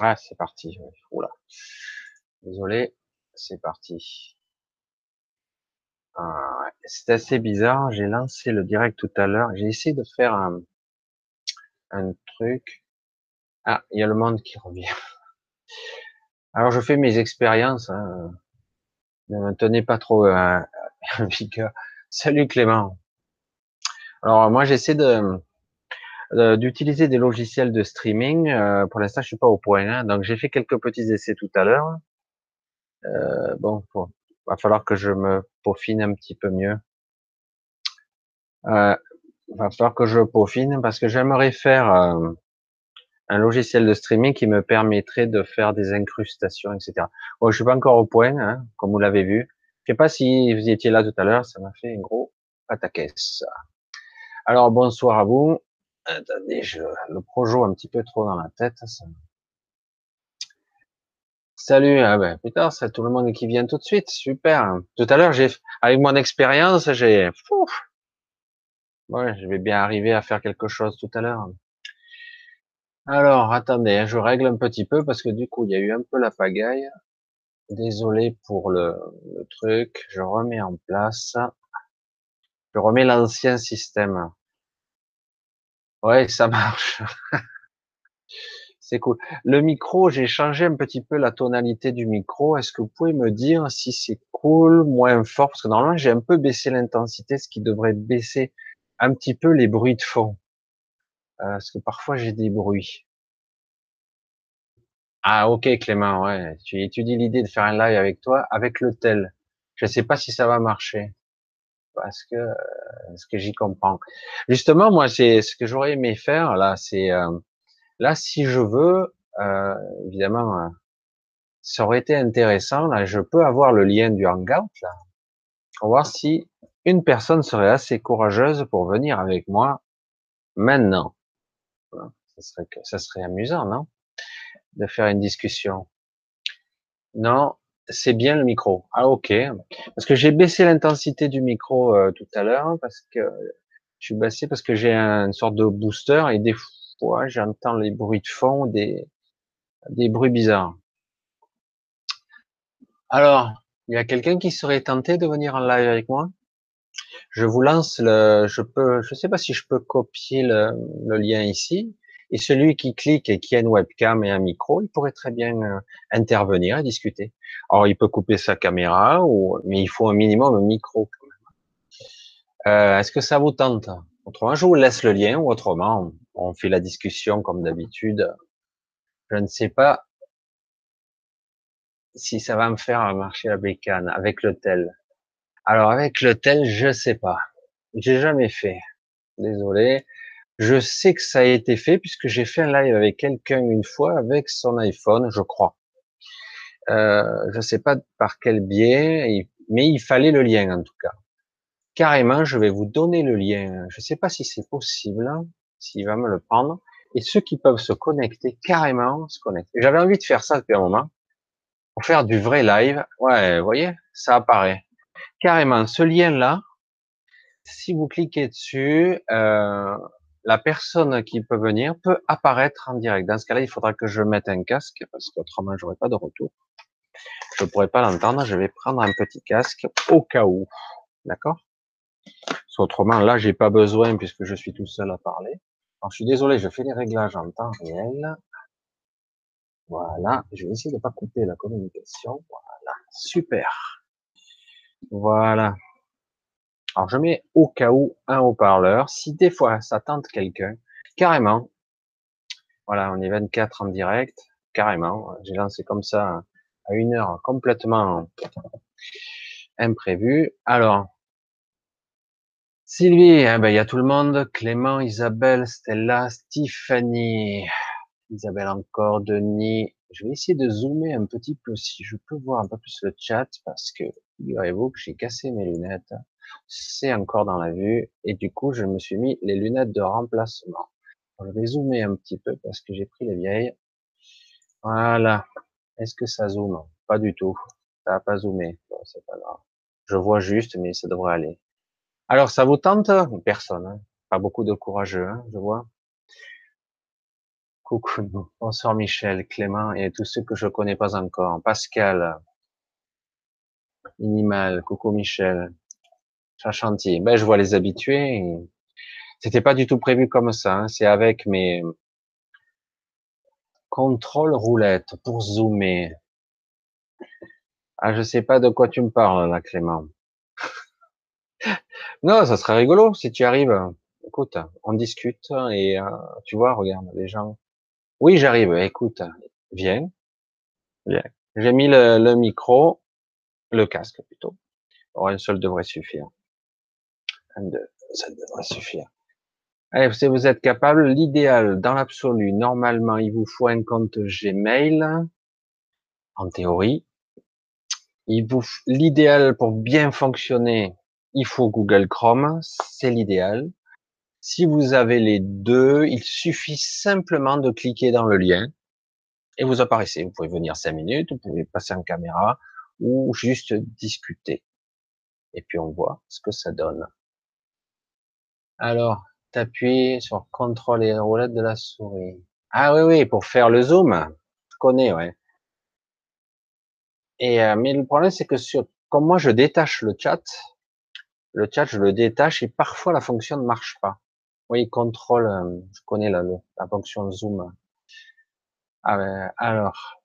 Ah, c'est parti. Oula. Désolé, c'est parti. Ah, c'est assez bizarre. J'ai lancé le direct tout à l'heure. J'ai essayé de faire un, truc. Ah, il y a le monde qui revient. Alors je fais mes expériences. Hein. Ne me tenez pas trop euh, vigueur. Salut Clément. Alors moi j'essaie de d'utiliser des logiciels de streaming. Euh, pour l'instant je suis pas au point. Hein. Donc j'ai fait quelques petits essais tout à l'heure. Euh, bon, il va falloir que je me peaufine un petit peu mieux. Euh, va falloir que je peaufine parce que j'aimerais faire euh, un logiciel de streaming qui me permettrait de faire des incrustations, etc. Bon, je suis pas encore au point, hein, comme vous l'avez vu. Je sais pas si vous étiez là tout à l'heure, ça m'a fait un gros pataquès. Alors bonsoir à vous. Attendez, je le projo un petit peu trop dans la tête. Ça... Salut, ah ben putain, c'est tout le monde qui vient tout de suite, super. Tout à l'heure, j'ai, avec mon expérience, j'ai, ouais, je vais bien arriver à faire quelque chose tout à l'heure. Alors, attendez, hein, je règle un petit peu parce que du coup, il y a eu un peu la pagaille. Désolé pour le, truc. Je remets en place. Je remets l'ancien système. Ouais, ça marche. C'est cool. Le micro, j'ai changé un petit peu la tonalité du micro. Est-ce que vous pouvez me dire si c'est cool, moins fort? Parce que normalement, j'ai un peu baissé l'intensité, ce qui devrait baisser un petit peu les bruits de fond. Euh, parce que parfois j'ai des bruits. Ah ok Clément, ouais. Tu étudies l'idée de faire un live avec toi, avec le tel. Je ne sais pas si ça va marcher. Parce que euh, ce que j'y comprends. Justement, moi, c'est ce que j'aurais aimé faire là, c'est euh, là si je veux, évidemment, ça aurait été intéressant. Là, je peux avoir le lien du hangout là, pour voir si une personne serait assez courageuse pour venir avec moi maintenant. Ça serait, ça serait amusant, non? De faire une discussion. Non, c'est bien le micro. Ah ok. Parce que j'ai baissé l'intensité du micro euh, tout à l'heure parce que je suis baissé parce que j'ai une sorte de booster et des fois j'entends les bruits de fond, des des bruits bizarres. Alors, il y a quelqu'un qui serait tenté de venir en live avec moi? Je vous lance le. Je peux. Je sais pas si je peux copier le lien ici. Et celui qui clique et qui a une webcam et un micro, il pourrait très bien euh, intervenir et discuter. Alors, il peut couper sa caméra, ou, mais il faut un minimum un micro. Euh, Est-ce que ça vous tente? Autrement, je vous laisse le lien, ou autrement, on fait la discussion comme d'habitude. Je ne sais pas si ça va me faire marcher la bécane avec le tel. Alors, avec le tel, je sais pas. J'ai jamais fait. Désolé. Je sais que ça a été fait puisque j'ai fait un live avec quelqu'un une fois avec son iPhone, je crois. Euh, je sais pas par quel biais, mais il fallait le lien en tout cas. Carrément, je vais vous donner le lien. Je sais pas si c'est possible, s'il va me le prendre. Et ceux qui peuvent se connecter, carrément se connecter. J'avais envie de faire ça depuis un moment, pour faire du vrai live. Ouais, vous voyez, ça apparaît. Carrément, ce lien-là, si vous cliquez dessus, euh, la personne qui peut venir peut apparaître en direct. Dans ce cas-là, il faudra que je mette un casque parce qu'autrement, j'aurai pas de retour. Je pourrais pas l'entendre. Je vais prendre un petit casque au cas où. D'accord? Autrement, là, j'ai pas besoin puisque je suis tout seul à parler. Alors, je suis désolé, je fais les réglages en temps réel. Voilà. Je vais essayer de pas couper la communication. Voilà. Super. Voilà. Alors je mets au cas où un haut-parleur. Si des fois ça tente quelqu'un, carrément. Voilà, on est 24 en direct, carrément. J'ai lancé comme ça à une heure complètement imprévue. Alors, Sylvie, eh ben, il y a tout le monde. Clément, Isabelle, Stella, Stéphanie, Isabelle encore, Denis. Je vais essayer de zoomer un petit peu si je peux voir un peu plus le chat parce que, figurez-vous que j'ai cassé mes lunettes c'est encore dans la vue, et du coup, je me suis mis les lunettes de remplacement. Je vais zoomer un petit peu parce que j'ai pris les vieilles. Voilà. Est-ce que ça zoome? Pas du tout. Ça n'a pas zoomé. Je vois juste, mais ça devrait aller. Alors, ça vous tente? Personne. Hein. pas beaucoup de courageux, hein, je vois. Coucou, bonsoir Michel, Clément et tous ceux que je connais pas encore. Pascal, Minimal, coucou Michel, Chachantier. Ben, je vois les habitués. C'était pas du tout prévu comme ça. Hein. C'est avec mes contrôles roulettes pour zoomer. Ah, je sais pas de quoi tu me parles là, Clément. non, ça serait rigolo si tu arrives. Écoute, on discute et euh, tu vois, regarde, les gens oui, j'arrive. Écoute, viens, viens. J'ai mis le, micro, le casque plutôt. Oh, un seul devrait suffire. Un, deux, ça devrait suffire. Allez, si vous êtes capable, l'idéal dans l'absolu, normalement, il vous faut un compte Gmail, en théorie. Il vous, l'idéal pour bien fonctionner, il faut Google Chrome, c'est l'idéal. Si vous avez les deux, il suffit simplement de cliquer dans le lien et vous apparaissez. Vous pouvez venir cinq minutes, vous pouvez passer en caméra ou juste discuter. Et puis on voit ce que ça donne. Alors, t'appuies sur CTRL et roulette de la souris. Ah oui, oui, pour faire le zoom. Je connais, ouais. Et euh, mais le problème, c'est que sur, comme moi, je détache le chat, le chat, je le détache et parfois la fonction ne marche pas. Oui, contrôle, euh, je connais la, la fonction zoom. Ah ben, alors.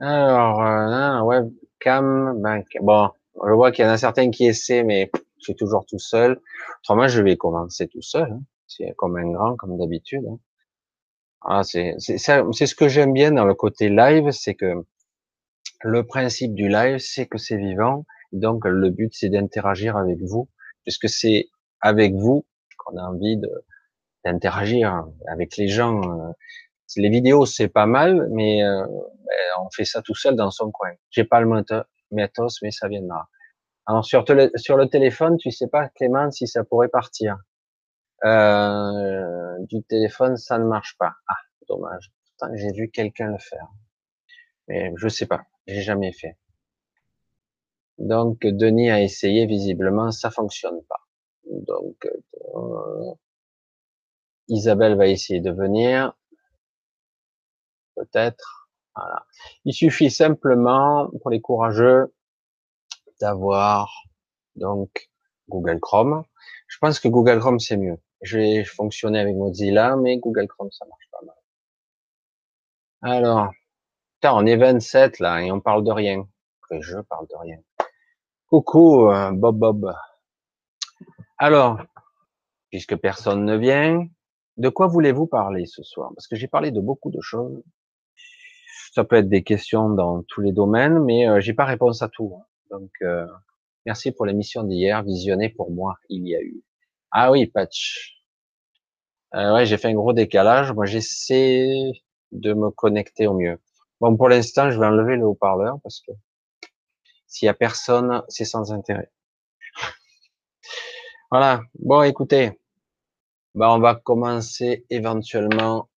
Alors, euh, webcam, ben, bon, je vois qu'il y en a certains qui essaient, mais je suis toujours tout seul. Autrement, je vais commencer tout seul, hein. c'est comme un grand, comme d'habitude. Hein. Ah, c'est ce que j'aime bien dans le côté live, c'est que le principe du live, c'est que c'est vivant. Donc, le but, c'est d'interagir avec vous, puisque c'est avec vous qu'on a envie d'interagir avec les gens. Euh. Les vidéos c'est pas mal, mais euh, ben, on fait ça tout seul dans son coin. J'ai pas le matos, mais ça viendra. Alors sur, le téléphone, tu sais pas Clément si ça pourrait partir. Euh, du téléphone, ça ne marche pas. Ah, dommage. J'ai vu quelqu'un le faire, mais je sais pas. J'ai jamais fait. Donc Denis a essayé, visiblement, ça fonctionne pas. Donc, euh, Isabelle va essayer de venir. Peut-être. Voilà. Il suffit simplement, pour les courageux, d'avoir donc Google Chrome. Je pense que Google Chrome c'est mieux. J'ai fonctionné avec Mozilla, mais Google Chrome ça marche pas mal. Alors, on est 27 là et on parle de rien. je parle de rien. Coucou euh, Bob Bob. Alors, puisque personne ne vient, de quoi voulez-vous parler ce soir? Parce que j'ai parlé de beaucoup de choses. Ça peut être des questions dans tous les domaines, mais euh, j'ai pas réponse à tout. Donc, euh, merci pour l'émission d'hier, visionnée pour moi. Il y a eu. Ah oui, patch. Euh, ouais, j'ai fait un gros décalage. Moi, j'essaie de me connecter au mieux. Bon, pour l'instant, je vais enlever le haut-parleur parce que s'il y a personne, c'est sans intérêt. Voilà. Bon, écoutez, bah, on va commencer éventuellement.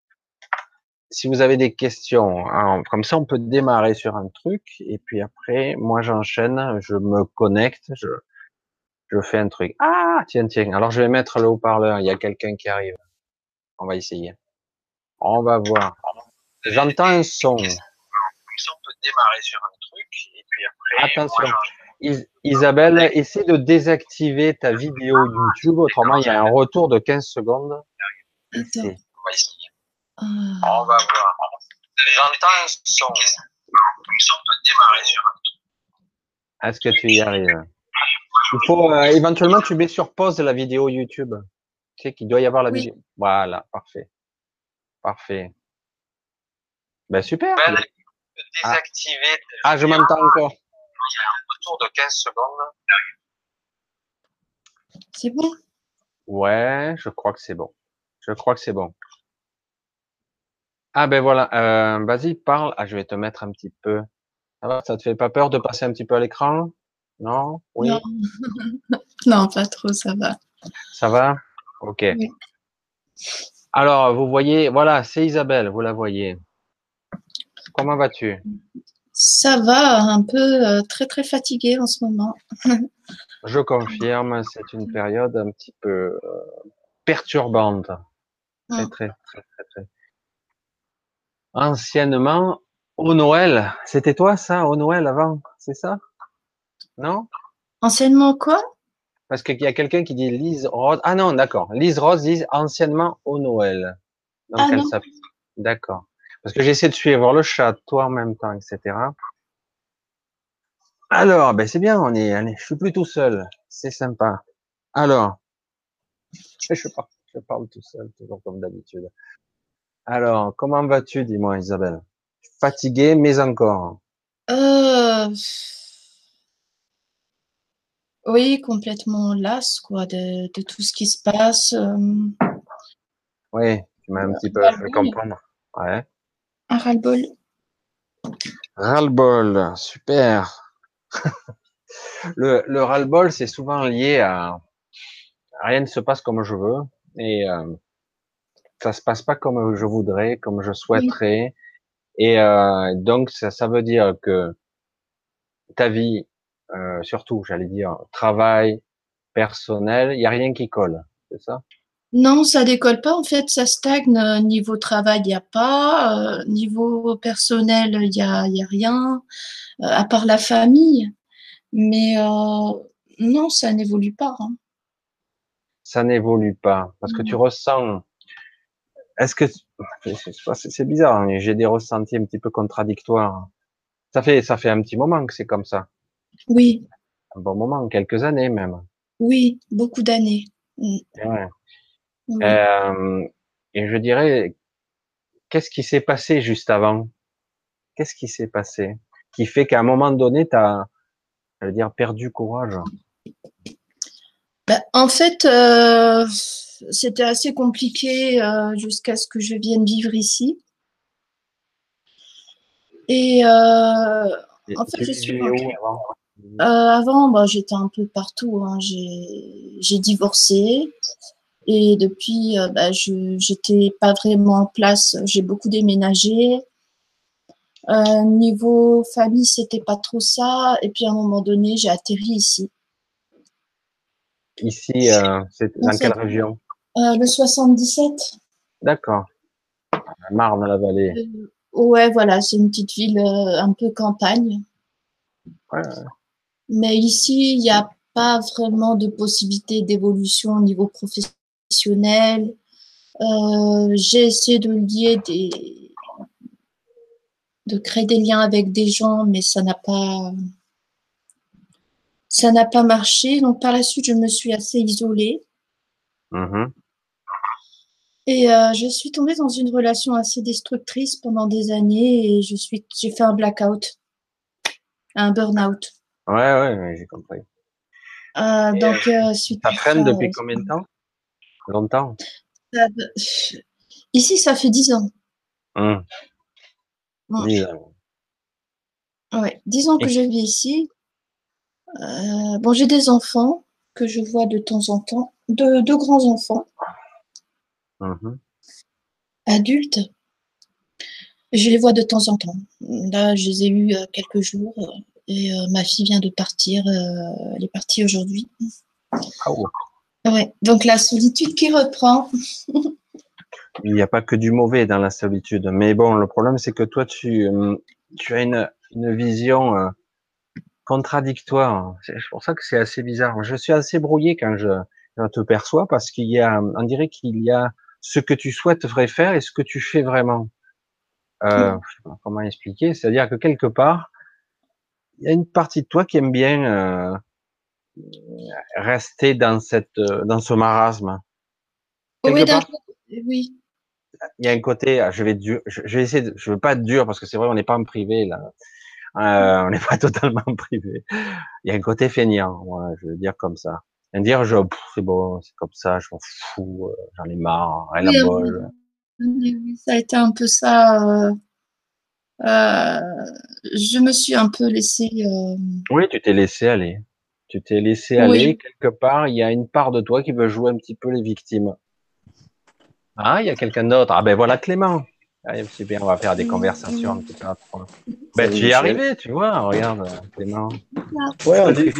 Si vous avez des questions, hein, comme ça, on peut démarrer sur un truc et puis après, moi, j'enchaîne, je me connecte, je, je fais un truc. Ah, tiens, tiens. Alors, je vais mettre le haut-parleur. Il y a quelqu'un qui arrive. On va essayer. On va voir. J'entends un son. Comme ça, on peut démarrer sur un truc et puis après. Attention. Isabelle, essaie de désactiver ta vidéo YouTube, autrement il y a un retour de 15 secondes. On va essayer. On va voir. J'entends un son. Comme ça, on peut démarrer sur un Est-ce que tu y arrives? Il faut euh, éventuellement tu mets sur pause la vidéo YouTube. Tu sais qu'il doit y avoir la vidéo. Voilà, parfait. Parfait. Ben super. désactiver. Ah, ah je m'entends encore il y a un retour de 15 secondes. C'est bon? Ouais, je crois que c'est bon. Je crois que c'est bon. Ah ben voilà, euh, vas-y, parle. Ah, je vais te mettre un petit peu. Ça va, ça te fait pas peur de passer un petit peu à l'écran? Non? Oui? Non. non. pas trop, ça va. Ça va? Ok. Alors, vous voyez, voilà, c'est Isabelle, vous la voyez. Comment vas-tu? Ça va, un peu euh, très très fatigué en ce moment. Je confirme, c'est une période un petit peu euh, perturbante. Très, très, très, très, très. Anciennement, au Noël, c'était toi ça, au Noël avant, c'est ça? Non? Anciennement quoi? Parce qu'il y a quelqu'un qui dit Lise Rose. Ah non, d'accord. Lise Rose dit anciennement au Noël. ah non. D'accord. Parce que j'essaie de suivre le chat, toi en même temps, etc. Alors, ben c'est bien, on est, allez, je suis plus tout seul. C'est sympa. Alors, je parle, je parle tout seul, toujours comme d'habitude. Alors, comment vas-tu, dis-moi, Isabelle? Fatiguée, mais encore. Euh... Oui, complètement lasse, quoi, de, de, tout ce qui se passe. Euh... Oui, tu m'as un petit peu fait comprendre. Ouais. Un ras-le-bol. Ras-le-bol, super. le, le ras-le-bol, c'est souvent lié à rien ne se passe comme je veux et euh, ça se passe pas comme je voudrais, comme je souhaiterais. Et euh, donc ça, ça veut dire que ta vie, euh, surtout, j'allais dire, travail, personnel, il y a rien qui colle, c'est ça? Non, ça décolle pas. En fait, ça stagne. Niveau travail, il y a pas. Euh, niveau personnel, il y a, y a rien. Euh, à part la famille. Mais euh, non, ça n'évolue pas. Hein. Ça n'évolue pas parce que tu ressens est-ce que c'est bizarre hein, J'ai des ressentis un petit peu contradictoires. Ça fait ça fait un petit moment que c'est comme ça. Oui. Un bon moment, quelques années même. Oui, beaucoup d'années. Mm. Ouais. Euh, et je dirais, qu'est-ce qui s'est passé juste avant? Qu'est-ce qui s'est passé? Qui fait qu'à un moment donné, tu as, je veux dire, perdu courage? Ben, En fait, euh, c'était assez compliqué euh, jusqu'à ce que je vienne vivre ici. Et, euh, en fait, je suis. avant, euh, avant bah, j'étais un peu partout. Hein. J'ai divorcé. Et depuis, bah, je j'étais pas vraiment en place. J'ai beaucoup déménagé. niveau famille, c'était pas trop ça. Et puis à un moment donné, j'ai atterri ici. Ici, c'est dans quelle région? Euh, le 77. D'accord. Marne-la-Vallée. Euh, ouais, voilà, c'est une petite ville euh, un peu campagne. Ouais. Mais ici, il n'y a pas vraiment de possibilité d'évolution au niveau professionnel. Euh, j'ai essayé de lier des, de créer des liens avec des gens, mais ça n'a pas, ça n'a pas marché. Donc par la suite, je me suis assez isolée. Mmh et euh, je suis tombée dans une relation assez destructrice pendant des années et je suis, j'ai fait un blackout, un burn-out. Ouais, ouais, ouais j'ai compris. Euh, donc, euh, suite ça traîne depuis combien de temps? Longtemps Ici, ça fait dix ans. Mmh. Dix ans. Ouais, dix ans que je vis ici. Euh, bon, j'ai des enfants que je vois de temps en temps, deux, deux grands enfants. Mmh Adultes, je les vois de temps en temps. Là, je les ai eus euh, quelques jours et euh, ma fille vient de partir. Euh, elle est partie aujourd'hui. Ah ouais. Donc la solitude qui reprend. Il n'y a pas que du mauvais dans la solitude. Mais bon, le problème, c'est que toi, tu, tu as une, une vision contradictoire. C'est pour ça que c'est assez bizarre. Je suis assez brouillé quand je, je te perçois parce qu'il y a, on dirait qu'il y a ce que tu souhaiterais faire et ce que tu fais vraiment. Euh, je sais pas comment expliquer. C'est-à-dire que quelque part, il y a une partie de toi qui aime bien euh, rester dans cette, dans ce marasme. oui, part, oui. Il y a un côté, ah, je vais dur, je, vais essayer, de, je veux pas être dur parce que c'est vrai, on n'est pas en privé là. Euh, on n'est pas totalement en privé. Il y a un côté feignant, je veux dire comme ça dire je c'est bon c'est comme ça je m'en fous euh, j'en ai marre rien à bol. ça a été un peu ça euh, euh, je me suis un peu laissé oui tu t'es laissé aller. Tu t'es laissé aller quelque part il y a une part de toi qui veut jouer un petit peu les victimes. Ah il y a quelqu'un d'autre. Ah ben voilà Clément. C'est bien, on va faire des conversations un petit peu. Ben, tu y es arrivé, tu vois, regarde, Clément. Ouais, on dit,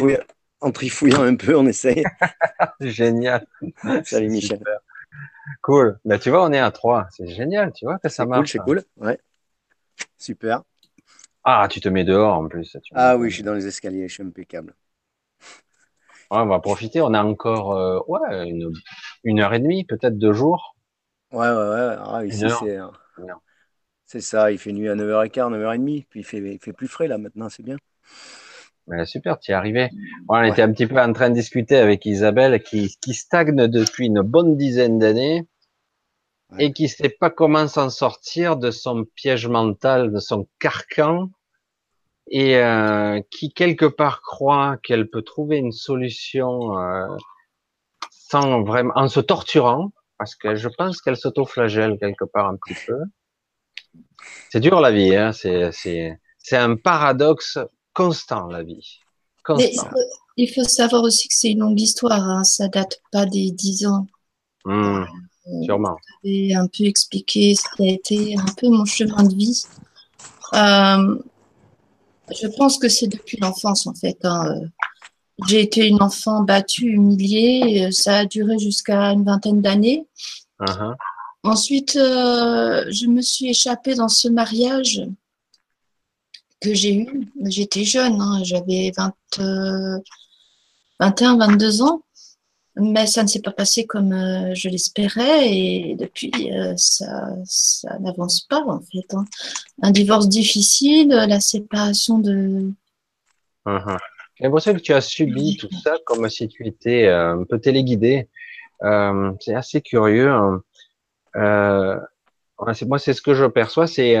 en trifouillant un peu, on essaye. Génial. Salut Michel. Cool. Bah, tu vois, on est à trois. C'est génial, tu vois que ça marche. C'est cool, c'est cool. Ouais. Super. Ah, tu te mets dehors en plus. ah oui, je suis dans les escaliers, je suis impeccable. on va profiter. On a encore euh, ouais, une, heure et demie, peut-être deux jours. Ouais, ouais, ouais. Ah, euh, c'est ça. Il fait nuit à 9h15, 9h30. Puis il fait, il fait plus frais là maintenant, c'est bien. Super, tu y es arrivé. on était un petit peu en train de discuter avec Isabelle qui, qui stagne depuis une bonne dizaine d'années et qui sait pas comment s'en sortir de son piège mental, de son carcan et euh, qui quelque part croit qu'elle peut trouver une solution euh, sans vraiment, en se torturant, parce que je pense qu'elle s'autoflagelle quelque part un petit peu. C'est dur la vie, hein c'est un paradoxe constant la vie. Constant. il faut savoir aussi que c'est une longue histoire, hein, ça date pas des dix ans. Mmh, sûrement. Vous un peu expliqué ce qui a été un peu mon chemin de vie. Euh, je pense que c'est depuis l'enfance en fait. Hein. J'ai été une enfant battue, humiliée. Ça a duré jusqu'à une vingtaine d'années. Uh-huh. Ensuite, euh, je me suis échappée dans ce mariage que j'ai eu. J'étais jeune, hein. j'avais 21, 22 ans mais ça ne s'est pas passé comme euh, je l'espérais et depuis euh, ça, ça n'avance pas en fait. Hein. Un divorce difficile, la séparation de. Uh pour ça que tu as subi tout ça comme si tu étais euh, un peu téléguidé. c'est assez curieux. Hein. moi, c'est ce que je perçois, c'est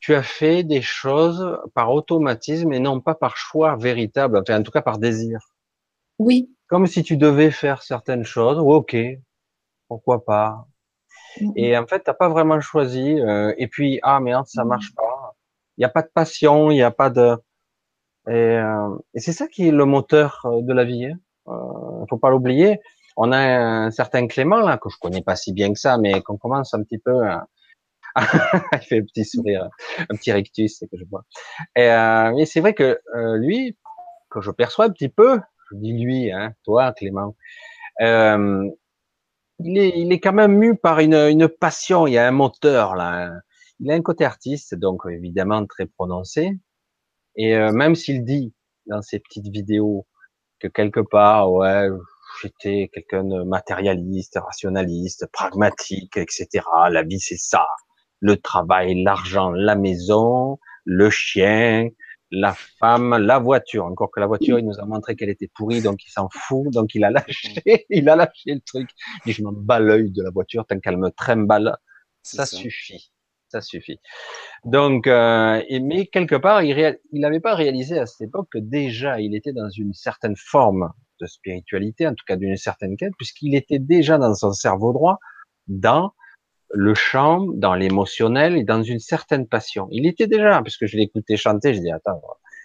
tu as fait des choses par automatisme et non pas par choix véritable, enfin en tout cas par désir. Oui, comme si tu devais faire certaines choses. ok, pourquoi pas. Mm-hmm. Et en fait, t'as pas vraiment choisi. Euh, et puis, ah merde, ça marche mm-hmm. pas. Il n'y a pas de passion, il n'y a pas de. Et, euh, et c'est ça qui est le moteur euh, de la vie. Hein. Euh, faut pas l'oublier. On a un certain Clément là que je connais pas si bien que ça, mais qu'on commence un petit peu. À... il fait un petit sourire, un petit rectus, que je vois. Et, euh, c'est vrai que lui, que je perçois un petit peu, je dis lui, hein, toi, Clément, euh, il, est, il est quand même mu par une, une passion, il y a un moteur là. Hein. Il a un côté artiste, donc évidemment très prononcé. Et euh, même s'il dit dans ses petites vidéos que quelque part, ouais, j'étais quelqu'un de matérialiste, rationaliste, pragmatique, etc. La vie, c'est ça. Le travail, l'argent, la maison, le chien, la femme, la voiture. Encore que la voiture, il nous a montré qu'elle était pourrie, donc il s'en fout, donc il a lâché, il a lâché le truc. Et je m'en bats l'œil de la voiture tant qu'elle me trimballe. Ça, ça, suffit. Ça suffit. Donc, euh, mais quelque part, il n'avait pas réalisé à cette époque que déjà il était dans une certaine forme de spiritualité, en tout cas d'une certaine quête, puisqu'il était déjà dans son cerveau droit, dans le chant, dans l'émotionnel et dans une certaine passion. Il était déjà, puisque je l'écoutais chanter, je dis attends,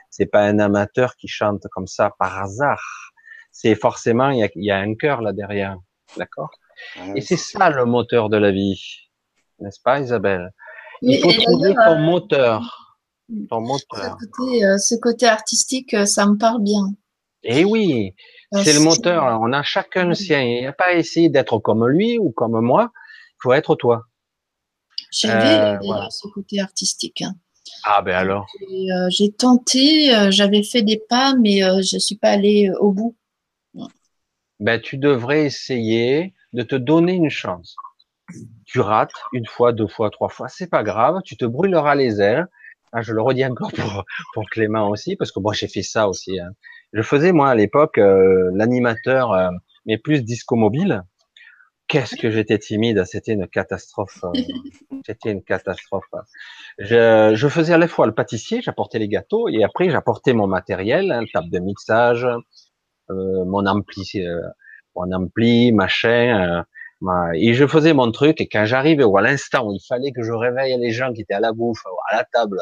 c'est pas un amateur qui chante comme ça par hasard. C'est forcément il y a, un cœur là derrière, d'accord? Ah Et c'est ça le moteur de la vie, n'est-ce pas, Isabelle? Il faut trouver ton euh, moteur, ton moteur. Euh, ce côté, artistique, euh, ça me parle bien. Eh oui, c'est le moteur. On a chacun le sien. Il n'y a pas à essayer d'être comme lui ou comme moi faut être toi. J'avais euh, ce côté artistique. Hein. Ah ben alors. Euh, j'ai tenté, euh, j'avais fait des pas, mais je suis pas allée au bout. Ben tu devrais essayer de te donner une chance. Tu rates une fois, deux fois, trois fois, c'est pas grave. Tu te brûleras les ailes. Ah, je le redis encore pour, pour Clément aussi, parce que moi j'ai fait ça aussi. Hein. Je faisais moi à l'époque l'animateur, mais plus disco mobile. Qu'est-ce que j'étais timide, c'était une catastrophe. Euh, c'était une catastrophe. Je, je, faisais à la fois le pâtissier, j'apportais les gâteaux, et après j'apportais mon matériel, hein, table de mixage, euh, mon ampli, euh, mon ampli, machin. Euh, et je faisais mon truc, et quand j'arrivais ou à l'instant où il fallait que je réveille les gens qui étaient à la bouffe, à la table,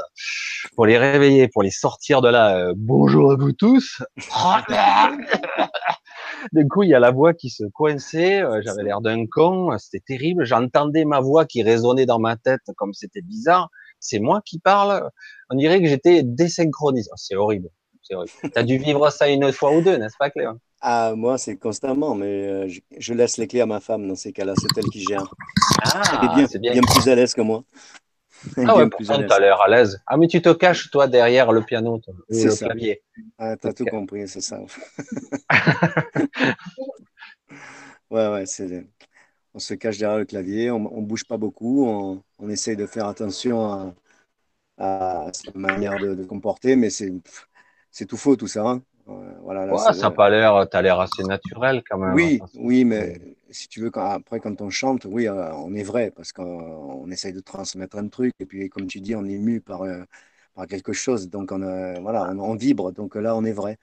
pour les réveiller, pour les sortir de là, bonjour à vous tous. D'un coup, il y a la voix qui se coinçait, euh, j'avais l'air d'un con, euh, c'était terrible. J'entendais ma voix qui résonnait dans ma tête comme c'était bizarre. C'est moi qui parle. On dirait que j'étais désynchronisé. Oh, c'est horrible. Tu as dû vivre ça une fois ou deux, n'est-ce pas, Clément Ah, moi, c'est constamment, mais euh, je, laisse les clés à ma femme dans ces cas-là. C'est elle qui gère. Ah, elle est bien, bien. plus à l'aise que moi. ah ouais, tu as l'air à l'aise. Ah, mais tu te caches, toi, derrière le piano, c'est le clavier. Ah, t'as tout compris, c'est ça. ouais, ouais, c'est on se cache derrière le clavier, on ne bouge pas beaucoup, on, on, essaye de faire attention à, à cette manière de, de comporter, mais c'est tout faux tout ça. Hein. Voilà, là, ça n'a pas l'air, tu as l'air assez naturel quand même. Oui, oui, mais si tu veux, quand, après quand on chante, oui, euh, on est vrai parce qu'on essaye de transmettre un truc et puis comme tu dis, on est mu par, euh, par quelque chose, donc on, voilà, on, on, vibre, donc là on est vrai.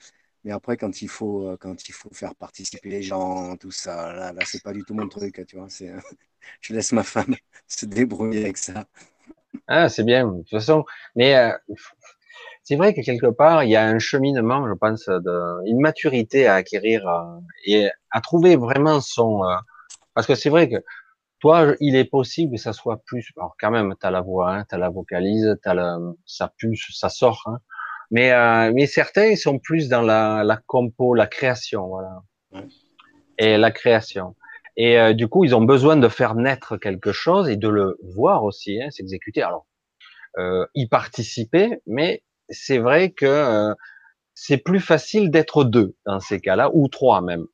Mais après, quand il faut, euh, quand il faut faire participer les gens, tout ça, là, là c'est pas du tout mon truc, tu vois. C'est, je laisse ma femme se débrouiller avec ça. Ah, c'est bien. De toute façon, mais euh, c'est vrai que quelque part, il y a un cheminement, je pense, de, une maturité à acquérir euh, et à trouver vraiment son. parce que c'est vrai que toi, il est possible que ça soit plus. Alors quand même, tu as la voix, hein, tu as la vocalise, as le, ça pulse, ça sort. Hein, mais, euh, mais certains, ils sont plus dans la, la compo, la création, voilà. Et la création. Et euh, du coup, ils ont besoin de faire naître quelque chose et de le voir aussi, hein, s'exécuter. Alors, euh, y participer, mais c'est vrai que euh, c'est plus facile d'être deux dans ces cas-là, ou trois même.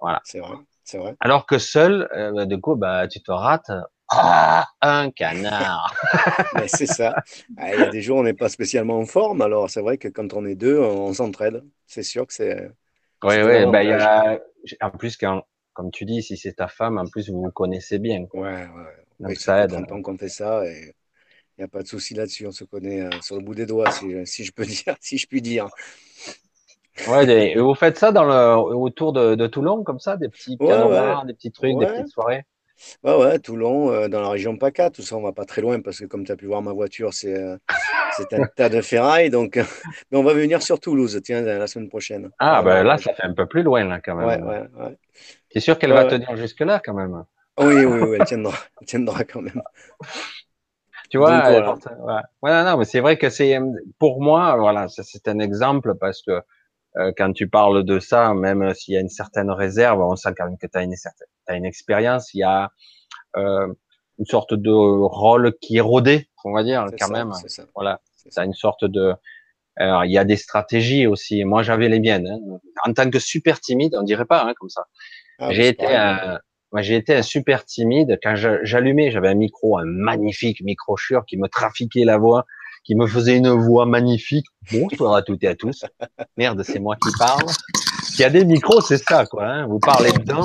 Voilà. C'est vrai, c'est vrai. Alors que seul, euh, du coup, bah, tu te rates. Ah, un canard. c'est ça. Ah, il y a des jours où on n'est pas spécialement en forme, alors c'est vrai que quand on est deux, on s'entraide. C'est sûr que c'est. Oui, oui. Bah, y a... En plus, quand, comme tu dis, si c'est ta femme, en plus, vous vous connaissez bien. Quoi. Ouais, ouais. Donc ça, aide. Quand on fait ça, et il n'y a pas de souci là-dessus. On se connaît euh, sur le bout des doigts, si, si, je peux dire, si je puis dire. Ouais, et vous faites ça dans le, autour de, de Toulon, comme ça, des petits pianos ouais, des petits trucs, des petites soirées? Ouais, ouais, Toulon, euh, dans la région PACA, tout ça, on va pas très loin parce que comme tu as pu voir ma voiture, c'est euh, un tas de ferraille. Donc, mais on va venir sur Toulouse, tiens, la semaine prochaine. Ah, ben là, ça fait un peu plus loin, là, quand même. Ouais, ouais, ouais. Tu es sûr qu'elle va tenir jusque-là, quand même? Oui, oui, oui, elle tiendra, elle tiendra quand même. Tu vois, donc, voilà. ouais. ouais. non, mais c'est vrai que c'est, pour moi, voilà, c'est un exemple parce que euh, quand tu parles de ça, même s'il y a une certaine réserve, on sent quand même que tu as une certaine, as une expérience. Il y a euh, une sorte de rôle qui est rodé, on va dire quand même. Ça. Voilà, ça une sorte de. Alors, il y a des stratégies aussi. Moi, j'avais les miennes. Hein. En tant que super timide, on dirait pas hein, comme ça. Ah, j'ai été un, moi, j'ai été un super timide. Quand j'allumais, j'avais un micro, un magnifique micro Shure qui me trafiquait la voix qui me faisait une voix magnifique. Bonsoir à toutes et à tous. Merde, c'est moi qui parle. Il y a des micros, c'est ça, quoi. Hein. Vous parlez dedans.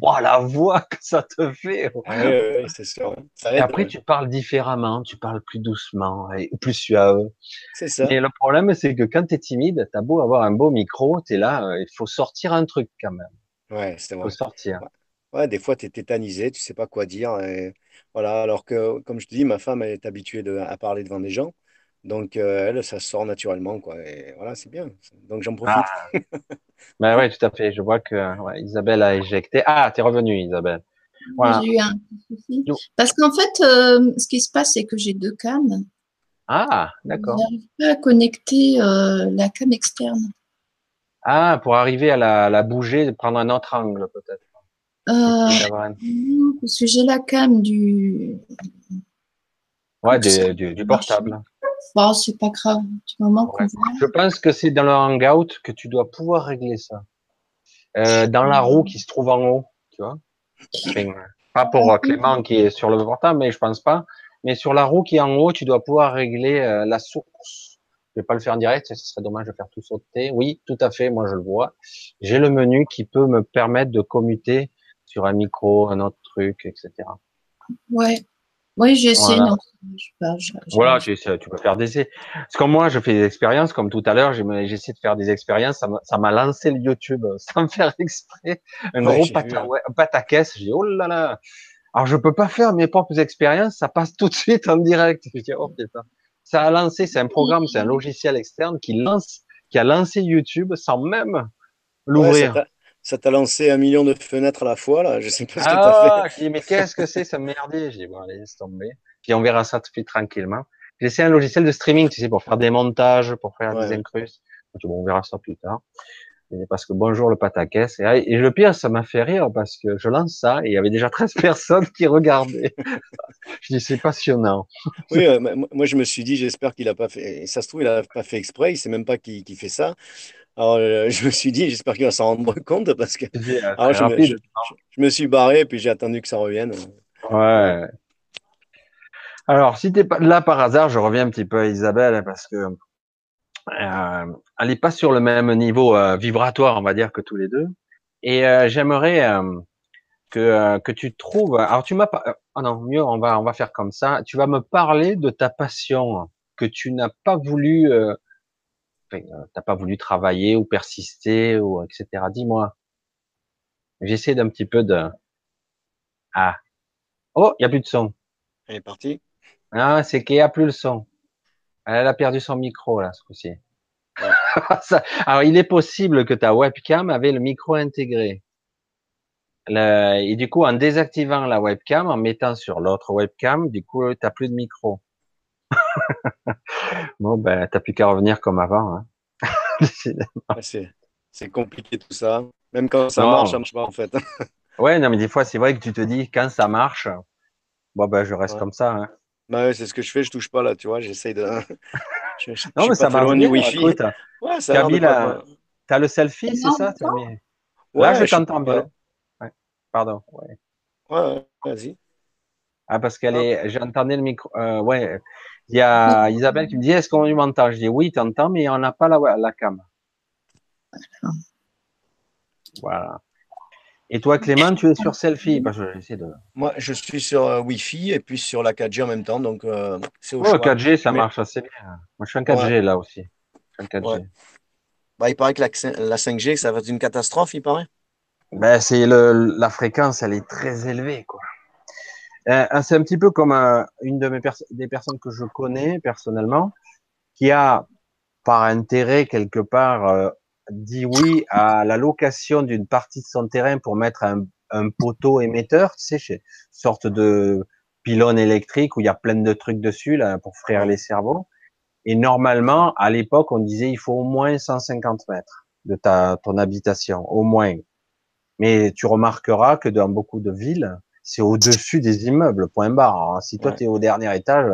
Oh, la voix que ça te fait. Oui, c'est sûr. et après, tu parles différemment, tu parles plus doucement et plus suave. C'est ça. Et le problème, c'est que quand tu es timide, tu as beau avoir un beau micro, tu es là, euh, il faut sortir un truc quand même. Ouais, c'est vrai. Il faut sortir. Ouais, des fois, tu es tétanisé, tu sais pas quoi dire. Et voilà, alors que, comme je te dis, ma femme elle est habituée de, à parler devant des gens. Donc, euh, elle, ça sort naturellement, quoi. Et voilà, c'est bien. Donc, j'en profite. Ah. ben ouais, tout à fait. Je vois que ouais, Isabelle a éjecté. Ah, t'es revenue, Isabelle. Voilà. J'ai eu un souci. Parce qu'en fait, euh, ce qui se passe, c'est que j'ai deux cannes. Ah, d'accord. Je n'arrive pas à connecter euh, la canne externe. Ah, pour arriver à la, la bouger, prendre un autre angle, peut-être. Euh, parce que j'ai la cam du. Ouais, du, du, du portable. Bon, c'est pas grave. Du moment ouais. Je pense que c'est dans le Hangout que tu dois pouvoir régler ça. Euh, dans la roue qui se trouve en haut, tu vois. pas pour euh, Clément qui est sur le portable, mais je pense pas. Mais sur la roue qui est en haut, tu dois pouvoir régler euh, la source. Je vais pas le faire en direct, ce serait dommage de faire tout sauter. Oui, tout à fait, moi je le vois. J'ai le menu qui peut me permettre de commuter sur un micro, un autre truc, etc. Ouais. Oui, j'essaie. Voilà, non, je, je, voilà tu, tu peux faire des essais. Parce que moi, je fais des expériences, comme tout à l'heure, j'essaie de faire des expériences. Ça m'a lancé le YouTube sans me faire exprès. Un ouais, gros pataquès. J'ai dit, oh là là. Alors, je peux pas faire mes propres expériences. Ça passe tout de suite en direct. Je dis, oh putain. Ça a lancé, c'est un programme, c'est un logiciel externe qui lance, qui a lancé YouTube sans même l'ouvrir. Ouais, ça t'a lancé un million de fenêtres à la fois, là. Je sais pas ce que ah, t'as fait. Je dis, mais qu'est-ce que c'est, ça merdier? Je dis, bon, allez, laisse tomber. Puis on verra ça tout de suite tranquillement. J'ai essayé un logiciel de streaming, tu sais, pour faire des montages, pour faire ouais. des incrustes. Bon, on verra ça plus tard. parce que bonjour le pataquès. Et, et le pire, ça m'a fait rire parce que je lance ça et il y avait déjà 13 personnes qui regardaient. je dis, c'est passionnant. Oui, euh, moi je me suis dit, j'espère qu'il a pas fait, ça se trouve, il a pas fait exprès, il sait même pas qui, qui fait ça. Alors, euh, je me suis dit, j'espère qu'il va s'en rendre compte parce que alors, je, me, je, je, me, suis barré puis j'ai attendu que ça revienne. Ouais. Alors, si t'es pas là par hasard, je reviens un petit peu à Isabelle parce que euh, elle n'est pas sur le même niveau euh, vibratoire, on va dire, que tous les deux. Et euh, j'aimerais euh, que, que tu trouves. Alors, tu m'as pas. Oh non, mieux, on va on va faire comme ça. Tu vas me parler de ta passion que tu n'as pas voulu euh, t'as pas voulu travailler ou persister ou etc. Dis-moi. J'essaie d'un petit peu de. Ah. Oh, il y a plus de son. Elle est partie. Ah, c'est qu'il n'y a plus le son. Elle a perdu son micro là ce coup-ci. Alors, il est possible que ta webcam avait le micro intégré. et du coup, en désactivant la webcam, en mettant sur l'autre webcam, du coup, tu n'as plus de micro. bon, ben, t'as plus qu'à revenir comme avant. Hein. c'est compliqué tout ça. Même quand ça marche, ça marche pas en fait. ouais, non, mais des fois, c'est vrai que tu te dis, quand ça marche, bon, ben, je reste comme ça. Hein. Bah ouais, c'est ce que je fais, je touche pas là, tu vois, j'essaye de. non, mais ça marche bien. Wi-Fi. Écoute, ouais, ça t'as le selfie, c'est ça mis... Là, je t'entends bien. Ouais. Pardon. Ouais, ouais vas-y. Ah, parce qu'elle est, j'entendais le micro, euh, ouais, il y a Isabelle qui me dit, est-ce qu'on m'entend? Je dis, oui, tu entends, mais on n'a pas la, la cam. Voilà. Et toi, Clément, tu es sur selfie? Parce que de... Moi, je suis sur euh, Wi-Fi et puis sur la 4G en même temps, donc euh, c'est au oh, 4G, ça marche assez bien. Moi, je suis en 4G là aussi. Je suis en 4G. Bah, il paraît que la, la 5G, ça va être une catastrophe, il paraît. Ben, c'est le, la fréquence, elle est très élevée, quoi. Euh, c'est un petit peu comme euh, une de mes des personnes que je connais personnellement, qui a, par intérêt quelque part, euh, dit oui à la location d'une partie de son terrain pour mettre un, poteau émetteur, tu sais, chez, sorte de pylône électrique où il y a plein de trucs dessus là pour frire les cerveaux. Et normalement, à l'époque, on disait il faut au moins 150 mètres de ta ton habitation, au moins. Mais tu remarqueras que dans beaucoup de villes, c'est au-dessus des immeubles, point barre. Si toi, tu es au dernier étage,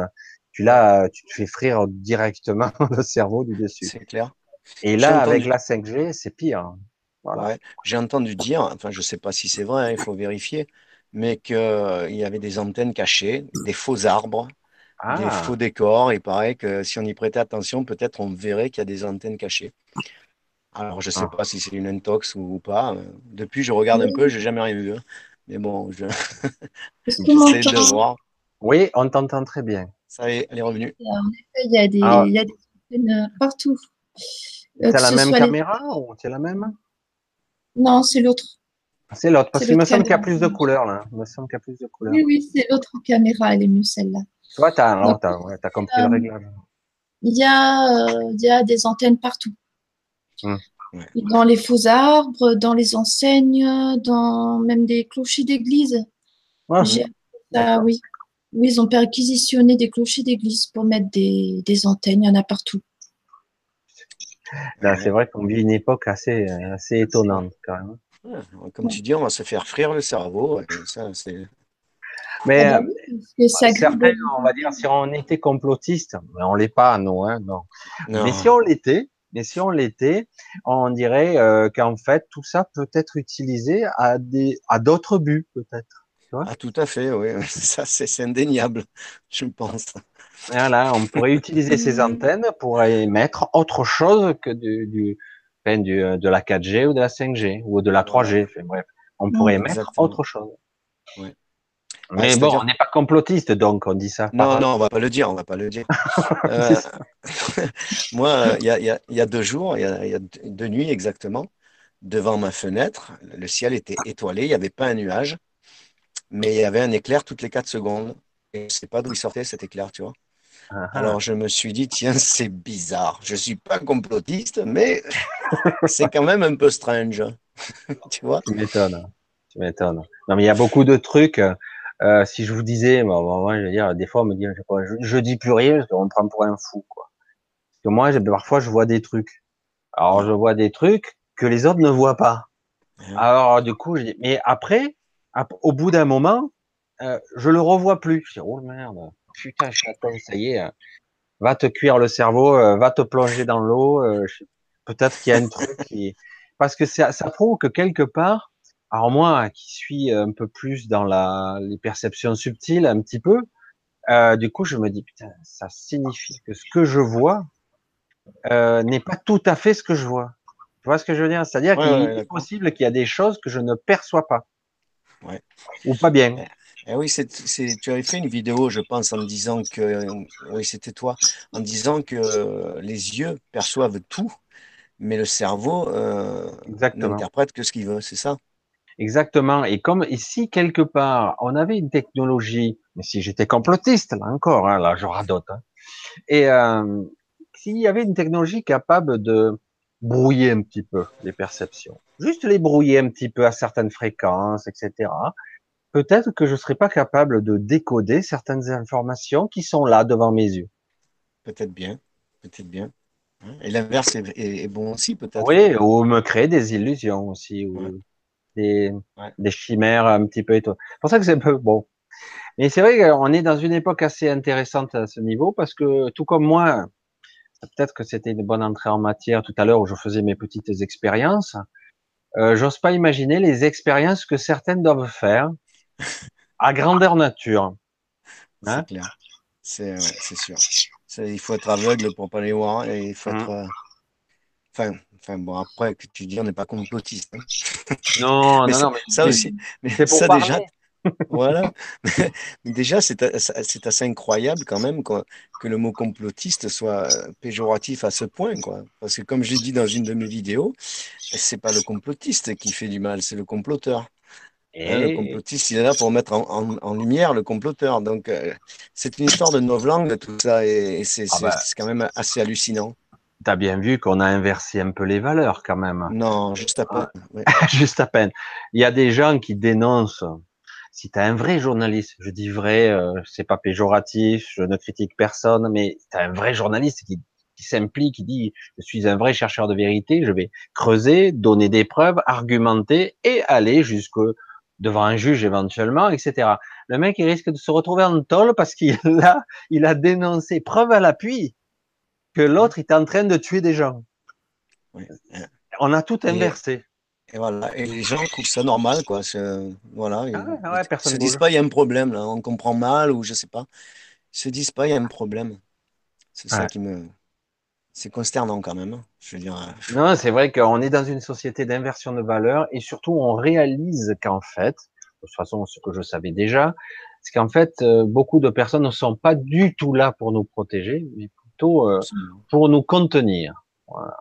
tu là, tu te fais frire directement le cerveau du dessus. C'est clair. Et là, avec la 5G, c'est pire. Voilà. J'ai entendu dire, enfin, je sais pas si c'est vrai, hein, il faut vérifier, mais qu'il y avait des antennes cachées, des faux arbres, des ah. faux décors. Il paraît que si on y prêtait attention, peut-être on verrait qu'il y a des antennes cachées. Alors, je sais ah. pas si c'est une intox ou pas. Depuis, je regarde un peu, j'ai jamais rien vu. Hein. Mais bon, je j'essaie de voir. Oui, on t'entend très bien. Ça y est, elle est revenue. En effet, il y a des, ah. il y a des antennes euh, partout. Euh, la même caméra ou c'est la même? Non, c'est l'autre. C'est l'autre, parce qu'il me semble qu'il y a plus de couleurs là. Il me semble qu'il y a plus de couleurs. Oui, oui, c'est l'autre caméra, elle est mieux celle-là. Toi, tu as, as, compris le euh, réglage. Il y, a, il y a des antennes partout. Hum. Dans les faux arbres, dans les enseignes, dans même des clochers d'église. Ah, oui. oui, ils ont perquisitionné des clochers d'église pour mettre des, des, antennes. Il y en a partout. C'est vrai qu'on vit une époque assez, assez étonnante quand même. comme tu dis, on va se faire frire le cerveau. mais ah bah certains, on va dire, si on était complotiste, mais on l'est pas, nous, hein, non. Mais si on l'était, mais si on l'était, on dirait euh, qu'en fait tout ça peut être utilisé à des à d'autres buts peut-être. Ah tout à fait, oui, ça c'est indéniable, je pense. Voilà, on pourrait utiliser ces antennes pour émettre autre chose que du, du, du de la 4G ou de la 5G ou de la 3G. bref, on pourrait émettre autre chose. Oui. Mais bon, on n'est pas complotiste, donc on dit ça. Non, non, on va pas le dire, on va pas le dire. euh, moi, il y a, y, y a, deux jours, il y a, y a, deux nuits exactement, devant ma fenêtre, le ciel était étoilé, il n'y avait pas un nuage, mais il y avait un éclair toutes les quatre secondes. Et je ne sais pas d'où il sortait cet éclair, tu vois. Uh-huh. Alors je me suis dit, tiens, c'est bizarre. Je ne suis pas complotiste, mais c'est quand même un peu strange. tu vois? Tu m'étonnes. Tu m'étonnes. Non, mais il y a beaucoup de trucs. Euh, si je vous disais, bah, bah, moi, je veux dire, des fois, on me dit, je, je, dis plus rien parce qu'on me prend pour un fou, quoi. Parce que moi, parfois, je vois des trucs. Alors je vois des trucs que les autres ne voient pas. Alors du coup, je dis, mais après, au bout d'un moment, euh, je le revois plus. Je dis, oh merde, putain, chaton, ça y est, euh, va te cuire le cerveau, euh, va te plonger dans l'eau. Peut-être qu'il y a un truc qui, parce que ça, ça prouve que quelque part, alors moi qui suis un peu plus dans la, les perceptions subtiles, un petit peu, euh, du coup je me dis putain, ça signifie que ce que je vois euh, n'est pas tout à fait ce que je vois. Tu vois ce que je veux dire? C'est-à-dire qu'il est possible qu'il y a des choses que je ne perçois pas. Ouais. Ou pas bien. Eh, eh oui, tu avais fait une vidéo, je pense, en disant que, oui, c'était toi, en disant que les yeux perçoivent tout, mais le cerveau euh, n'interprète que ce qu'il veut, c'est ça? Exactement. Et comme ici, quelque part, on avait une technologie, mais si j'étais complotiste, là encore, hein, là je radote, hein, et euh, s'il y avait une technologie capable de brouiller un petit peu les perceptions, juste les brouiller un petit peu à certaines fréquences, etc., peut-être que je serais pas capable de décoder certaines informations qui sont là devant mes yeux. Peut-être bien, peut-être bien. Et l'inverse est, bon aussi, peut-être. Oui, ou me créer des illusions aussi, ou des, des chimères un petit peu et tout. C'est pour ça que c'est un peu bon. Mais c'est vrai qu'on est dans une époque assez intéressante à ce niveau parce que tout comme moi, peut-être que c'était une bonne entrée en matière tout à l'heure où je faisais mes petites expériences. Euh, J'ose pas imaginer les expériences que certaines doivent faire à grandeur nature. c'est hein clair. C'est sûr. Il faut être aveugle pour pas les voir et il faut mmh. être. Euh, enfin, Enfin bon, après que tu dis, on n'est pas complotiste. Hein. Non, non, non, mais ça aussi. Mais c'est pour ça déjà. voilà. Mais déjà, c'est assez incroyable quand même que, que, le mot complotiste soit péjoratif à ce point, quoi. Parce que comme j'ai dit dans une de mes vidéos, c'est pas le complotiste qui fait du mal, c'est le comploteur. Hein, le complotiste, il est là pour mettre en, en, lumière le comploteur. Donc, euh, c'est une histoire de novlangue, tout ça, et, c'est ah bah. quand même assez hallucinant. T'as bien vu qu'on a inversé un peu les valeurs quand même. Non, juste à peine. juste à peine. Il y a des gens qui dénoncent. Si tu as un vrai journaliste, je dis vrai, euh, c'est pas péjoratif, je ne critique personne, mais tu as un vrai journaliste qui, qui s'implique, qui dit je suis un vrai chercheur de vérité, je vais creuser, donner des preuves, argumenter et aller jusque devant un juge éventuellement, etc. Le mec, il risque de se retrouver en tôle parce qu'il a, il a dénoncé preuve à l'appui que l'autre est en train de tuer des gens. On a tout inversé. Et, voilà. Et les gens trouvent ça normal, quoi. Voilà. Ah ils, se disent pas il y a un problème là, on comprend mal ou je sais pas. Ils se disent pas il y a un problème. C'est ça qui me. C'est consternant quand même. Hein. Je veux dire. Euh, non, c'est vrai qu'on est dans une société d'inversion de valeurs et surtout on réalise qu'en fait, de toute façon, ce que je savais déjà, c'est qu'en fait, euh, beaucoup de personnes ne sont pas du tout là pour nous protéger, mais euh, pour nous contenir. Voilà.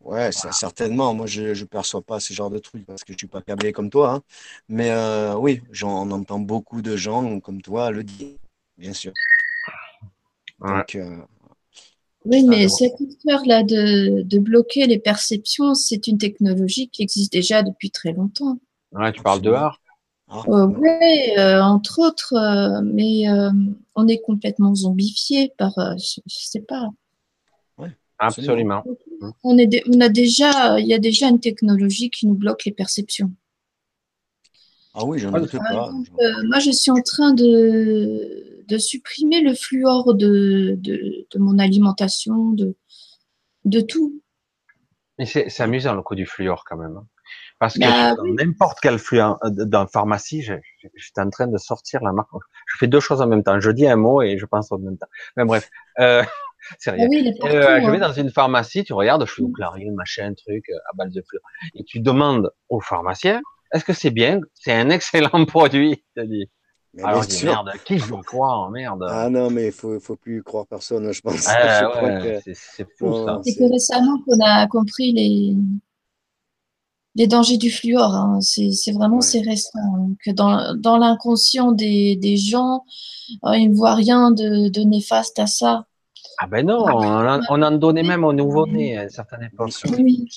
Ouais, certainement. Moi, je ne perçois pas ce genre de trucs parce que je suis pas câblé comme toi. Hein. Mais euh, oui, j'en entends beaucoup de gens comme toi le dire, bien sûr. Euh, oui, mais cette histoire-là de, de, bloquer les perceptions, c'est une technologie qui existe déjà depuis très longtemps. Ouais, tu parles de art ah. oui, entre autres, mais on est complètement zombifié par, je, ne sais pas. absolument. On, est on a déjà, il y a déjà une technologie qui nous bloque les perceptions. Ah oui, j'en doute pas. Euh, moi, je suis en train de, de supprimer le fluor de, de, de mon alimentation, de, de tout. Mais c'est amusant le coup du fluor quand même. Hein. Parce que bah dans n'importe quel flux dans pharmacie, j'étais en train de sortir la marque. Je fais deux choses en même temps. Je dis un mot et je pense en même temps. Mais bref, euh, c'est rien. Ah euh, je vais hein. dans une pharmacie, tu regardes, je fais au clarine, machin, truc, euh, à balle de fleurs. Et tu demandes au pharmacien, est-ce que c'est bien? C'est un excellent produit. te dis. Mais Alors, je dis, merde, qui je croire, merde. Ah non, mais il faut, faut plus croire personne, je pense. ouais, c'est fou, ça. C'est que récemment qu'on a compris les, les dangers du fluor. Hein. C'est vraiment c'est récent hein. que dans, dans l'inconscient des, des, gens, euh, ils ne voient rien de, de, néfaste à ça. Ah ben non, on, en, donnait même aux nouveau-nés à une certaine époque. Oui.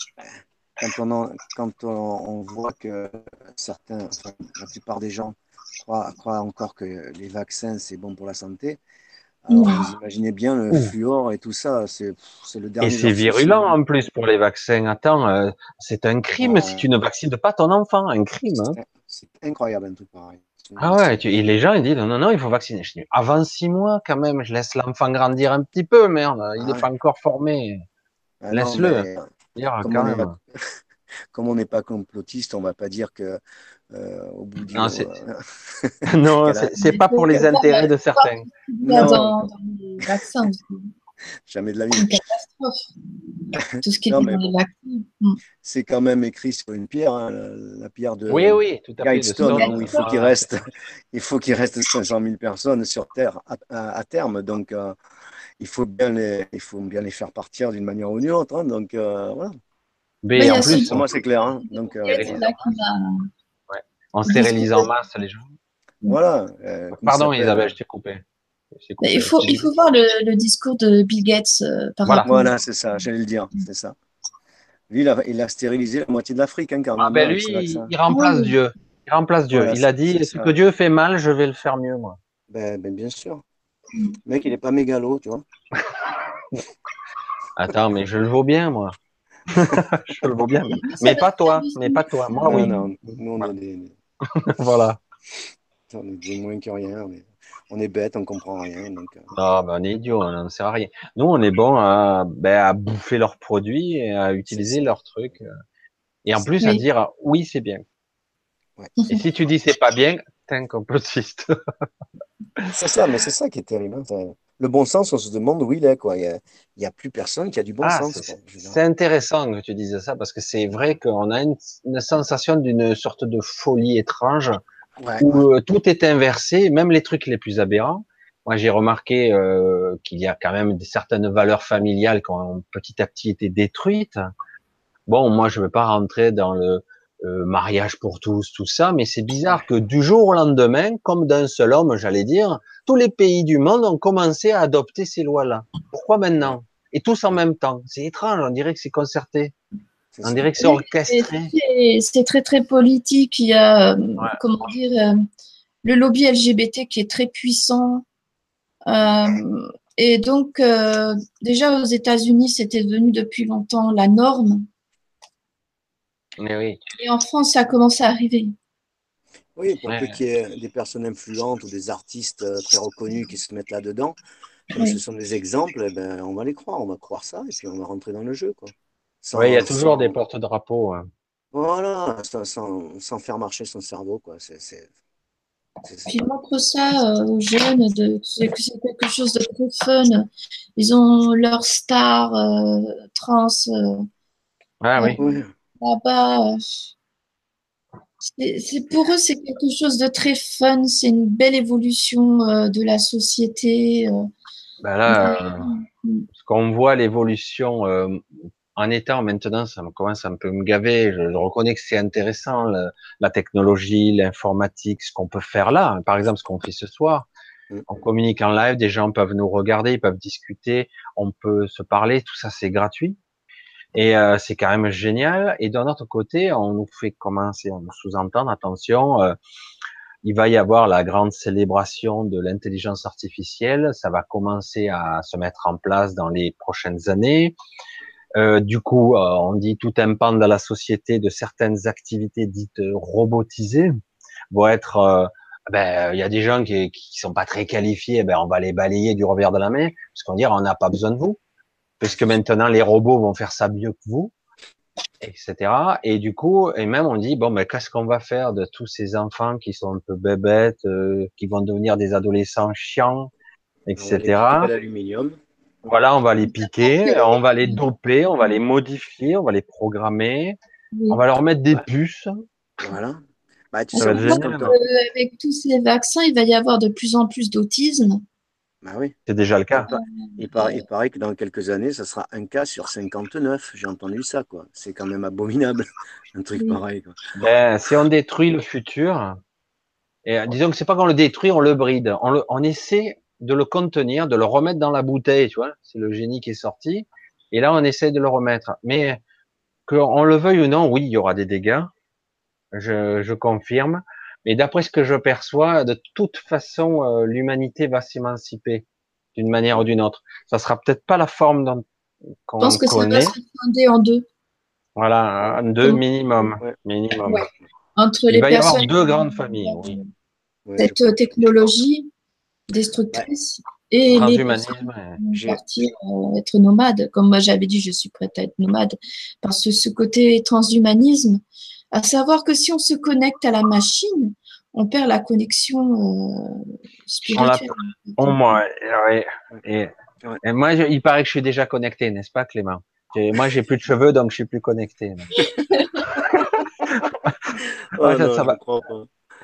Quand on, quand on, voit que certains, la plupart des gens croient, croient encore que les vaccins c'est bon pour la santé, Alors, vous imaginez bien le fluor et tout ça, c'est le dernier. Et c'est virulent en plus pour les vaccins. Attends, euh, c'est un crime si tu ne vaccines pas ton enfant, un crime. Hein. C'est incroyable un truc pareil. Ah ouais, et les gens ils disent non non il faut vacciner. Je dis avant six mois quand même, je laisse l'enfant grandir un petit peu, merde, il n'est ah pas encore formé. Ah Laisse-le. Comme on n'est pas complotiste, on va pas dire que euh, au bout du non, c'est non, c'est pas pour les intérêts de certains. Non. Dans, les vaccins. Jamais de la vie. Une catastrophe. Tout ce qui est dans les vaccins. Hmm. C'est quand même écrit sur une pierre, hein, la, pierre de oui, oui, tout à Guidestone, où il faut qu'il reste, il faut qu'il reste 500 000 personnes sur Terre à, terme. Donc, euh, il faut bien les, il faut bien les faire partir d'une manière ou d'une autre. Hein, donc euh, voilà. Mais, en plus, moi c'est clair. Hein, donc, euh, En stérilisant en masse les gens. Voilà. Euh, Pardon Isabelle, je t'ai coupé. Il faut, il faut voir le, discours de Bill Gates par voilà. rapport. Voilà, c'est ça, j'allais le dire, c'est ça. Lui, il a, il a, stérilisé la moitié de l'Afrique, hein. Ah ben lui, il, remplace Dieu. Il remplace Dieu. il a dit, ce que Dieu fait mal, je vais le faire mieux, moi. Ben, ben bien sûr. Le mec, il n'est pas mégalo, tu vois. Attends, mais je le vaux bien, moi. je le vaux bien. Mais pas toi, mais pas toi. Moi, oui. Non, nous, on est des... voilà. On est des moins que rien. On est bête, on comprend rien. Donc... Non, ben, on est idiot, on n'en sert à rien. Nous, on est bon à, ben, à bouffer leurs produits et à utiliser leurs trucs. Euh. Et en plus, à dire oui, c'est bien. Ouais. Et si tu dis c'est pas bien, t'es un complotiste. c'est ça, mais c'est ça qui est terrible. Le bon sens, on se demande où il est. Quoi. Il n'y a, plus personne qui a du bon ah, sens. C'est intéressant que tu dises ça parce que c'est vrai qu'on a une, sensation d'une sorte de folie étrange où euh, tout est inversé, même les trucs les plus aberrants. Moi, j'ai remarqué euh, qu'il y a quand même certaines valeurs familiales qui ont petit à petit été détruites. Bon, moi, je ne veux pas rentrer dans le euh, mariage pour tous, tout ça, mais c'est bizarre que du jour au lendemain, comme d'un seul homme, j'allais dire, tous les pays du monde ont commencé à adopter ces lois-là. Pourquoi maintenant? Et tous en même temps. C'est étrange, on dirait que c'est concerté. On dirait que c'est orchestré. C'est très très politique. Il y a, euh, comment dire, euh, le lobby LGBT qui est très puissant. et donc, déjà aux États-Unis, c'était devenu depuis longtemps la norme. Et en France, ça commence à arriver. Oui, pour peu qu'il y ait des personnes influentes ou des artistes euh, très reconnus qui se mettent là-dedans, ce sont des exemples, eh ben, on va les croire, on va croire ça, et puis on va rentrer dans le jeu. Quoi. oui, il y a toujours des porte-drapeaux. Hein. Voilà, sans, faire marcher son cerveau. Quoi. C'est, Puis montre ça euh, aux jeunes, de, c'est quelque chose de très fun. Ils ont leur star euh, trans. ah oui. Là-bas, c'est pour eux, c'est quelque chose de très fun. C'est une belle évolution euh, de la société. Euh. Ben là, euh, ce qu'on voit l'évolution en étant maintenant, ça me commence un peu à me gaver. Je, reconnais que c'est intéressant la technologie, l'informatique, ce qu'on peut faire là. Par exemple, ce qu'on fait ce soir. Mm. On communique en live, des gens peuvent nous regarder, ils peuvent discuter, on peut se parler, tout ça c'est gratuit. Et euh, c'est quand même génial. Et d'un autre côté, on nous fait commencer, on nous sous-entend, attention, euh, il va y avoir la grande célébration de l'intelligence artificielle. Ça va commencer à se mettre en place dans les prochaines années. Euh, du coup, on dit tout un pan de la société de certaines activités dites robotisées vont être ben il y a des gens qui, qui sont pas très qualifiés, ben on va les balayer du revers de la main, parce qu'on dit on n'a pas besoin de vous parce que maintenant les robots vont faire ça mieux que vous, etc. Et du coup, et même on dit bon, mais qu'est-ce qu'on va faire de tous ces enfants qui sont un peu bébêtes, euh, qui vont devenir des adolescents chiants, etc. Voilà, on va les piquer, on va les doper, on va les modifier, on va les programmer, on va leur mettre des puces. Voilà. Bah, tu sais, avec tous ces vaccins, il va y avoir de plus en plus d'autisme. Bah oui. C'est déjà le cas. Il paraît, il paraît, que dans quelques années, ça sera un cas sur 59. J'ai entendu ça, quoi. C'est quand même abominable, un truc pareil. Quoi. Ben, si on détruit le futur, et disons que c'est pas qu'on le détruit, on le bride. On, le, on essaie de le contenir, de le remettre dans la bouteille, tu vois. C'est le génie qui est sorti. Et là, on essaie de le remettre. Mais qu'on le veuille ou non, oui, il y aura des dégâts. Je, je confirme. Mais d'après ce que je perçois, de toute façon, euh, l'humanité va s'émanciper. d'une manière ou d'une autre. Ça sera peut-être pas la forme qu'on connaît. Je pense que ça va se scinder en deux. Voilà, en deux minimum. minimum. Entre les Il va y avoir deux grandes familles. Oui. Cette technologie destructrice et les partir euh, être nomade. Comme moi j'avais dit, je suis prête à être nomade parce que ce côté transhumanisme, à savoir que si on se connecte à la machine, on perd la connexion euh, spirituelle. On moi, et, moi, il paraît que je suis déjà connecté, n'est-ce pas, Clément? Moi, j'ai plus de cheveux, donc je suis plus connecté. oh, non, ça va.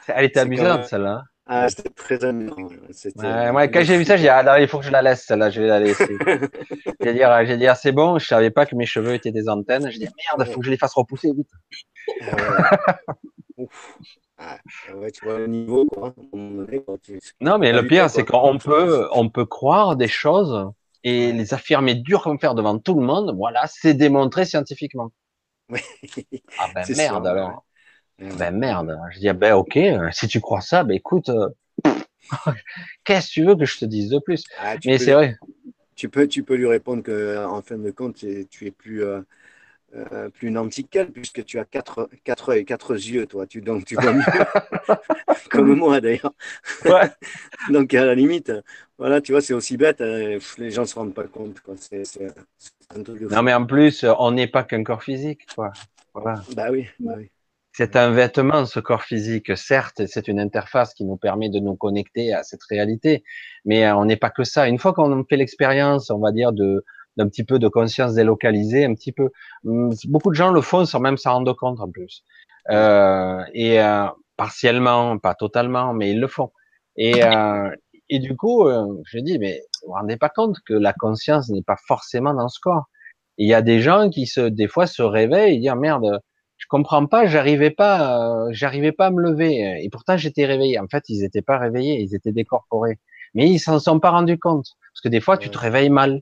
Elle était amusante, celle-là. Ah, c'était très amusant. Ouais, quand j'ai vu ça, j'ai dit, ah, il faut que je la laisse, celle-là, je vais la laisser. j'ai dit, ah, j'ai dit, ah, c'est bon, je savais pas que mes cheveux étaient des antennes. J'ai dit, merde, il faut que je les fasse repousser vite. Ah, ah, ouais. tu vois le niveau, quoi. Non, mais le pire, c'est qu'on peut, on peut croire des choses et les affirmer dur comme fer devant tout le monde. Voilà, c'est démontré scientifiquement. Oui. Ah ben merde alors. Ben merde. Je dis, ben ok, euh, si tu crois ça, ben écoute, euh, qu'est-ce que tu veux que je te dise de plus? Ah, Mais c'est vrai. Tu peux, tu peux lui répondre que en fin de compte, tu es plus, euh, euh, plus nanti qu'elle, puisque tu as quatre, quatre œils, quatre yeux, toi. Tu, donc tu vois mieux. Comme moi d'ailleurs. Ouais. donc à la limite, voilà, tu vois, c'est aussi bête. les gens ne se rendent pas compte. Quoi. C'est, un truc de non, mais en plus, on n'est pas qu'un corps physique. Quoi. Voilà. Bah oui. Bah oui. C'est un vêtement, ce corps physique. Certes, c'est une interface qui nous permet de nous connecter à cette réalité, mais euh, on n'est pas que ça. Une fois qu'on fait l'expérience, on va dire, de d'un petit peu de conscience délocalisée, un petit peu. Hum, beaucoup de gens le font sans même s'en rendre compte en plus. Euh, et euh, partiellement, pas totalement, mais ils le font. Et, euh, et du coup, euh, je dis, mais vous vous rendez pas compte que la conscience n'est pas forcément dans ce corps. Il y a des gens qui se, des fois, se réveillent et disent merde, je comprends pas, j'arrivais pas, euh, j'arrivais pas à me lever. Et pourtant, j'étais réveillé. En fait, ils étaient pas réveillés, ils étaient décorporés. Mais ils s'en sont pas rendus compte. Parce que des fois, tu te réveilles mal.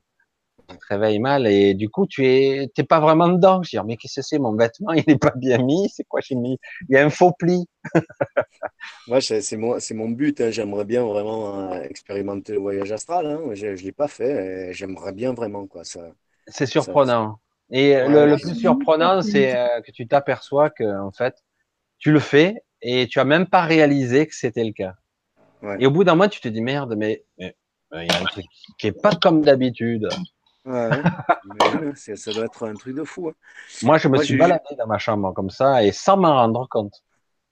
Tu te réveilles mal et du coup, tu es, t'es pas vraiment dedans. Je dis, mais qu'est-ce que c'est, mon vêtement, il n'est pas bien mis. C'est quoi, j'ai mis? Il y a un faux pli. Moi, c'est mon, c'est mon but. Hein. J'aimerais bien vraiment euh, expérimenter le voyage astral. Hein. Je, je l'ai pas fait. J'aimerais bien vraiment, quoi. Ça, c'est surprenant. Et le, plus surprenant, c'est euh, que tu t'aperçois que en fait, tu le fais et tu as même pas réalisé que c'était le cas. Ouais. Et au bout d'un mois, tu te dis merde, mais il y a un truc qui est pas comme d'habitude. Ouais, ça doit être un truc de fou. Hein. Moi, je me suis baladé dans ma chambre comme ça et sans m'en rendre compte.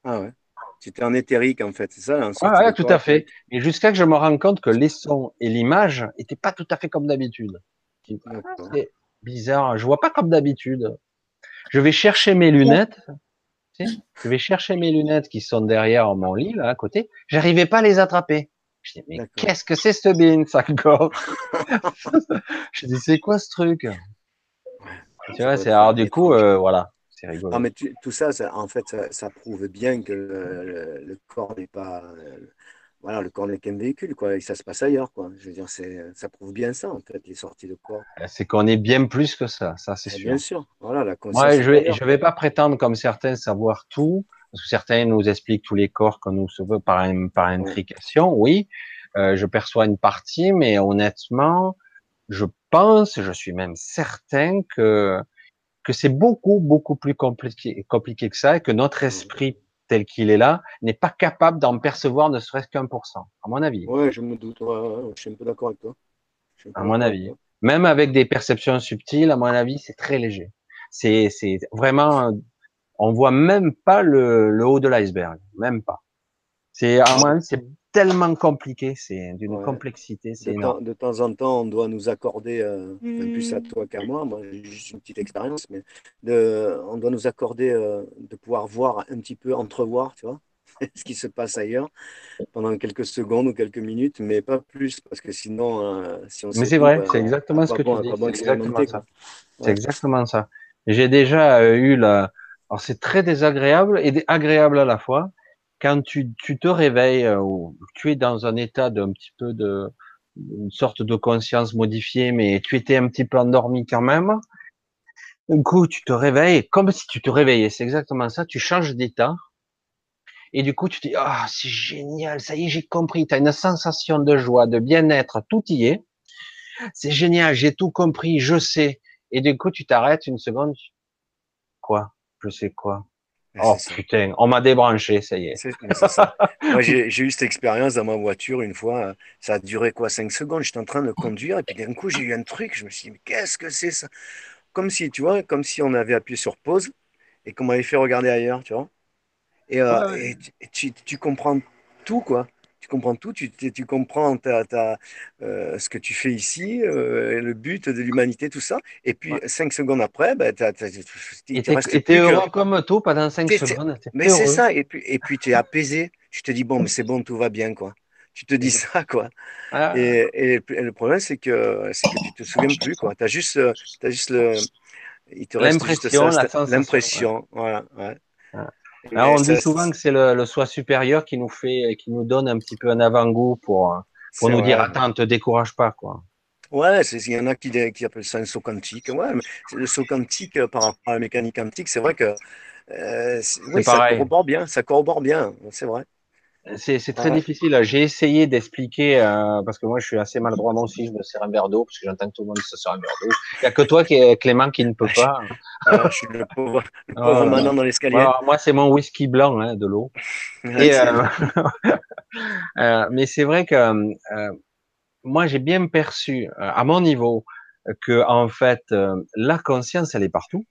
Ah ouais. Tu étais en éthérique en fait, c'est ça hein, ouais, tout à fait. Et jusqu'à que je me rende compte que les sons et l'image étaient pas tout à fait comme d'habitude bizarre. Je vois pas comme d'habitude. Je vais chercher mes lunettes. Je vais chercher mes lunettes qui sont derrière mon lit, là, à côté. J'arrivais pas à les attraper. Je dis, mais qu'est-ce que c'est ce bin, ça encore? je dis, c'est quoi ce truc? tu vois, c'est, alors du coup, euh, voilà. C'est rigolo. Non, mais tout ça, en fait, ça, prouve bien que le, corps n'est pas, voilà, le corps n'est qu'un véhicule, quoi, et ça se passe ailleurs, quoi. Je veux dire, c'est, ça prouve bien ça, en fait, les sorties de corps. Euh, c'est qu'on est bien plus que ça, ça c'est eh, sûr. Bien sûr, voilà, la conscience. Je vais, je vais pas prétendre comme certains savoir tout, parce que certains nous expliquent tous les corps qu'on nous veut par, par intrication, oui. Euh, je perçois une partie, mais honnêtement, je pense, je suis même certain que que c'est beaucoup beaucoup plus compliqué compliqué que ça, et que notre mmh. esprit tel qu'il est là, n'est pas capable d'en percevoir ne serait-ce qu'un pour cent, à mon avis. Oui, je me doute, je suis un peu d'accord avec toi. À mon avis. Même avec des perceptions subtiles, à mon avis, c'est très léger. C'est, c'est vraiment, on voit même pas le, le haut de l'iceberg, même pas. C'est, à mon avis, c'est tellement compliqué, c'est d'une complexité, c'est de, temps en temps, on doit nous accorder, euh, plus à toi qu'à moi, moi j'ai juste une petite expérience, mais de, on doit nous accorder euh, de pouvoir voir un petit peu, entrevoir, tu vois, ce qui se passe ailleurs pendant quelques secondes ou quelques minutes, mais pas plus, parce que sinon, euh, si on Mais c'est vrai, c'est exactement ce que tu dis. C'est exactement ça. C'est exactement ça. J'ai déjà eu la. Alors c'est très désagréable et agréable à la fois quand tu, te réveilles euh, ou tu es dans un état d'un petit peu de une sorte de conscience modifiée, mais tu étais un petit peu endormi quand même. Du coup, tu te réveilles comme si tu te réveillais. C'est exactement ça. Tu changes d'état Et du coup, tu te dis, ah, c'est génial, ça y est, j'ai compris. Tu as une sensation de joie, de bien-être, tout y est. C'est génial, j'ai tout compris, je sais. Et du coup, tu t'arrêtes une seconde. Quoi Je sais quoi Oh putain, on m'a débranché, ça y est. ça. Moi, j'ai eu cette expérience dans ma voiture une fois. Ça a duré quoi 5 secondes. J'étais en train de conduire et puis d'un coup, j'ai eu un truc. Je me suis dit, mais qu'est-ce que c'est ça? Comme si, tu vois, comme si on avait appuyé sur pause et qu'on m'avait fait regarder ailleurs, tu vois. Et, euh, tu, tu, comprends tout, quoi tu comprends tout, tu, tu comprends ta, euh, ce que tu fais ici, euh, le but de l'humanité, tout ça. Et puis, cinq secondes après, tu es heureux comme tout pendant cinq secondes. Mais c'est ça. Et puis, et puis tu es apaisé. Je te dis, bon, mais c'est bon, tout va bien, quoi. Tu te dis ça, quoi. Ah. Et, et, le problème, c'est que, que tu te souviens plus, quoi. Tu as juste, as juste le. Il te reste l'impression. Voilà. Ouais. Alors, on dit souvent que c'est le, le, soi supérieur qui nous fait, qui nous donne un petit peu un avant-goût pour, pour nous dire, attends, ne te décourage pas, quoi. Ouais, il y en a qui, qui appellent ça un saut quantique. Ouais, mais le saut quantique euh, par rapport à la mécanique quantique, c'est vrai que euh, oui, ça corrobore bien, ça corrobore bien, c'est vrai. C'est très difficile. J'ai essayé d'expliquer, euh, parce que moi je suis assez maladroit, moi aussi je me sers un verre d'eau, parce que j'entends que tout le monde se sert un verre d'eau. Il n'y a que toi, qui, Clément, qui ne peut pas. Ah, je suis le pauvre, le pauvre maintenant dans l'escalier. moi c'est mon whisky blanc, hein, de l'eau. euh, euh, mais c'est vrai que moi j'ai bien perçu, à mon niveau, que en fait la conscience elle est partout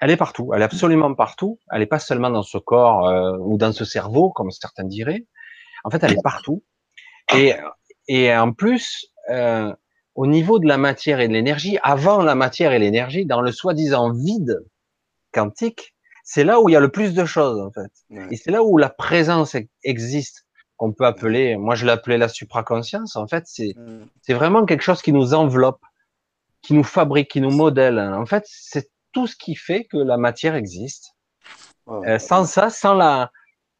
elle est partout, elle est absolument partout. Elle n'est pas seulement dans ce corps euh, ou dans ce cerveau, comme certains diraient. En fait, elle est partout. Et, et en plus, euh, au niveau de la matière et de l'énergie, avant la matière et l'énergie, dans le soi-disant vide quantique, c'est là où il y a le plus de choses, en fait. Et c'est là où la présence existe, qu'on peut appeler, moi je l'appelais la supraconscience. En fait, c'est mm. c'est vraiment quelque chose qui nous enveloppe, qui nous fabrique, qui nous modèle. En fait, c'est tout ce qui fait que la matière existe. Euh, sans ça, sans la,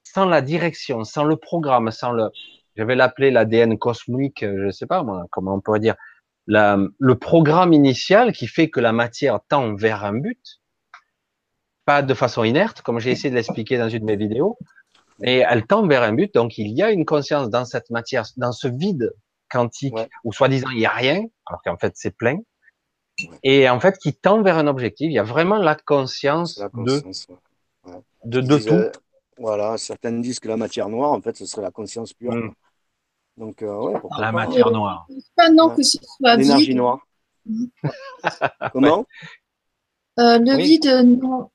sans la direction, sans le programme, sans le, je vais l'appeler l'ADN cosmique, euh, je sais pas moi, comment on pourrait dire, la, le programme initial qui fait que la matière tend vers un but, pas de façon inerte, comme j'ai essayé de l'expliquer dans une de mes vidéos, mais elle tend vers un but. Donc il y a une conscience dans cette matière, dans ce vide quantique où soi-disant il y a rien, alors qu'en fait c'est plein et en fait qui tend vers un objectif. Il y a vraiment la conscience, de, de, de, tout. Euh, voilà, certaines disent que la matière noire, en fait, ce serait la conscience pure. Hmm. Donc, euh, ouais, la matière noire. Pas non que ce soit L'énergie noire. Comment euh, Le vide, non.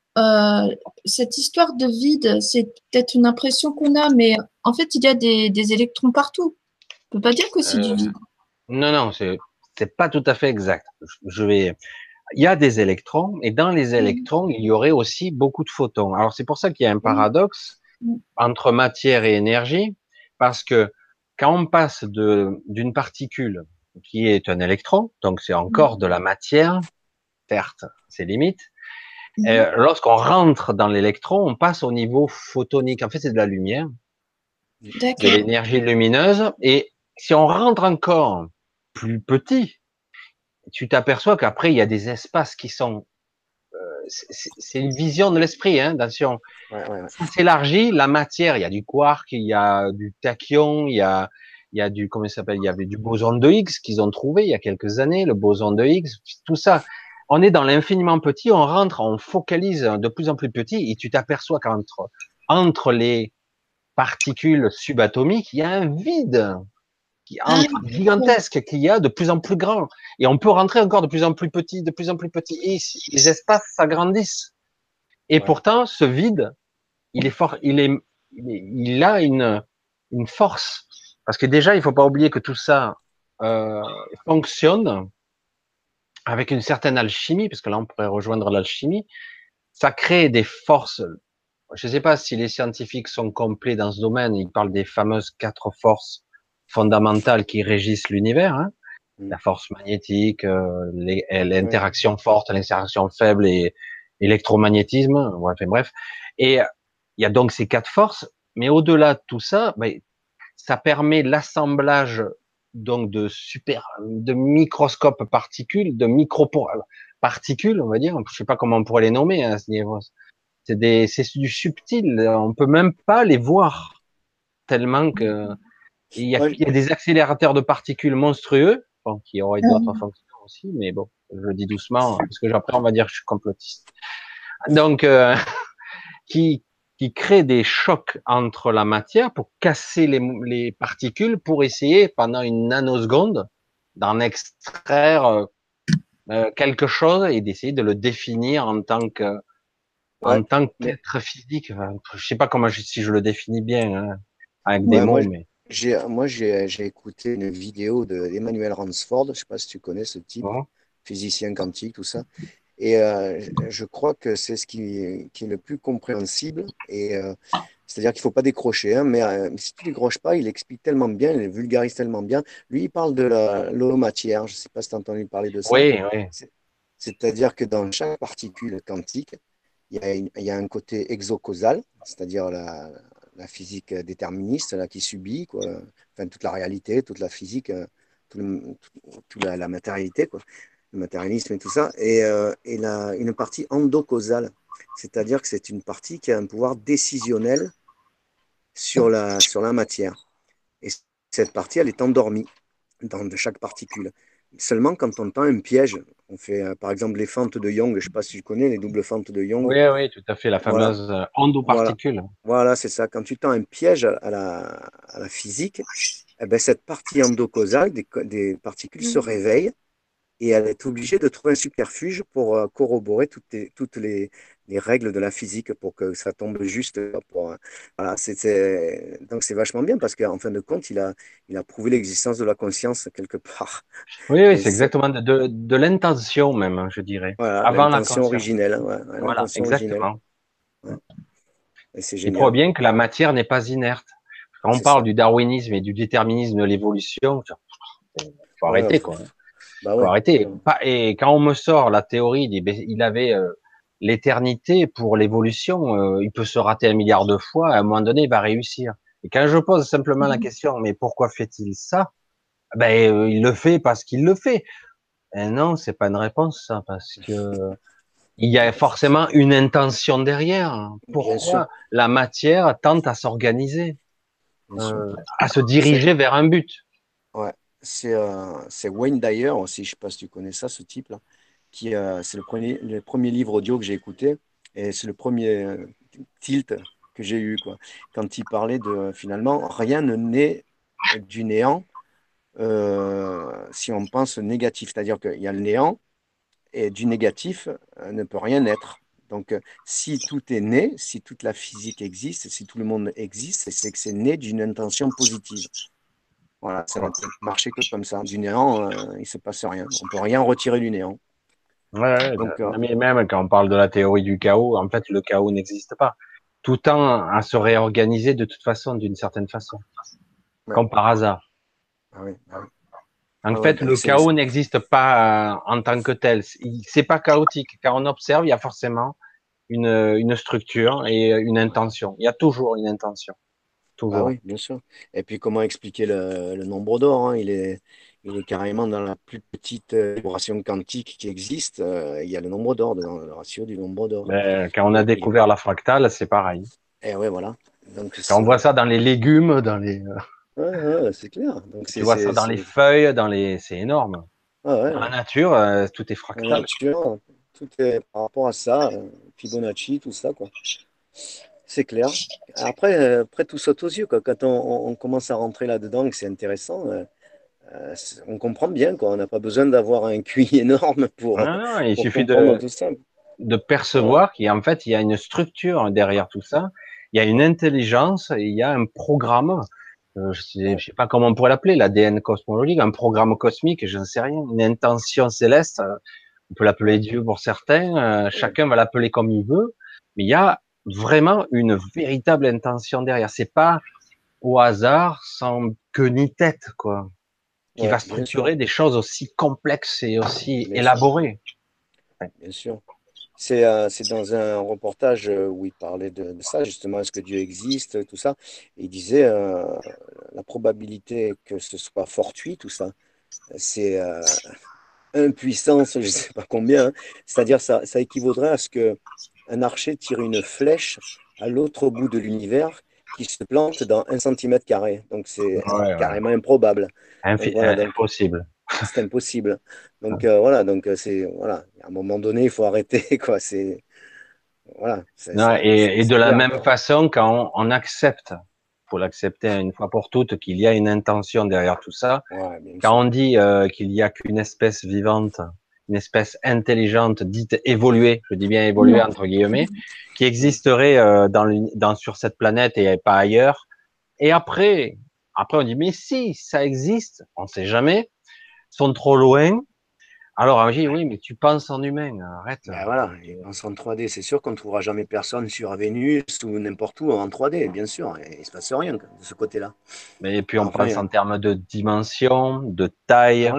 cette histoire de vide, c'est peut-être une impression qu'on a, mais en fait, il y a des, des électrons partout. On peut pas dire que c'est du vide. Non, non, c'est c'est pas tout à fait exact. Je vais, il y a des électrons et dans les mmh. électrons, il y aurait aussi beaucoup de photons. Alors c'est pour ça qu'il y a un mmh. paradoxe mmh. entre matière et énergie, parce que quand on passe de d'une particule qui est un électron, donc c'est encore de la matière, certes, c'est limite. Euh, lorsqu'on rentre dans l'électron, on passe au niveau photonique. En fait, c'est de la lumière, de l'énergie lumineuse. Et si on rentre encore plus petit, tu t'aperçois qu'après il y a des espaces qui sont euh, c'est une vision de l'esprit, hein, attention. Ouais, ouais, Ça s'élargit, la matière, il y a du quark, il y a du tachyon, il y a, il y a du, comment il s'appelle, il y avait du boson de Higgs qu'ils ont trouvé il y a quelques années, le boson de Higgs, tout ça. On est dans l'infiniment petit, on rentre, on focalise de plus en plus petit et tu t'aperçois qu'entre, entre les particules subatomiques, il y a un vide qui ah, gigantesque qu'il y a de plus en plus grand. Et on peut rentrer encore de plus en plus petit de plus en plus petit. Et les espaces s'agrandissent. Et pourtant ce vide il est fort il est il a une une force. Parce que déjà il faut pas oublier que tout ça euh, fonctionne avec une certaine alchimie parce que là on pourrait rejoindre l'alchimie. Ça crée des forces. Je ne sais pas si les scientifiques sont complets dans ce domaine. Ils parlent des fameuses quatre forces fondamentales qui régissent l'univers, hein. mm. la force magnétique, euh, l'interaction forte, l'interaction faible et l'électromagnétisme, bref, bref. Et il y a donc ces quatre forces, mais au-delà de tout ça, ben, ça permet l'assemblage donc de super, de microscopes particules, de micro particules, on va dire. Je sais pas comment on pourrait les nommer à ce niveau. C'est des, c'est du subtil. On peut même pas les voir tellement que il y a, il y a des accélérateurs de particules monstrueux, bon, qui auraient d'autres ah. fonctions aussi, mais bon, je le dis doucement parce que après on va dire que je suis complotiste. Donc, euh, qui qui crée des chocs entre la matière pour casser les, les particules pour essayer pendant une nanoseconde d'en extraire euh, euh, quelque chose et d'essayer de le définir en tant que en tant qu'être physique. Enfin, je sais pas comment je, si je le définis bien hein, avec des mots, mais j'ai moi j'ai écouté une vidéo de Emmanuel Ransford. Je sais pas si tu connais ce type, physicien quantique, tout ça. Et euh, je crois que c'est ce qui, qui, est le plus compréhensible. Et euh, c'est-à-dire qu'il ne faut pas décrocher. Hein, mais euh, si tu ne décroches pas, il explique tellement bien, il vulgarise tellement bien. Lui, il parle de l'holomatière. Je ne sais pas si tu as entendu parler de ça. Oui, oui. C'est-à-dire que dans chaque particule quantique, il y a, il y a un côté exocausal, c'est-à-dire la, la, physique déterministe là, qui subit quoi. Toute la réalité, toute la physique, toute la, la matérialité. Quoi le matérialisme et tout ça, et, euh, et la, une partie endocausale, c'est-à-dire que c'est une partie qui a un pouvoir décisionnel sur la, sur la matière. Et cette partie, elle est endormie dans de chaque particule. Seulement quand on tend un piège, on fait euh, par exemple les fentes de Young, je ne sais pas si tu connais les doubles fentes de Young. Oui, oui, tout à fait, la fameuse voilà. Euh, endoparticule. Voilà, c'est ça. Quand tu tends un piège à la, à la physique, eh ben, cette partie endocausale des, des particules se mmh. réveille et elle est obligée de trouver un subterfuge pour euh, corroborer toutes les, toutes les, les, règles de la physique pour que ça tombe juste. Pour, euh, voilà, c'est, donc c'est vachement bien parce qu'en fin de compte, il a, il a prouvé l'existence de la conscience quelque part. Oui, oui c'est exactement de, de, l'intention même, hein, je dirais. Voilà, Avant l'intention originelle. Ouais, voilà, exactement. Ouais. Il croit bien que la matière n'est pas inerte. Quand on parle ça. du darwinisme et du déterminisme de l'évolution, il faut arrêter quoi. Bah faut arrêter. Et quand on me sort la théorie, il avait euh, l'éternité pour l'évolution, euh, il peut se rater un milliard de fois, à un moment donné, il va réussir. Et quand je pose simplement la mmh. question, mais pourquoi fait-il ça? Ben, euh, il le fait parce qu'il le fait. Et non, c'est pas une réponse, ça, parce que il y a forcément une intention derrière. Pourquoi la matière tente à s'organiser, à se diriger vers un but? Ouais euh, c'est Wayne Dyer aussi, je ne sais pas si tu connais ça, ce type-là. Euh, C'est le premier, livre audio que j'ai écouté et c'est le premier euh, tilt que j'ai eu. Quand il parlait de finalement, rien ne naît du néant si on pense négatif. C'est-à-dire qu'il y a le néant et du négatif ne peut rien naître. Donc, si tout est né, si toute la physique existe, si tout le monde existe, c'est que c'est né d'une intention positive. Voilà, ça va marcher que comme ça. Du néant, euh, il ne se passe rien. On ne peut rien retirer du néant. Ouais, Donc, euh, mais même quand on parle de la théorie du chaos, en fait, le chaos n'existe pas. Tout tend à se réorganiser de toute façon, d'une certaine façon. Ouais. Comme par hasard. Ah oui, ah oui. En ah fait, ouais, le chaos n'existe pas euh, en tant que tel. C'est pas chaotique. Quand on observe, il y a forcément une, une structure et une intention. Il y a toujours une intention. Ah oui, bien sûr. Et puis, comment expliquer le, le nombre d'or hein? il, est, il est carrément dans la plus petite euh, vibration quantique qui existe. Euh, il y a le nombre d'or, dans le ratio du nombre d'or. Ben, quand on a découvert la fractale, c'est pareil. Et eh oui, voilà. Donc, quand on voit ça dans les légumes, dans les. Euh, ouais, ouais, c'est clair. Donc, tu vois ça dans les feuilles, dans les. C'est énorme. Ah ouais, dans la nature, euh, tout est fractal. La nature, tout est par rapport à ça, Fibonacci, tout ça, quoi. C'est clair. Après, euh, après, tout saute aux yeux. Quoi. Quand on, on, commence à rentrer là-dedans, c'est intéressant, euh, euh on comprend bien. Quoi. On n'a pas besoin d'avoir un QI énorme pour. Non, non, il pour suffit de, tout ça. de percevoir qu'en fait, il y a une structure derrière tout ça. Il y a une intelligence, il y a un programme. Euh, je ne sais, sais, pas comment on pourrait l'appeler, l'ADN cosmologique, un programme cosmique, je ne sais rien, une intention céleste. On peut l'appeler Dieu pour certains. chacun va l'appeler comme il veut. Mais il y a vraiment une véritable intention derrière. C'est pas au hasard, sans queue ni tête, quoi, qui ouais, va structurer des choses aussi complexes et aussi bien élaborées. Sûr. Bien sûr. C'est euh, dans un reportage où il parlait de, de ça, justement, est-ce que Dieu existe, tout ça. Il disait euh, la probabilité que ce soit fortuit, tout ça, c'est euh, puissance, je ne sais pas combien. Hein. C'est-à-dire ça, ça équivaudrait à ce que un archer tire une flèche à l'autre bout de l'univers qui se plante dans un centimètre carré. Donc c'est carrément improbable. impossible. C'est impossible. Donc euh, voilà, donc euh, c'est voilà, à un moment donné, il faut arrêter quoi. C'est voilà. et, de la même façon, quand on, accepte, faut l'accepter une fois pour toutes, qu'il y a une intention derrière tout ça. quand on dit euh, qu'il y a qu'une espèce vivante une espèce intelligente dite évoluée, je dis bien évoluée entre guillemets, qui existerait euh, dans, dans, sur cette planète et pas ailleurs. Et après, après on dit mais si ça existe, on sait jamais, sont trop loin. Alors on dit oui mais tu penses en humain, arrête. Ben voilà, ils pensent en 3D, c'est sûr qu'on ne trouvera jamais personne sur Vénus ou n'importe où en 3D, bien sûr, et il se passe rien de ce côté-là. Mais puis on pense en termes de dimension, de taille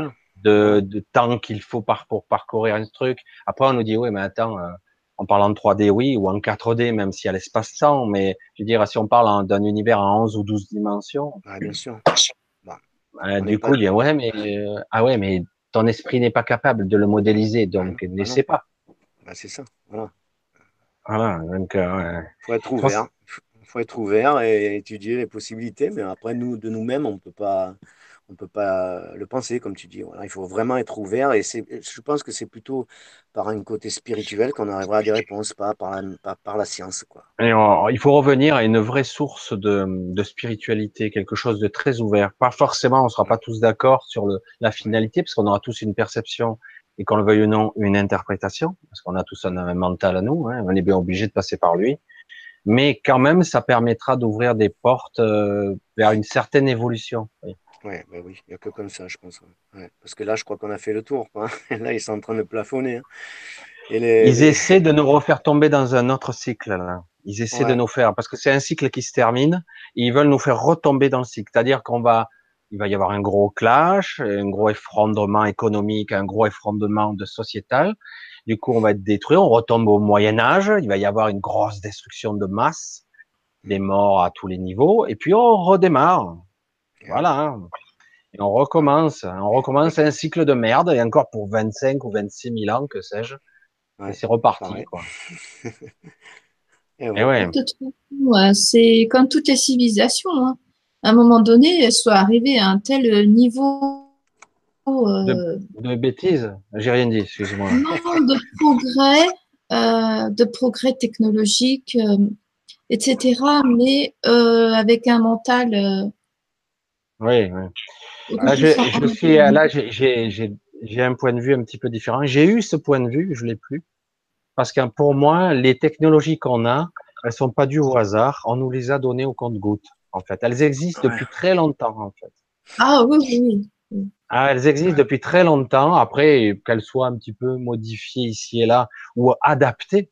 de, de temps qu'il faut par, pour parcourir un truc. Après, on nous dit, oui, mais attends, euh, on parle en 3D, oui, ou en 4D, même s'il y a l'espace-temps, mais je veux dire, si on parle d'un univers en 11 ou 12 dimensions. Ah, bien sûr. Bah, euh, du coup, il dit, ouais, mais, euh, ah ouais, mais ton esprit n'est pas capable de le modéliser, donc ne bah, pas. Bah, c'est ça, voilà. Voilà, donc, euh, faut être ouvert. Il faut être ouvert et étudier les possibilités, mais après, nous, de nous-mêmes, on ne peut pas, on ne peut pas le penser, comme tu dis. Voilà, il faut vraiment être ouvert et je pense que c'est plutôt par un côté spirituel qu'on arrivera à des réponses, pas par la, par la science. Quoi. il faut revenir à une vraie source de, de, spiritualité, quelque chose de très ouvert. Pas forcément, on ne sera pas tous d'accord sur la finalité, parce qu'on aura tous une perception et qu'on le veuille ou non, une interprétation, parce qu'on a tous un, mental à nous, hein, on est bien obligé de passer par lui. Mais quand même, ça permettra d'ouvrir des portes euh, vers une certaine évolution. Ouais, bah oui, il n'y a que comme ça, je pense. Parce que là, je crois qu'on a fait le tour. Là, ils sont en train de plafonner. Hein. Ils essaient de nous refaire tomber dans un autre cycle. Là. Ils essaient de nous faire, parce que c'est un cycle qui se termine, et ils veulent nous faire retomber dans le cycle. C'est-à-dire qu'on va, il va y avoir un gros clash, un gros effondrement économique, un gros effondrement de sociétal. Du coup, on va être détruit, on retombe au Moyen Âge, il va y avoir une grosse destruction de masse, des morts à tous les niveaux, et puis on redémarre. Voilà. Hein. Et on recommence, on recommence un cycle de merde, et encore pour 25 ou 26 000 ans, que sais-je. et c'est reparti, quoi. et ouais. c'est comme toutes les civilisations. Hein. À un moment donné, elles sont arrivées à un tel niveau. Euh, de, bêtises J'ai rien dit, excuse-moi. Non, de progrès, euh, de progrès technologique, euh, etc. Mais avec un mental oui, oui. Là, je, je suis, là, j'ai un point de vue un petit peu différent. J'ai eu ce point de vue, je l'ai plus, parce que pour moi, les technologies qu'on a, elles sont pas dues au hasard. On nous les a données au compte-gouttes, en fait. Elles existent depuis très longtemps, en fait. Ah oui, oui. Ah, elles existent depuis très longtemps. Après, qu'elles soient un petit peu modifiées ici et là ou adaptées.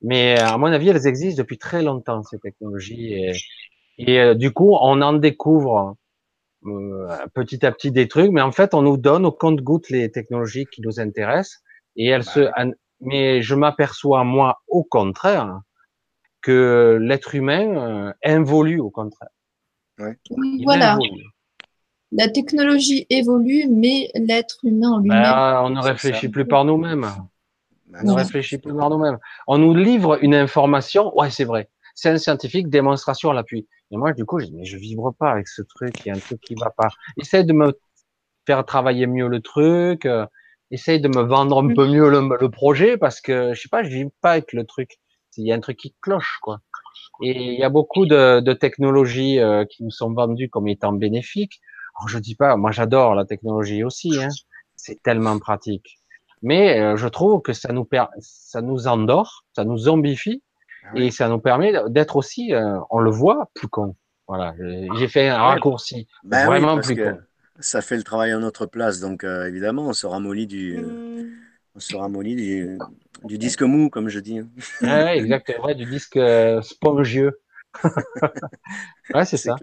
Mais à mon avis, elles existent depuis très longtemps, ces technologies. Et, et euh, du coup, on en découvre euh, petit à petit des trucs, mais en fait, on nous donne au compte-goutte les technologies qui nous intéressent, et elles se. Bah mais je m'aperçois moi, au contraire, que l'être humain euh, involue au contraire. Ouais. voilà. La technologie évolue, mais l'être humain en lui-même. Bah, on ne réfléchit plus par nous-mêmes. Bah on ne réfléchit plus par nous-mêmes. On nous livre une information. Ouais, c'est vrai. C'est un scientifique, démonstration à l'appui. Et moi, du coup, je dis, mais je vibre pas avec ce truc, il y a un truc qui va pas. Essaye de me faire travailler mieux le truc, euh, essaye de me vendre un peu mieux le, projet, parce que, je sais pas, je vibre pas avec le truc. Il y a un truc qui cloche, quoi. Et il y a beaucoup de, de technologies euh, qui nous sont vendues comme étant bénéfiques. Alors, je dis pas, moi j'adore la technologie aussi, hein. c'est tellement pratique. Mais euh, je trouve que ça nous per... ça nous endort, ça nous zombifie, et ça nous permet d'être aussi, euh, on le voit, plus con. Voilà, j'ai fait un raccourci, ben vraiment plus con. Ça fait le travail à notre place, donc euh, évidemment, on se ramollit du, on se ramollit du, du, disque mou, comme je dis. Ah ouais, exactement, du disque euh, spongieux. ouais, c'est ça.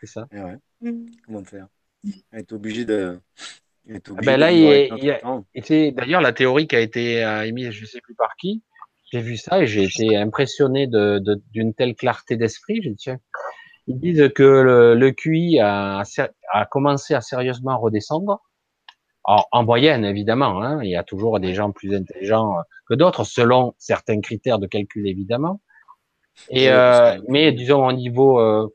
C'est ça. Eh ouais. Comment faire? Être obligé de. Être obligé ah ben là, il y a, d'ailleurs la théorie qui a été émise, je sais plus par qui, j'ai vu ça et j'ai été impressionné d'une de, telle clarté d'esprit. J'ai dit, tiens, ils disent que le, le QI a, a, commencé à sérieusement redescendre en moyenne, évidemment, hein, il y a toujours des gens plus intelligents que d'autres, selon certains critères de calcul, évidemment. Et euh, mais disons au niveau euh,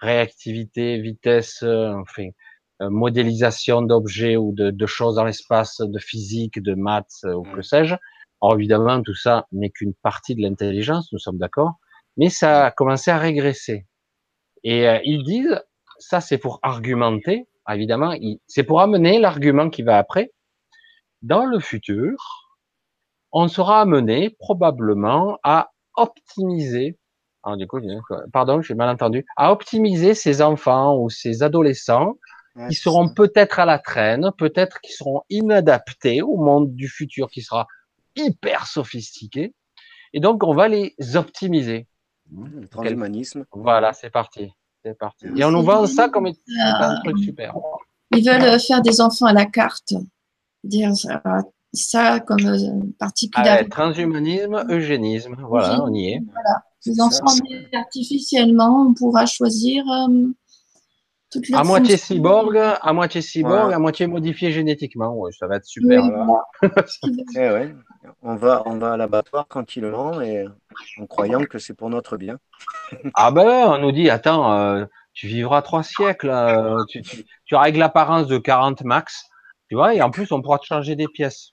réactivité, vitesse, euh, enfin modélisation d'objets ou de, de, choses dans l'espace, de physique, de maths ou que sais-je. Alors évidemment, tout ça n'est qu'une partie de l'intelligence, nous sommes d'accord, mais ça a commencé à régresser. Et ils disent, ça c'est pour argumenter, évidemment, c'est pour amener l'argument qui va après. Dans le futur, on sera amené probablement à optimiser ah, du coup, pardon, j'ai mal entendu, à optimiser ces enfants ou ces adolescents qui seront peut-être à la traîne, peut-être qui seront inadaptés au monde du futur qui sera hyper sophistiqué. Et donc, on va les optimiser. le transhumanisme. Voilà, c'est parti. C'est parti. Et on nous vend ça comme un truc super. Ils veulent faire des enfants à la carte. Dire ça comme euh, particulier. transhumanisme, eugénisme. Voilà, on y est. Voilà. Les enfants artificiellement, on pourra choisir euh, à moitié cyborg, à moitié cyborg, à moitié modifié génétiquement. ça va être super. Eh on va, on va à l'abattoir tranquillement et en croyant que c'est pour notre bien. ah ben, on nous dit, attends, euh, tu vivras trois siècles, euh, tu, tu, règles l'apparence de 40 max, tu vois, et en plus on pourra te changer des pièces.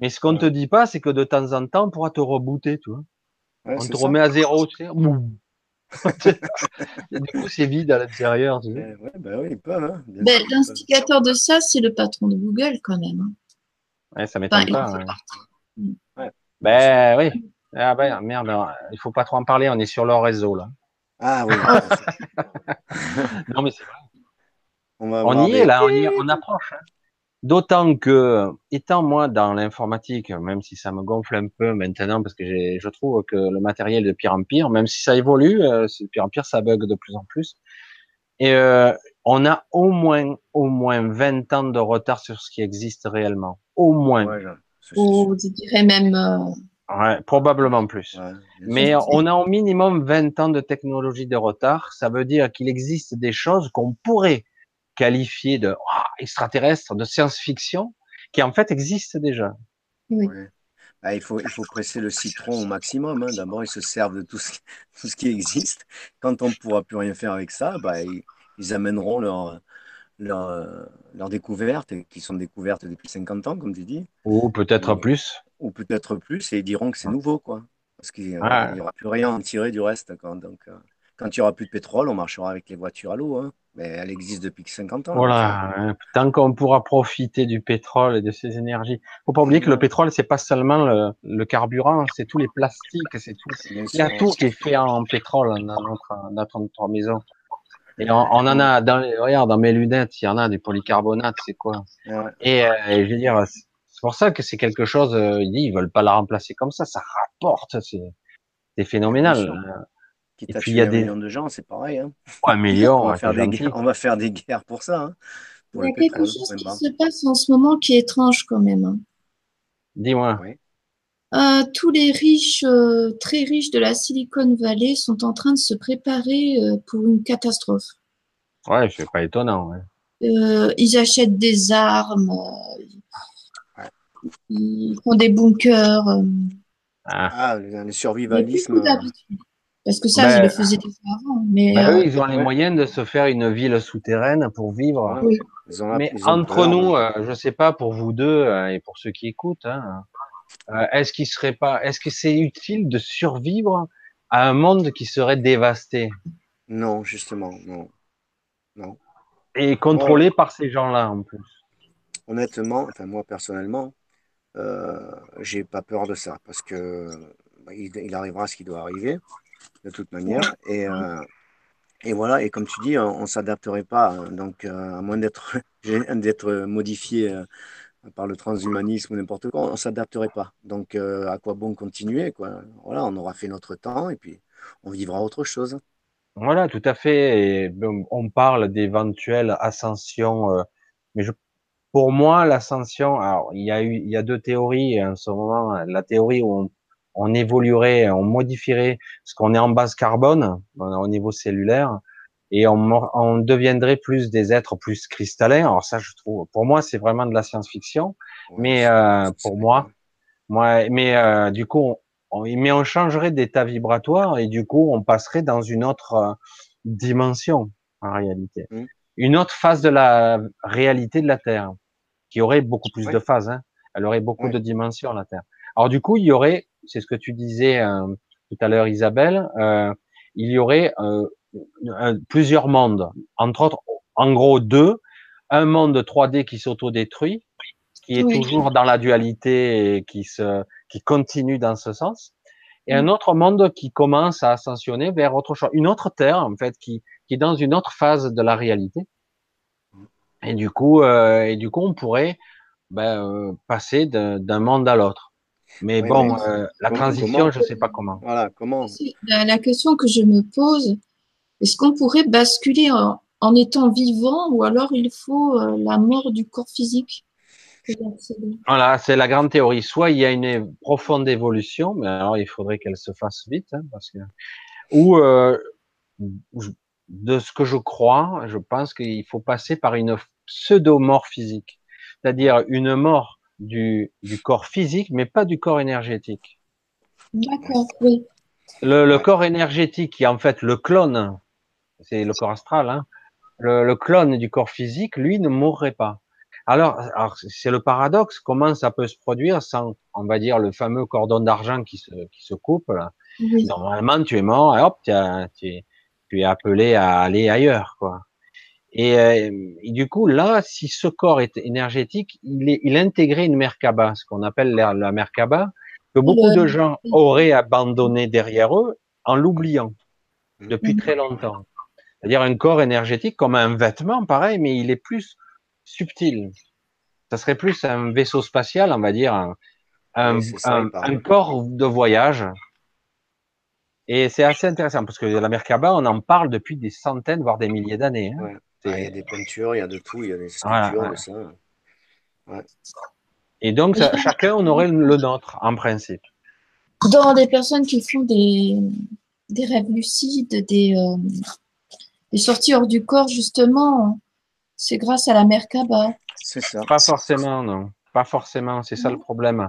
Mais ce qu'on ne te dit pas, c'est que de temps en temps, on pourra te rebooter, tu vois on te remet à zéro, tu sais. du coup, c'est vide à l'intérieur. Tu sais. ouais, bah oui, pas. Hein, ben, L'instigateur de ça, c'est le patron de Google, quand même. Hein. Ouais, ça m'étonne pas. Ouais. Ben oui. Ah ben merde, il faut pas trop en parler, on est sur leur réseau là. Ah oui. non mais c'est vrai. On, y est là, on, y, on approche. Hein. D'autant que, étant moi dans l'informatique, même si ça me gonfle un peu maintenant, parce que je trouve que le matériel est de pire en pire, même si ça évolue, euh, c'est de pire en pire, ça bug de plus en plus. Et euh, on a au moins, au moins 20 ans de retard sur ce qui existe réellement. Au moins. Ouais, Ou je dirais même. Euh, ouais, probablement plus. Mais on a au minimum 20 ans de technologie de retard. Ça veut dire qu'il existe des choses qu'on pourrait qualifié de oh, extraterrestre, de science-fiction, qui en fait existe déjà. Bah, il, faut, il faut presser le citron au maximum. Hein. D'abord, ils se servent de tout ce, tout ce qui existe. Quand on ne pourra plus rien faire avec ça, bah, ils, amèneront leur, leur, leur découverte, qui sont découvertes depuis 50 ans, comme tu dis. Ou peut-être plus. Ou peut-être plus, et ils diront que c'est nouveau, quoi. Parce qu'il n'y aura plus rien à en tirer du reste. Donc, euh, quand il n'y aura plus de pétrole, on marchera avec les voitures à l'eau. Hein. Mais elle existe depuis 50 ans. Voilà. Hein. Tant qu'on pourra profiter du pétrole et de ses énergies. Faut pas oublier que le pétrole, c'est pas seulement le, carburant, c'est tous les plastiques, c'est tout. Il y a tout qui est fait en pétrole dans notre, notre, maison. Et on, en a dans regarde, dans mes lunettes, il y en a des polycarbonates, c'est quoi et, euh, je veux dire, c'est pour ça que c'est quelque chose. Euh, ils veulent pas la remplacer comme ça, ça rapporte, c'est phénoménal. Il y a des millions de gens, c'est pareil. Hein. un million, on, va faire des guerres, on va faire des guerres pour ça. Hein, il y a quelque chose qui se passe en ce moment qui est étrange quand même. Hein. Dis-moi. Euh, tous les riches, euh, très riches de la Silicon Valley sont en train de se préparer euh, pour une catastrophe. Ouais, c'est pas étonnant. ils achètent des armes, ils font des bunkers. Ah. ah, le survivalisme. Parce que ça, je le faisais déjà avant. Mais bah eux, ils ont les moyens de se faire une ville souterraine pour vivre. mais entre nous, euh, je sais pas pour vous deux euh, et pour ceux qui écoutent, hein, euh, est-ce qu'il serait pas, est-ce que c'est utile de survivre à un monde qui serait dévasté? Non, justement, non, non. Et contrôlé par ces gens-là en plus. Honnêtement, enfin moi personnellement, euh, j'ai pas peur de ça parce que bah, il, il, arrivera ce qui doit arriver de toute manière. Et, euh, et voilà, et comme tu dis, on ne s'adapterait pas. Hein. donc, euh, à moins d'être modifié euh, par le transhumanisme ou n'importe quoi, on ne s'adapterait pas. Donc, à quoi bon continuer quoi? Voilà, on aura fait notre temps et puis on vivra autre chose. Voilà, tout à fait. Et on parle d'éventuelle ascension, mais je, pour moi, l'ascension, alors il y a eu, il y a deux théories en ce moment. La théorie où on on évoluerait, on modifierait ce qu'on est en base carbone au niveau cellulaire, et on, on deviendrait plus des êtres plus cristallins. Alors ça, je trouve, pour moi, c'est vraiment de la science-fiction, mais euh, pour moi, moi, mais euh, du coup, on, mais on changerait d'état vibratoire et du coup, on passerait dans une autre euh, dimension en réalité, mmh. une autre phase de la réalité de la Terre, qui aurait beaucoup plus de phases. Hein. Elle aurait beaucoup de dimensions la Terre. Alors du coup, il y aurait, c'est ce que tu disais euh, tout à l'heure, Isabelle, euh, il y aurait euh, plusieurs mondes, entre autres, en gros deux, un monde 3D qui s'autodétruit, qui est toujours dans la dualité et qui se, qui continue dans ce sens, et un mm. autre monde qui commence à ascensionner vers autre chose, une autre terre en fait, qui, qui est dans une autre phase de la réalité. Et du coup, euh, et du coup, on pourrait ben, euh, passer d'un monde à l'autre. Mais bon, euh, la transition, je ne sais pas comment. Voilà, comment la, question que je me pose, est-ce qu'on pourrait basculer en, en, étant vivant ou alors il faut euh, la mort du corps physique voilà, c'est la grande théorie. Soit il y a une profonde évolution, mais alors il faudrait qu'elle se fasse vite, hein, parce que ou euh, de ce que je crois, je pense qu'il faut passer par une pseudo-mort physique, c'est-à-dire une mort du, du, corps physique, mais pas du corps énergétique. D'accord, oui. Le, le, corps énergétique, qui est en fait le clone, c'est le corps astral, hein, le, le, clone du corps physique, lui, ne mourrait pas. Alors, alors c'est le paradoxe. Comment ça peut se produire sans, on va dire, le fameux cordon d'argent qui se, qui se coupe là. Normalement, tu es mort, et hop, tu, es, tu es appelé à aller ailleurs, quoi. Et, euh, et, du coup, là, si ce corps est énergétique, il, est, il intégrait une Merkaba, ce qu'on appelle la, la Merkaba, que beaucoup de gens auraient abandonné derrière eux en l'oubliant depuis mhm. très longtemps. C'est-à-dire un corps énergétique comme un vêtement, pareil, mais il est plus subtil. Ça serait plus un vaisseau spatial, on va dire, un, un, un, corps de voyage. Et c'est assez intéressant parce que la Merkaba, on en parle depuis des centaines, voire des milliers d'années. Hein. Il y a des peintures, il y a de tout, il y a des sculptures, de ça. Et donc, chacun, on aurait le nôtre, en principe. Dans des personnes qui font des, des rêves lucides, des, euh, des sorties hors du corps, justement, c'est grâce à la Merkaba. C'est ça. Pas forcément, non. Pas forcément, c'est ça le problème.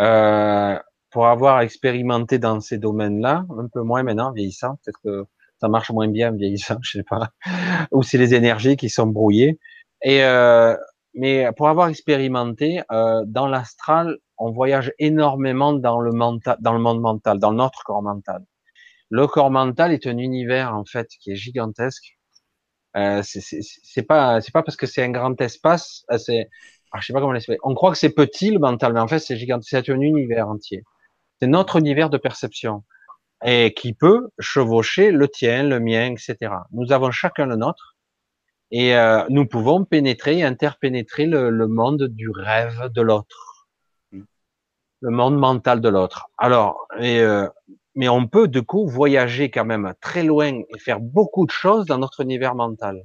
Euh, pour avoir expérimenté dans ces domaines-là, un peu moins maintenant, vieillissant, peut-être que ça marche moins bien vieillissant, je sais pas, ou c'est les énergies qui sont brouillées. Et euh, mais pour avoir expérimenté euh, dans l'astral, on voyage énormément dans le mental, dans le monde mental, dans notre corps mental. Le corps mental est un univers en fait qui est gigantesque euh, c'est pas c'est pas parce que c'est un grand espace, euh, c'est je sais pas comment l'expliquer. On croit que c'est petit le mental, mais en fait c'est gigantesque, c'est un univers entier. C'est notre univers de perception et qui peut chevaucher le tien, le mien, etc. Nous avons chacun le nôtre et euh, nous pouvons pénétrer, interpénétrer le, le monde du rêve de l'autre, mm. le monde mental de l'autre. Alors, et, euh, mais on peut du coup voyager quand même très loin et faire beaucoup de choses dans notre univers mental.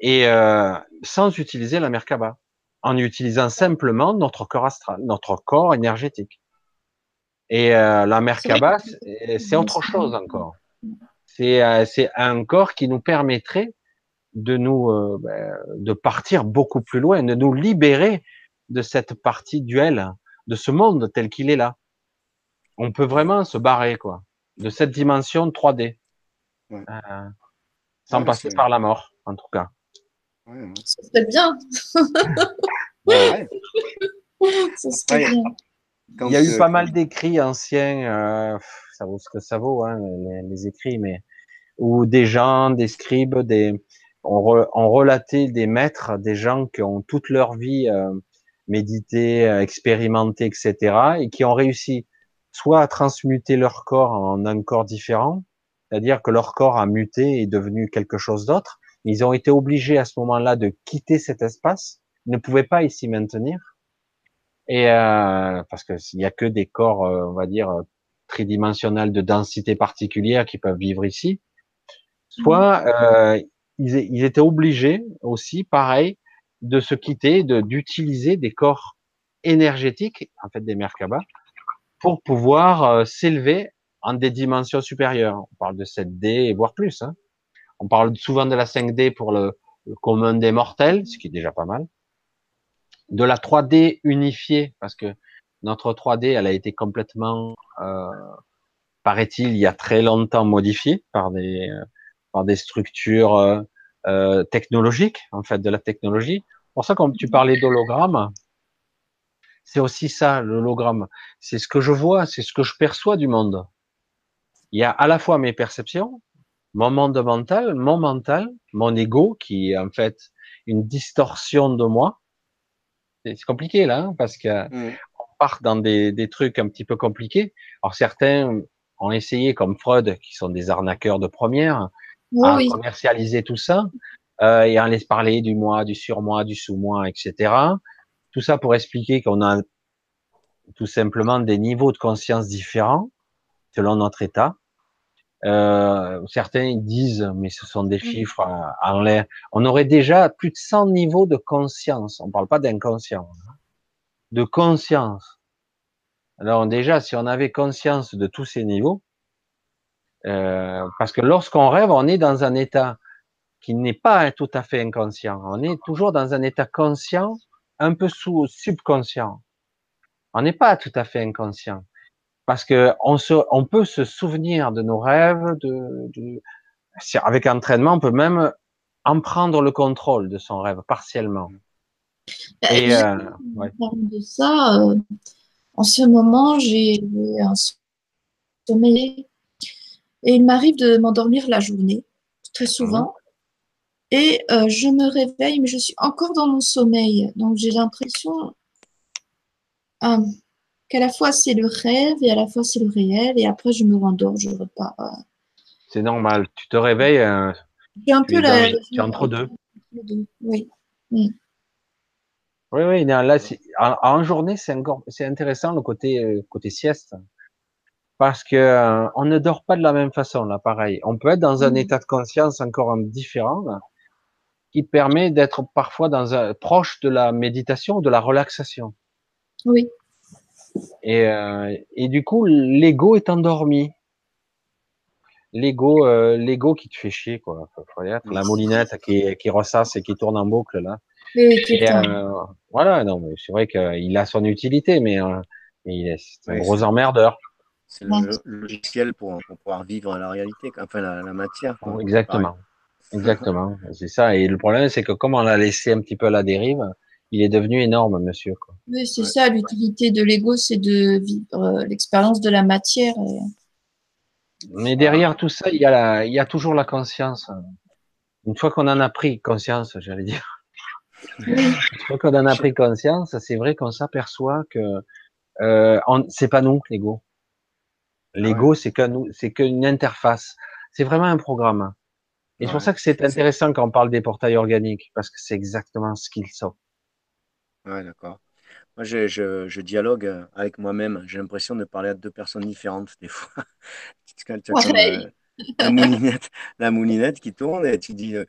Et euh, sans utiliser la Merkaba, en utilisant simplement notre corps astral, notre corps énergétique. Et euh, la Merkaba, c'est autre chose encore. C'est euh, un corps qui nous permettrait de nous euh, ben, de partir beaucoup plus loin, de nous libérer de cette partie duel, de ce monde tel qu'il est là on peut vraiment se barrer quoi de cette dimension 3D euh, sans passer par la mort en tout cas. Ouais, bien. Ça serait bien. Il y a eu pas mal d'écrits anciens, euh, ça vaut ce que ça vaut, hein, les, écrits, mais où des gens, des scribes, des ont, relaté des maîtres, des gens qui ont toute leur vie euh, médité, expérimenté, etc., et qui ont réussi soit à transmuter leur corps en un corps différent, c'est-à-dire que leur corps a muté et est devenu quelque chose d'autre. Ils ont été obligés à ce moment-là de quitter cet espace, ils ne pouvaient pas ici maintenir, et euh, parce que s'il y a que des corps, euh, on va dire tridimensionnels de densité particulière qui peuvent vivre ici, soit euh, ils, ils, étaient obligés aussi, pareil, de se quitter, de d'utiliser des corps énergétiques, en fait des Merkaba, pour pouvoir euh, s'élever en des dimensions supérieures. On parle de 7D et voire plus. Hein. On parle souvent de la 5D pour le, commun des mortels, ce qui est déjà pas mal. De la 3D unifiée, parce que notre 3D, elle a été complètement, euh, paraît-il, il y a très longtemps modifiée par des, par des structures euh, euh, technologiques, en fait, de la technologie. Pour ça, quand tu parlais d'hologramme, c'est aussi ça, l'hologramme. C'est ce que je vois, c'est ce que je perçois du monde. Il y a à la fois mes perceptions, mon monde mental, mon mental, mon ego, qui est en fait une distorsion de moi. C'est compliqué là, hein, parce que mm. on part dans des, des, trucs un petit peu compliqués. Alors certains ont essayé, comme Freud, qui sont des arnaqueurs de première, à commercialiser tout ça euh, et à laisser parler du moi, du surmoi, du sous-moi, etc. Tout ça pour expliquer qu'on a tout simplement des niveaux de conscience différents selon notre état. Euh, certains disent, mais ce sont des chiffres en l'air. On aurait déjà plus de 100 niveaux de conscience. On ne parle pas d'inconscient, hein. de conscience. Alors déjà, si on avait conscience de tous ces niveaux, euh, parce que lorsqu'on rêve, on est dans un état qui n'est pas tout à fait inconscient. On est toujours dans un état conscient, un peu sous subconscient. On n'est pas tout à fait inconscient. Parce que on, se, on peut se souvenir de nos rêves, de, de, avec entraînement, on peut même en prendre le contrôle de son rêve partiellement. Bah, Et euh, de ça, euh, en ce moment, j'ai un sommeil et il m'arrive de m'endormir la journée, très souvent. Et euh, je me réveille, mais je suis encore dans mon sommeil. Donc j'ai l'impression qu'à la fois c'est le rêve et à la fois c'est le réel. Et après je me rendors, je repars. Euh. C'est normal. Tu te réveilles. tu un peu la, tu es entre deux. Oui. Oui, oui. là, en, en, journée, c'est encore, c'est intéressant le côté côté sieste parce que euh, on ne dort pas de la même façon là pareil on peut être dans un mmh. état de conscience encore différent qui permet d'être parfois dans un proche de la méditation de la relaxation oui et, euh, et du coup l'ego est endormi. L'ego euh, l'ego qui te fait chier quoi. La moulinette qui, qui ressasse et qui tourne en boucle là. Euh, voilà non mais c'est vrai qu'il a son utilité mais il est un gros emmerdeur. C'est le logiciel pour, pouvoir vivre la réalité, enfin la, matière. Exactement. Exactement. C'est ça. Et le problème, c'est que comme on l'a laissé un petit peu à la dérive, il est devenu énorme, monsieur. Oui, c'est ça. L'utilité de l'ego, c'est de vivre euh, l'expérience de la matière. Mais derrière tout ça, il y, a il y a toujours la conscience. Une fois qu'on en a pris conscience, j'allais dire. Une fois qu'on en a pris conscience, c'est vrai qu'on s'aperçoit que euh, c'est pas nous, l'ego. L'ego, c'est qu'un, c'est qu'une interface. C'est vraiment un programme. Et c'est pour ça que c'est intéressant quand on parle des portails organiques, parce que c'est exactement ce qu'ils sont. Ouais, d'accord. Moi, je, je, je, dialogue euh, avec moi-même. J'ai l'impression de parler à deux personnes différentes des fois. Tu as euh, la, moulinette, la moulinette qui tourne et tu dis, euh,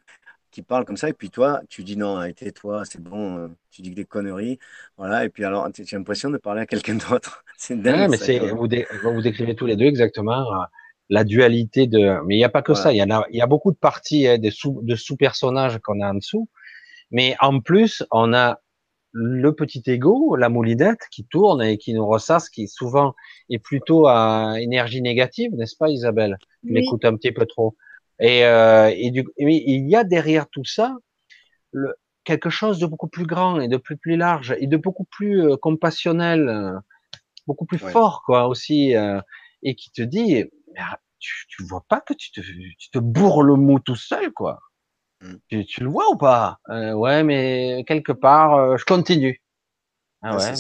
qui parle comme ça, et puis toi, tu dis non, tais-toi, c'est bon, euh, tu dis que des conneries, voilà, et puis alors, tu as l'impression de parler à quelqu'un d'autre. c'est dingue. mais c'est, vous, vous, décrivez tous les deux exactement euh, la dualité de. Mais il n'y a pas que ça, il y, en a, il y a beaucoup de parties hein, de, sous, de sous-personnages qu'on a en dessous, mais en plus, on a le petit ego, la moulinette qui tourne et qui nous ressasse, qui souvent est plutôt à énergie négative, n'est-ce pas, Isabelle? Tu m'écoutes un petit peu trop. Et, euh, et, du, il y a derrière tout ça le, quelque chose de beaucoup plus grand et de plus, plus large et de beaucoup plus euh, compassionnel, euh, beaucoup plus fort quoi aussi, euh, et qui te dit, ah, tu, tu vois pas que tu te, tu te bourres le mou tout seul quoi. Mmh. Tu, tu, le vois ou pas? Ouais, mais quelque part, je continue. Ah ouais,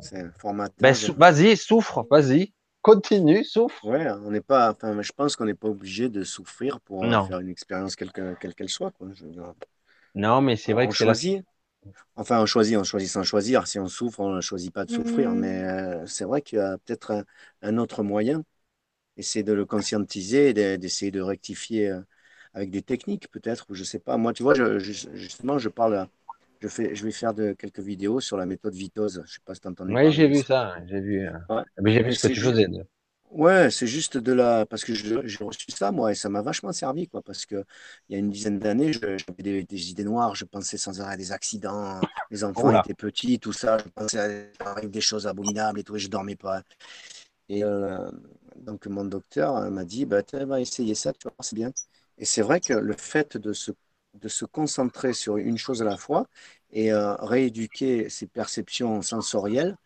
c'est un format. Ben, vas-y, souffre, vas-y continue, souffre. Ouais, on n'est pas, enfin, je pense qu'on n'est pas obligé de souffrir pour faire une expérience quelle qu'elle soit. Quoi. non, mais c'est vrai que c'est choisit. Enfin, on choisit, on choisit sans choisir. Si on souffre, on ne choisit pas de souffrir. Mmh. Mais euh, c'est vrai qu'il y a peut-être un, autre moyen. Essayer de le conscientiser, d'essayer de rectifier euh, avec des techniques, peut-être, ou je sais pas. Moi, tu vois, je, justement, je parle je, fais, je vais faire de, quelques vidéos sur la méthode Vitose. Je sais pas si tu Oui, j'ai vu ça. J'ai vu, euh, mais j'ai vu ce que tu faisais. Ouais, c'est juste de la. Parce que j'ai reçu ça, moi, et ça m'a vachement servi, quoi. Parce que il y a une dizaine d'années, j'avais des, des idées noires, je pensais sans arrêt à des accidents, les enfants Oula. étaient petits, tout ça, je pensais à des choses abominables et tout, et je dormais pas. Et euh, donc, mon docteur euh, m'a dit, bah, va essayer ça, tu vois, c'est bien. Et c'est vrai que le fait de se, concentrer sur une chose à la fois et euh, rééduquer ses perceptions sensorielles,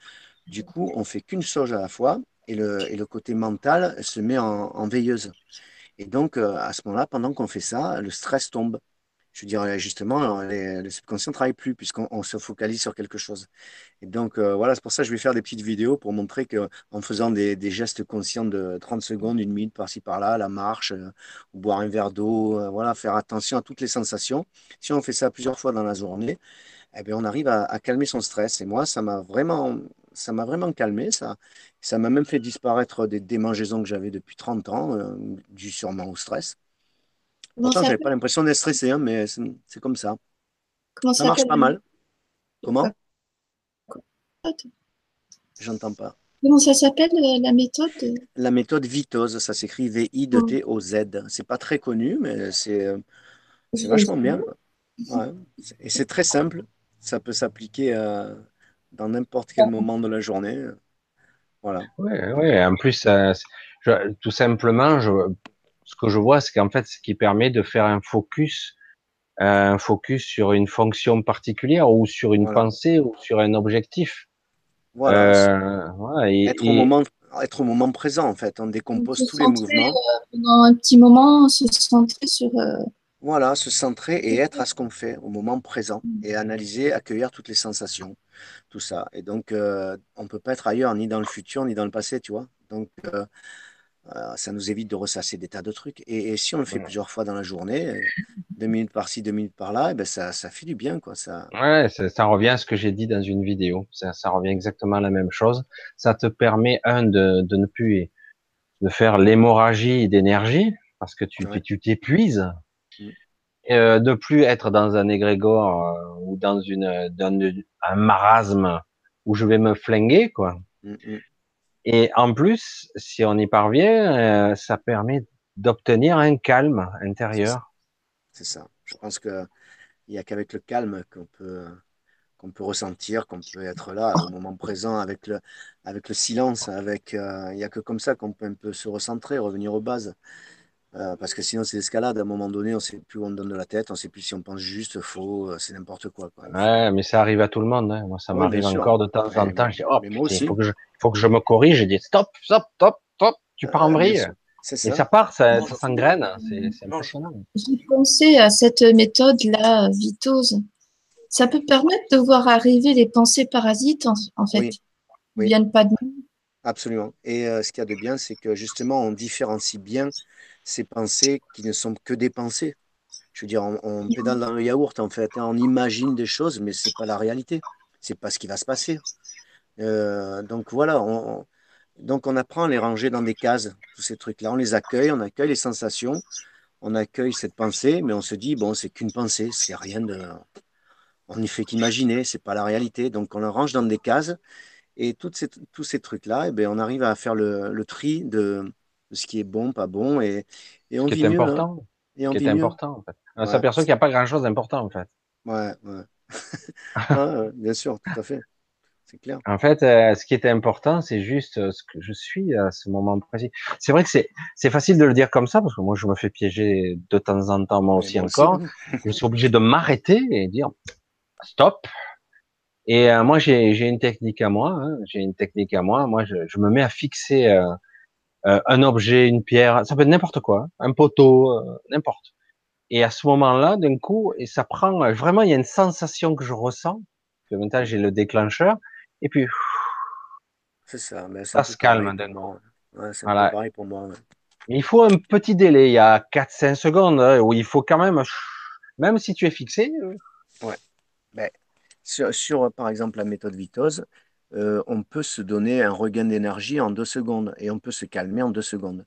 du coup, on fait qu'une chose à la fois et le, et le côté mental se met en, en veilleuse. Et donc, euh, à ce moment-là, pendant qu'on fait ça, le stress tombe. Je veux dire, justement, les- le subconscient ne travaille plus puisqu'on on se focalise sur quelque chose. Et donc, euh, voilà, c'est pour ça que je vais faire des petites vidéos pour montrer qu'en faisant des, gestes conscients de 30 secondes, une minute par-ci par-là, la marche, euh, ou boire un verre d'eau, euh, voilà, faire attention à toutes les sensations. Si on fait ça plusieurs fois dans la journée, eh bien, on arrive à, calmer son stress. Et moi, ça m'a vraiment, ça m'a vraiment calmé. Ça, ça m'a même fait disparaître des démangeaisons que j'avais depuis 30 ans, euh, dues sûrement au stress. Comment Pourtant, j'avais pas l'impression d'être stressé, hein, mais c'est comme ça. Comment Ça ça marche pas mal. Comment? J'entends pas. Comment ça s'appelle euh, la méthode? La méthode Vitose, ça s'écrit V-I-T-O-Z. C'est pas très connu, mais c'est euh, c'est vachement bien. Ouais. Et c'est très simple. Ça peut s'appliquer euh, dans n'importe quel moment de la journée. Voilà. Ouais, ouais. En plus, euh, je- tout simplement, je, ce que je vois, c'est qu'en fait, ce qui permet de faire un focus, un focus sur une fonction particulière ou sur une Voilà. pensée ou sur un objectif. Voilà. Euh, voilà, et, Être au moment, être au moment présent, en fait. On décompose Se tous les centrer, mouvements. euh, pendant un petit moment, se centrer sur. euh, Voilà, se centrer et être à ce qu'on fait au moment présent et analyser, accueillir toutes les sensations, tout ça. Et donc, euh, on ne peut pas être ailleurs, ni dans le futur, ni dans le passé, tu vois. Donc, euh, ça nous évite de ressasser des tas de trucs. Et, et si on le fait Ouais. plusieurs fois dans la journée, euh, deux minutes par-ci, deux minutes par-là, eh ben ça, ça fait du bien, quoi. Ça, Ouais, ça, ça revient à ce que j'ai dit dans une vidéo. Ça, ça revient exactement à la même chose. Ça te permet, un, de, de ne plus de faire l'hémorragie d'énergie, parce que tu Ouais. tu t'épuises, Mm. euh, de plus être dans un égrégore euh, ou dans une dans une- un marasme où je vais me flinguer, quoi. Mm, mm. Et en plus, si on y parvient, euh, ça permet d'obtenir un calme intérieur. c'est ça. Je pense qu'il n'y a qu'avec le calme qu'on peut, qu'on peut ressentir, qu'on peut être là, au moment présent, avec le, avec le silence, euh, il n'y a que comme ça qu'on peut un peu se recentrer, revenir aux bases. Euh, parce que sinon, c'est l'escalade. À un moment donné, on ne sait plus où on donne de la tête, on ne sait plus si on pense juste, faux, euh, c'est n'importe quoi. Ouais, mais ça arrive à tout le monde. hein. Moi, ça m'arrive encore de temps en Mais- temps. Je dis, oh, mais moi putain, aussi. il faut que je, faut que je me corrige. Je dis, stop, stop, stop, stop. Tu pars en Euh, vrille. C'est Et ça. ça part, ça, ça s'engraine. C'est impressionnant. J'ai pensé à cette méthode-là, Vitose. Ça peut permettre de voir arriver les pensées parasites, en, en fait. Oui, Qui oui. viennent pas de nous. Absolument. Et euh, ce qu'il y a de bien, c'est que justement, on différencie bien ces pensées qui ne sont que des pensées. Je veux dire, on, on pédale dans le yaourt, en fait. hein. On imagine des choses, mais c'est pas la réalité. C'est pas ce qui va se passer. Euh, donc voilà, on, on- donc on apprend à les ranger dans des cases, tous ces trucs-là. On les accueille, on accueille les sensations, on accueille cette pensée, mais on se dit, bon, c'est qu'une pensée, c'est rien de... On n'y fait qu'imaginer, c'est pas la réalité. Donc on le range dans des cases et toutes ces- tous ces trucs-là, eh ben, on arrive à faire le, le tri de, de ce qui est bon, pas bon, et, et on Ce vit est mieux. hein. important. Et Ce on qui vit est mieux. important, en fait. On Ouais, s'aperçoit qu'il n'y a pas grand-chose d'important, en fait. ouais, ouais. Ouais, bien sûr, tout à fait. C'est clair. En fait, euh, ce qui était important, c'est juste euh, ce que je suis à ce moment précis. C'est vrai que c'est facile de le dire comme ça parce que moi je me fais piéger de temps en temps moi aussi moi aussi. encore. Je suis obligé de m'arrêter et dire stop. Et euh, moi j'ai j'ai une technique à moi. hein, j'ai une technique à moi. Moi je, je me mets à fixer euh, euh, un objet, une pierre, ça peut être n'importe quoi, un poteau, euh, n'importe. Et à ce moment-là, d'un coup, et ça prend euh, vraiment, il y a une sensation que je ressens. Que maintenant j'ai le déclencheur. Et puis ça. Mais se calme d'un moi. Ouais, c'est Voilà. pareil pour moi. ouais. Il faut un petit délai, il y a 4-5 secondes, hein, où il faut quand même, même si tu es fixé, euh, Ben, sur, sur, par exemple, la méthode Vitose, euh, on peut se donner un regain d'énergie en deux secondes et on peut se calmer en deux secondes.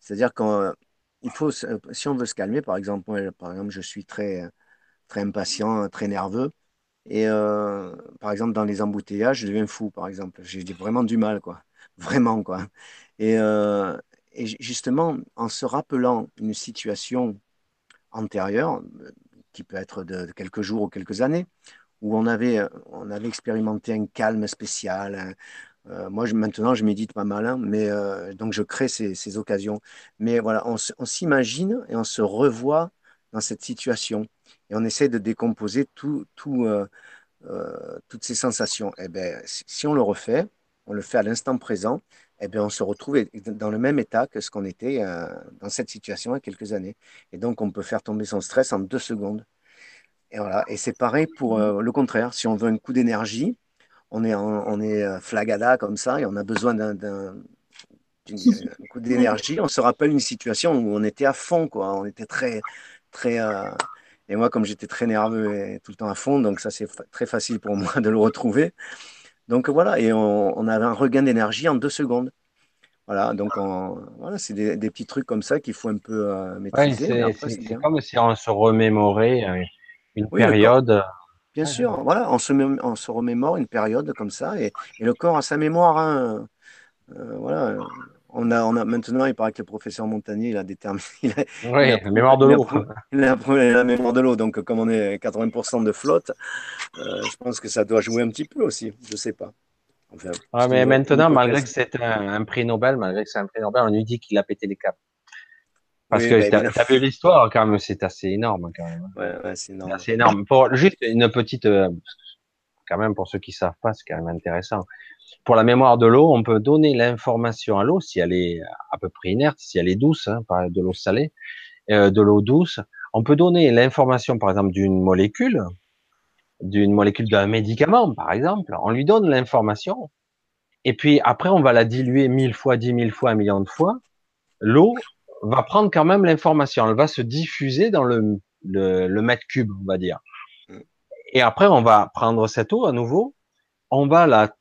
C'est-à-dire qu'il faut, se- si on veut se calmer, par exemple, moi, par exemple, je suis très, très impatient, très nerveux. Et euh, par exemple, dans les embouteillages, je deviens fou, par exemple. J'ai vraiment du mal, quoi. vraiment, quoi. Euh, et justement, en se rappelant une situation antérieure, qui peut être de, quelques jours ou quelques années, où on avait, on avait expérimenté un calme spécial. Euh, moi, maintenant, je médite pas mal, hein, mais euh, donc je crée ces, occasions. Mais voilà, on, s'imagine et on se revoit dans cette situation. Et on essaie de décomposer tout, tout, euh, toutes ces sensations. Et eh ben, si on le refait, on le fait à l'instant présent, eh bien, on se retrouve dans le même état que ce qu'on était euh, dans cette situation il y a quelques années. Et donc, on peut faire tomber son stress en deux secondes. Et voilà. Et c'est pareil pour euh, le contraire. Si on veut un coup d'énergie, on est, on est euh, flagada comme ça et on a besoin d'un coup d'énergie. On se rappelle une situation où on était à fond, quoi. On était très, très. Et moi, comme j'étais très nerveux et tout le temps à fond, donc ça, c'est très facile pour moi de le retrouver. Donc voilà, et on, on avait un regain d'énergie en deux secondes. Voilà, donc voilà, c'est des, petits trucs comme ça qu'il faut un peu euh, maîtriser. c'est comme si on se remémorait euh, une période. Bien sûr, voilà, on se, on se remémore une période comme ça, et, le corps a sa mémoire. Hein. Euh, voilà, on a, on a, maintenant, il paraît que le professeur Montagnier, il a déterminé. oui, la mémoire de l'eau. Il a la mémoire de l'eau. Donc, comme on est 80% de flotte, euh, je pense que ça doit jouer un petit peu aussi. Je ne sais pas. Enfin, mais maintenant, malgré que c'est un, prix Nobel, malgré que c'est un prix Nobel, on lui dit qu'il a pété les câbles. Parce que tu as, vu l'histoire, quand même, c'est assez énorme, quand même. Ouais, ouais c'est énorme. C'est énorme. Pour, juste une petite, euh, quand même, pour ceux qui savent pas, c'est quand même intéressant pour la mémoire de l'eau, on peut donner l'information à l'eau si elle est à peu près inerte, si elle est douce, hein, de l'eau salée, euh, de l'eau douce. On peut donner l'information, par exemple, d'une molécule, d'une molécule d'un médicament, par exemple. On lui donne l'information, et puis après, on va la diluer mille fois, dix mille fois, un million de fois. L'eau va prendre quand même l'information. Elle va se diffuser dans le, le, le mètre cube, on va dire. Mm. Et après, on va prendre cette eau à nouveau, on va la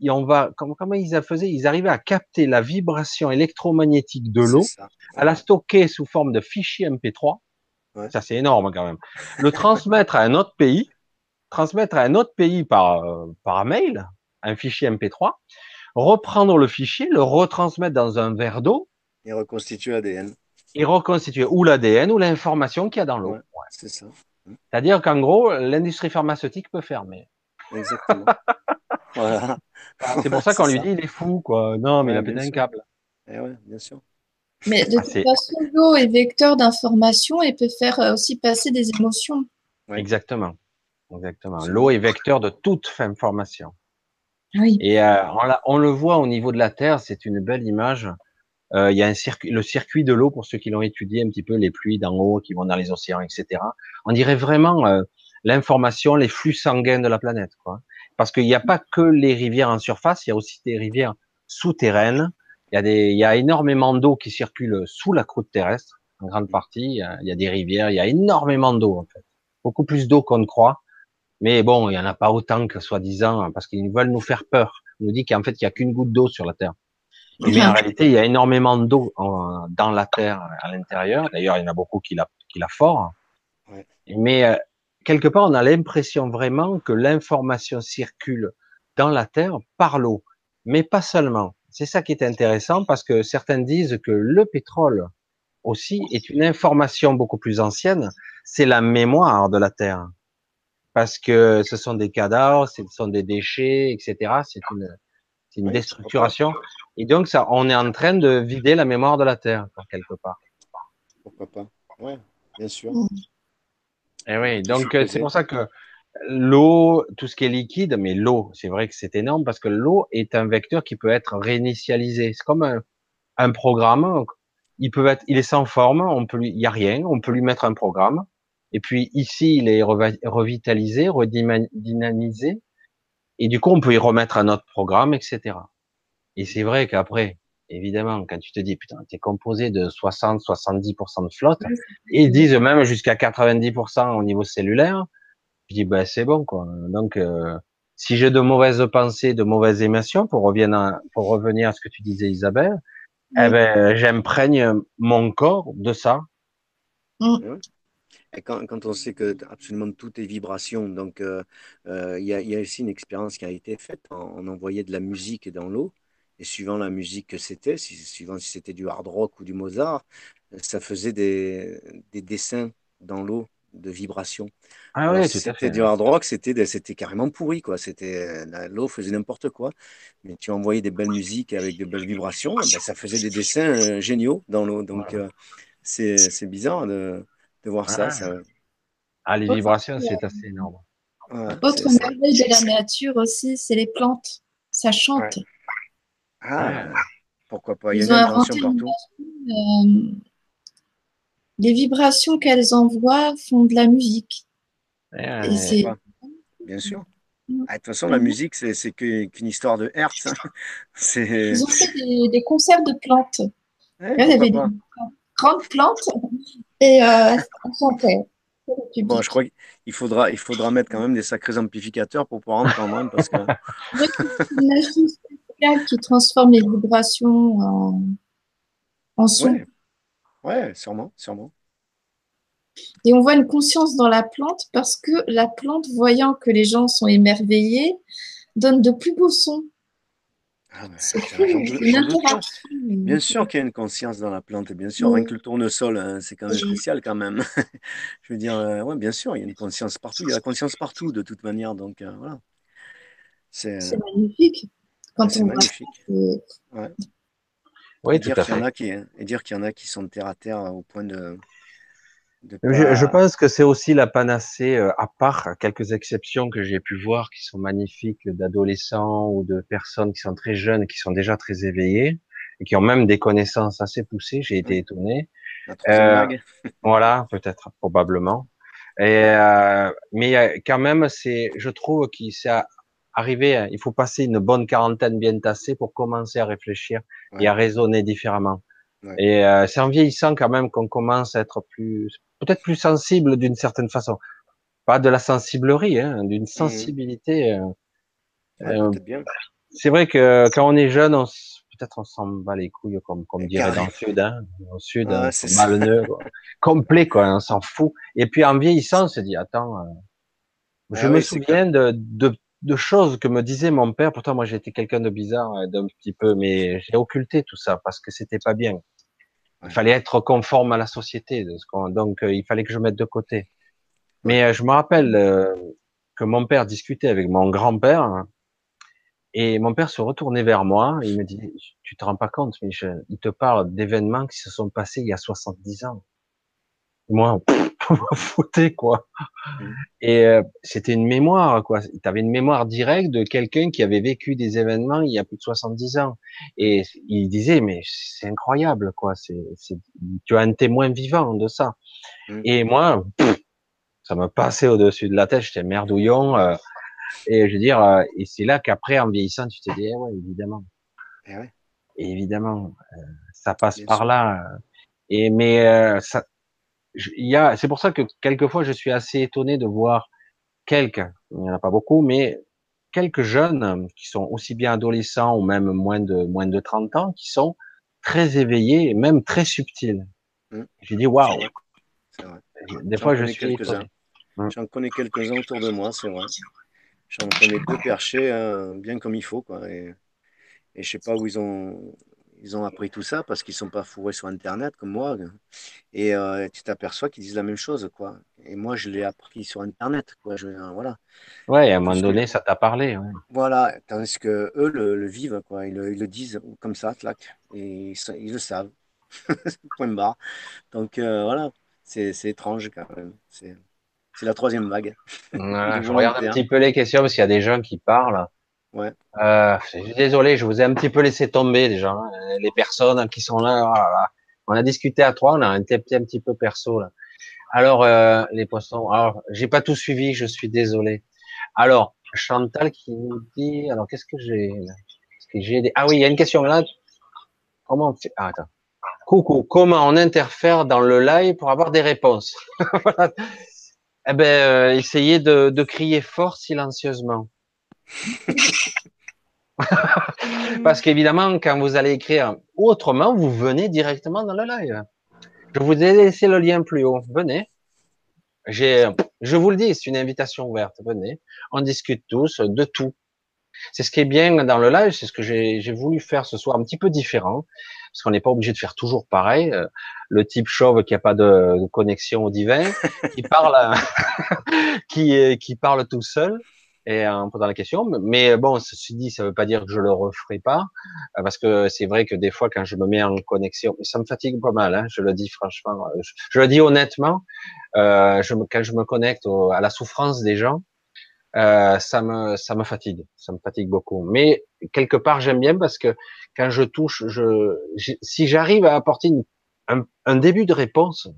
et on va, comment, comment ils faisaient? Ils arrivaient à capter la vibration électromagnétique de l'eau, à la stocker sous forme de fichier MP3. Ça, c'est énorme quand même. Le transmettre à un autre pays, transmettre à un autre pays par, euh, par mail, un fichier MP3, reprendre le fichier, le retransmettre dans un verre d'eau. Et reconstituer l'ADN. Et reconstituer ou l'ADN ou l'information qu'il y a dans l'eau. c'est ça. C'est-à-dire qu'en gros, l'industrie pharmaceutique peut fermer. Exactement. voilà. C'est pour ça qu'on lui dit il est fou, quoi. Non, mais il a pété un câble. Eh ouais, bien sûr. Mais de ah, toute façon, l'eau est vecteur d'information et peut faire euh, aussi passer des émotions. Exactement. Exactement. L'eau est vecteur de toute information. Oui. Et euh, on, on, le voit au niveau de la Terre, c'est une belle image. Euh, il y a un circuit, le circuit de l'eau pour ceux qui l'ont étudié un petit peu, les pluies d'en haut qui vont dans les océans, etc. On dirait vraiment euh, l'information, les flux sanguins de la planète. Quoi. Parce qu'il n'y a pas que les rivières en surface, il y a aussi des rivières souterraines. Il y a, des, il y a énormément d'eau qui circule sous la croûte terrestre, en grande partie. Il y a des rivières, il y a énormément d'eau en fait. Beaucoup plus d'eau qu'on ne croit. Mais bon, il n'y en a pas autant que soi-disant, parce qu'ils veulent nous faire peur. Ils nous disent qu'en fait, il n'y a qu'une goutte d'eau sur la Terre. Mais en réalité, il y a énormément d'eau dans la Terre à l'intérieur. D'ailleurs, il y en a beaucoup qui la, qui la fort. Mais euh, quelque part, on a l'impression vraiment que l'information circule dans la Terre par l'eau, mais pas seulement. C'est ça qui est intéressant parce que certains disent que le pétrole aussi est une information beaucoup plus ancienne, c'est la mémoire de la Terre. Parce que ce sont des cadavres, ce sont des déchets, etc. C'est une, une déstructuration. Et donc, ça, on est en train de vider la mémoire de la Terre, quelque part. Pourquoi pas? Ouais, bien sûr. Et eh oui, donc c'est pour ça que l'eau, tout ce qui est liquide, mais l'eau, c'est vrai que c'est énorme parce que l'eau est un vecteur qui peut être réinitialisé. C'est comme un, un, programme. Il peut être, il est sans forme, on peut lui, il y a rien, on peut lui mettre un programme. Et puis ici, il est revitalisé, redynamisé. Et du coup, on peut y remettre un autre programme, etc. Et c'est vrai qu'après, évidemment, quand tu te dis, putain, t'es composé de 60, 70% de flotte, et ils disent même jusqu'à 90% au niveau cellulaire, je dis, ben, c'est bon, quoi. Donc, euh, si j'ai de mauvaises pensées, de mauvaises émotions, pour revenir à, pour revenir à ce que tu disais, Isabelle, eh ben, j'imprègne mon corps de ça. Mm. Et quand, quand, on sait que absolument tout est vibration, donc euh, euh, il y, a, y, a aussi une expérience qui a été faite. On, on envoyait de la musique dans l'eau et suivant la musique que c'était, si, suivant si c'était du hard rock ou du Mozart, ça faisait des, des dessins dans l'eau de vibrations. Ah oui, si c'était du hard rock, c'était, c'était carrément pourri, quoi. C'était, l'eau faisait n'importe quoi. Mais tu envoyais des belles musiques avec de belles vibrations, ben, ça faisait des dessins euh, géniaux dans l'eau. Donc, euh, c'est, c'est bizarre de, de voir ça, ça, Ah, les vibrations, c'est assez énorme. Autre merveille de la nature aussi, c'est les plantes. Ça chante. Ah, pourquoi pas Il y a une intention partout. Euh, les vibrations qu'elles envoient font de la musique. bien sûr. Ah, de toute façon, la musique, c'est qu'une histoire de Hertz. Hein. Ils ont fait des, concerts de plantes. Il y avait des grandes plantes et euh, Bon, je crois qu'il faudra, il faudra mettre quand même des sacrés amplificateurs pour pouvoir entendre. Hein, parce que... une machine spéciale qui transforme les vibrations en, en son. Ouais, sûrement, sûrement. Et on voit une conscience dans la plante parce que la plante, voyant que les gens sont émerveillés, donne de plus beaux sons. Ah bien sûr qu'il y a une conscience dans la plante, bien sûr. Rien que le tournesol, hein, c'est quand même spécial quand même. Je veux dire, euh, ouais, bien sûr, il y a une conscience partout. Il y a la conscience partout de toute manière. Donc euh, voilà. C'est magnifique. Quand on magnifique. Ouais. Oui, et, dire qu'il y en a qui, et dire qu'il y en a qui sont terre à terre au point de. Je, pense que c'est aussi la panacée, euh, à part quelques exceptions que j'ai pu voir qui sont magnifiques d'adolescents ou de personnes qui sont très jeunes, qui sont déjà très éveillées et qui ont même des connaissances assez poussées. J'ai été étonné. Euh, voilà, peut-être, probablement. Et euh, mais quand même, c'est, je trouve qu'il s'est arriver, hein, il faut passer une bonne quarantaine bien tassée pour commencer à réfléchir et à raisonner différemment. Et euh, c'est en vieillissant quand même qu'on commence à être plus, peut-être plus sensible d'une certaine façon. Pas de la sensiblerie, hein, d'une mmh sensibilité. Euh, euh, c'est vrai que quand on est jeune, on, peut-être on s'en bat les couilles, comme, comme dirait dans le sud, hein, au sud, ah, malneux, complet, quoi, on s'en fout. Et puis en vieillissant, on se dit, attends, je ah me souviens de, de de choses que me disait mon père. Pourtant, moi, j'étais quelqu'un de bizarre, hein, d'un petit peu, mais j'ai occulté tout ça parce que c'était pas bien. Il fallait être conforme à la société, donc euh, il fallait que je mette de côté. Mais euh, je me rappelle euh, que mon père discutait avec mon grand-père et mon père se retournait vers moi et il me dit "Tu te rends pas compte, Michel Il te parle d'événements qui se sont passés il y a 70 ans." moi, foutais quoi. Et euh, c'était une mémoire quoi. Tu avais une mémoire directe de quelqu'un qui avait vécu des événements il y a plus de 70 ans. Et il disait mais c'est incroyable quoi. C'est, tu as un témoin vivant de ça. Mm. Et moi, ça me passait au-dessus de la tête. J'étais merdouillon. Euh, et je veux dire, euh, et c'est là qu'après en vieillissant, tu te dis eh ouais évidemment. Et eh ouais. évidemment, ça passe par là. Et mais ça, il y a, c'est pour ça que quelquefois je suis assez étonné de voir quelques, il n'y en a pas beaucoup, mais quelques jeunes qui sont aussi bien adolescents ou même moins de moins de 30 ans, qui sont très éveillés et même très subtils. Mmh. J'ai dit waouh. Des fois je suis. Mmh. J'en connais quelques-uns autour de moi, c'est vrai. J'en connais deux perchés hein, bien comme il faut, quoi. Et, et je sais pas où ils ont ils ont appris tout ça parce qu'ils sont pas fourrés sur Internet comme moi. Et euh, tu t'aperçois qu'ils disent la même chose, quoi. Et moi, je l'ai appris sur Internet, quoi. Je, euh, voilà. Ouais, à un moment donné, ça t'a parlé. Voilà, tandis que eux le, vivent, quoi. Ils le, disent comme ça, clac. Et ils, le savent. Point barre. Donc euh, voilà, c'est étrange quand même. C'est la troisième vague. je regarde un petit peu les questions parce qu'il y a des gens qui parlent. Ouais. Euh, désolé, je vous ai un petit peu laissé tomber déjà. Hein. Les personnes qui sont là, oh on a discuté à trois, on a été un petit peu perso là. Alors euh, les poissons, alors j'ai pas tout suivi, je suis désolé. Alors Chantal qui nous dit, alors qu'est-ce que j'ai que des... Ah oui, il y a une question là. Comment on fait? Ah, attends. Coucou, comment on interfère dans le live pour avoir des réponses? Eh ben, euh, essayez de, de crier fort silencieusement. Parce qu'évidemment, quand vous allez écrire autrement, vous venez directement dans le live. Je vous ai laissé le lien plus haut. Venez. Je vous le dis, c'est une invitation ouverte. Venez. On discute tous de tout. C'est ce qui est bien dans le live, c'est ce que j'ai voulu faire ce soir, un petit peu différent, parce qu'on n'est pas obligé de faire toujours pareil. Euh, le type chauve qui a pas de, connexion au divin, qui parle, qui parle tout seul et en posant la question. Mais bon, ceci dit, ça veut pas dire que je le referai pas, euh, parce que c'est vrai que des fois, quand je me mets en connexion, ça me fatigue pas mal. Hein, je le dis franchement, euh, je, le dis honnêtement. Euh, je quand je me connecte à la souffrance des gens, euh, ça me ça me fatigue, ça me fatigue beaucoup. Mais quelque part, j'aime bien parce que quand je touche, je, si j'arrive à apporter un, un, début de réponse,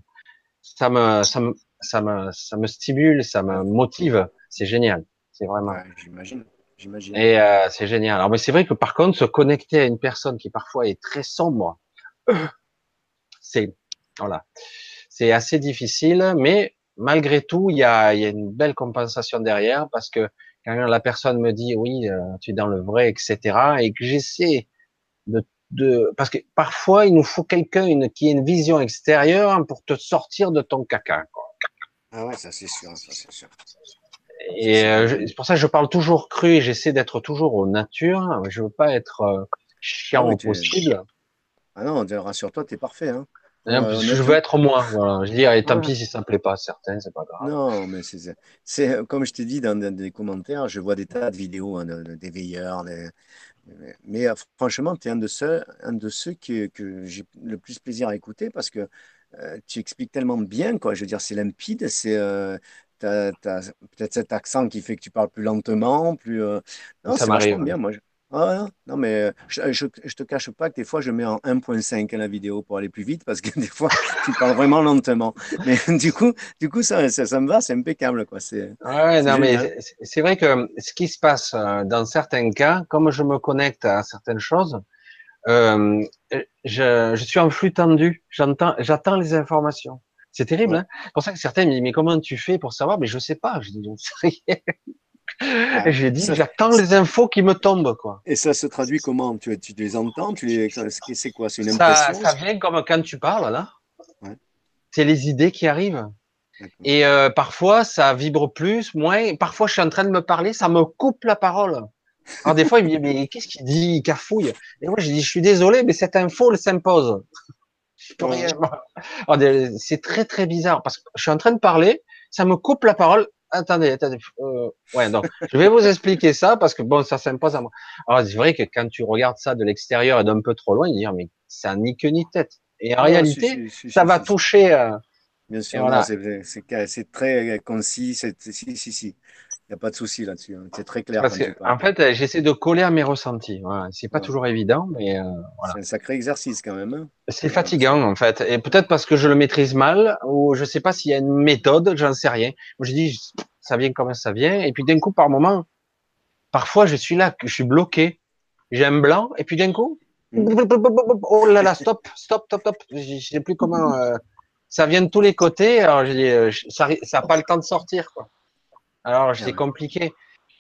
ça me ça me ça me ça me stimule, ça me motive. C'est génial. C'est vraiment. j'imagine. J'imagine. Et euh, c'est génial. Alors, mais c'est vrai que par contre, se connecter à une personne qui parfois est très sombre, c'est voilà, c'est assez difficile. Mais malgré tout, il y a, il y a une belle compensation derrière parce que quand la personne me dit oui, euh, tu es dans le vrai, etc., et que j'essaie de, de, parce que parfois il nous faut quelqu'un qui ait une vision extérieure pour te sortir de ton caca. Quoi. Ah ouais, ça c'est sûr, ça c'est sûr. Et euh, c'est pour ça que je parle toujours cru et j'essaie d'être toujours au nature. Je veux pas être euh, chiant ah au possible. Ah non, rassure-toi, t'es parfait. Hein. Euh, je veux être moi. Voilà. Je dis, et tant pis si ça me plaît pas à certains, c'est pas grave. Non, mais c'est comme je t'ai dit dans, des commentaires, je vois des tas de vidéos hein, des veilleurs. Mais franchement, tu es un de ceux, un de ceux que, que j'ai le plus plaisir à écouter parce que tu expliques tellement bien, quoi. Je veux dire, c'est limpide, c'est tu as, peut-être cet accent qui fait que tu parles plus lentement, plus. Euh, non, ça m'arrive. bien, moi. Ah, non, mais euh, je, je, te cache pas que des fois, je mets en 1.5 la vidéo pour aller plus vite parce que des fois, tu parles vraiment lentement. Mais du coup, du coup ça, ça, me va, c'est impeccable. Quoi. C'est, ouais, non, mais c'est vrai que ce qui se passe euh, dans certains cas, comme je me connecte à certaines choses, euh, je, je suis en flux tendu. J'entends, j'attends les informations. C'est terrible, hein C'est pour ça que certains me disent, mais comment tu fais pour savoir? Mais je sais pas. Je dis, ah, J'ai dit, j'attends les infos qui me tombent, quoi. Et ça se traduit comment? Tu, tu, les entends? Tu les... C'est quoi? C'est une impression? ça, vient comme quand tu parles, là. C'est les idées qui arrivent. Et euh, parfois, ça vibre plus, moins. Parfois, je suis en train de me parler, ça me coupe la parole. Alors des fois, il me dit, mais qu'est-ce qu'il dit? Il cafouille. Et moi, je dis, je suis désolé, mais cette info, elle s'impose. C'est très très bizarre parce que je suis en train de parler, ça me coupe la parole. Attendez, attendez. Euh, ouais, donc je vais vous expliquer ça parce que bon, ça s'impose à moi. Alors c'est vrai que quand tu regardes ça de l'extérieur et d'un peu trop loin, tu dire mais ça ni queue ni tête. Et en réalité, ça va toucher. Euh, Bien sûr, c'est très concis. Si, si, si n'y a pas de souci là-dessus. Hein. C'est très clair. en fait, j'essaie de coller à mes ressentis. Voilà. C'est pas toujours évident, mais euh, voilà. C'est un sacré exercice quand même. Hein. C'est fatigant en fait, et peut-être parce que je le maîtrise mal, ou je sais pas s'il y a une méthode, j'en sais rien. Je dis, ça vient comme ça vient, et puis d'un coup, par moment, parfois, je suis là, je suis bloqué, j'ai un blanc, et puis d'un coup, mm. oh là là, stop, stop, stop, stop. Je sais plus comment. Euh, ça vient de tous les côtés. Alors, je dis, euh, ça, ça a pas le temps de sortir, quoi. Alors, c'est compliqué.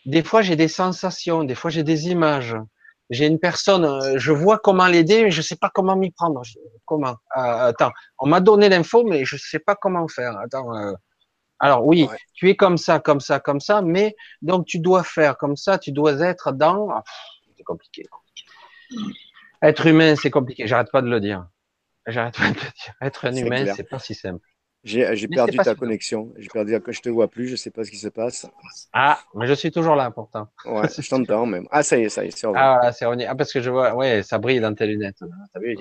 Des fois, j'ai des sensations, des fois, j'ai des images. J'ai une personne, euh, je vois comment l'aider, mais je sais pas comment m'y prendre. Comment euh, Attends, on m'a donné l'info, mais je sais pas comment faire. Attends. Euh. Alors oui, tu es comme ça, comme ça, comme ça, mais donc tu dois faire comme ça, tu dois être dans. Ah, c'est compliqué. Être humain, c'est compliqué. J'arrête pas de le dire. J'arrête pas de le dire. Être un humain, c'est pas si simple. J'ai perdu ta connexion. J'ai perdu que je te vois plus. Je sais pas ce qui se passe. Ah, mais je suis toujours là pourtant. Ouais, je t'entends même. Ah, ça y est, ça y est, c'est Ah, c'est Ah, parce que je vois, ouais, ça brille dans tes lunettes. As vu,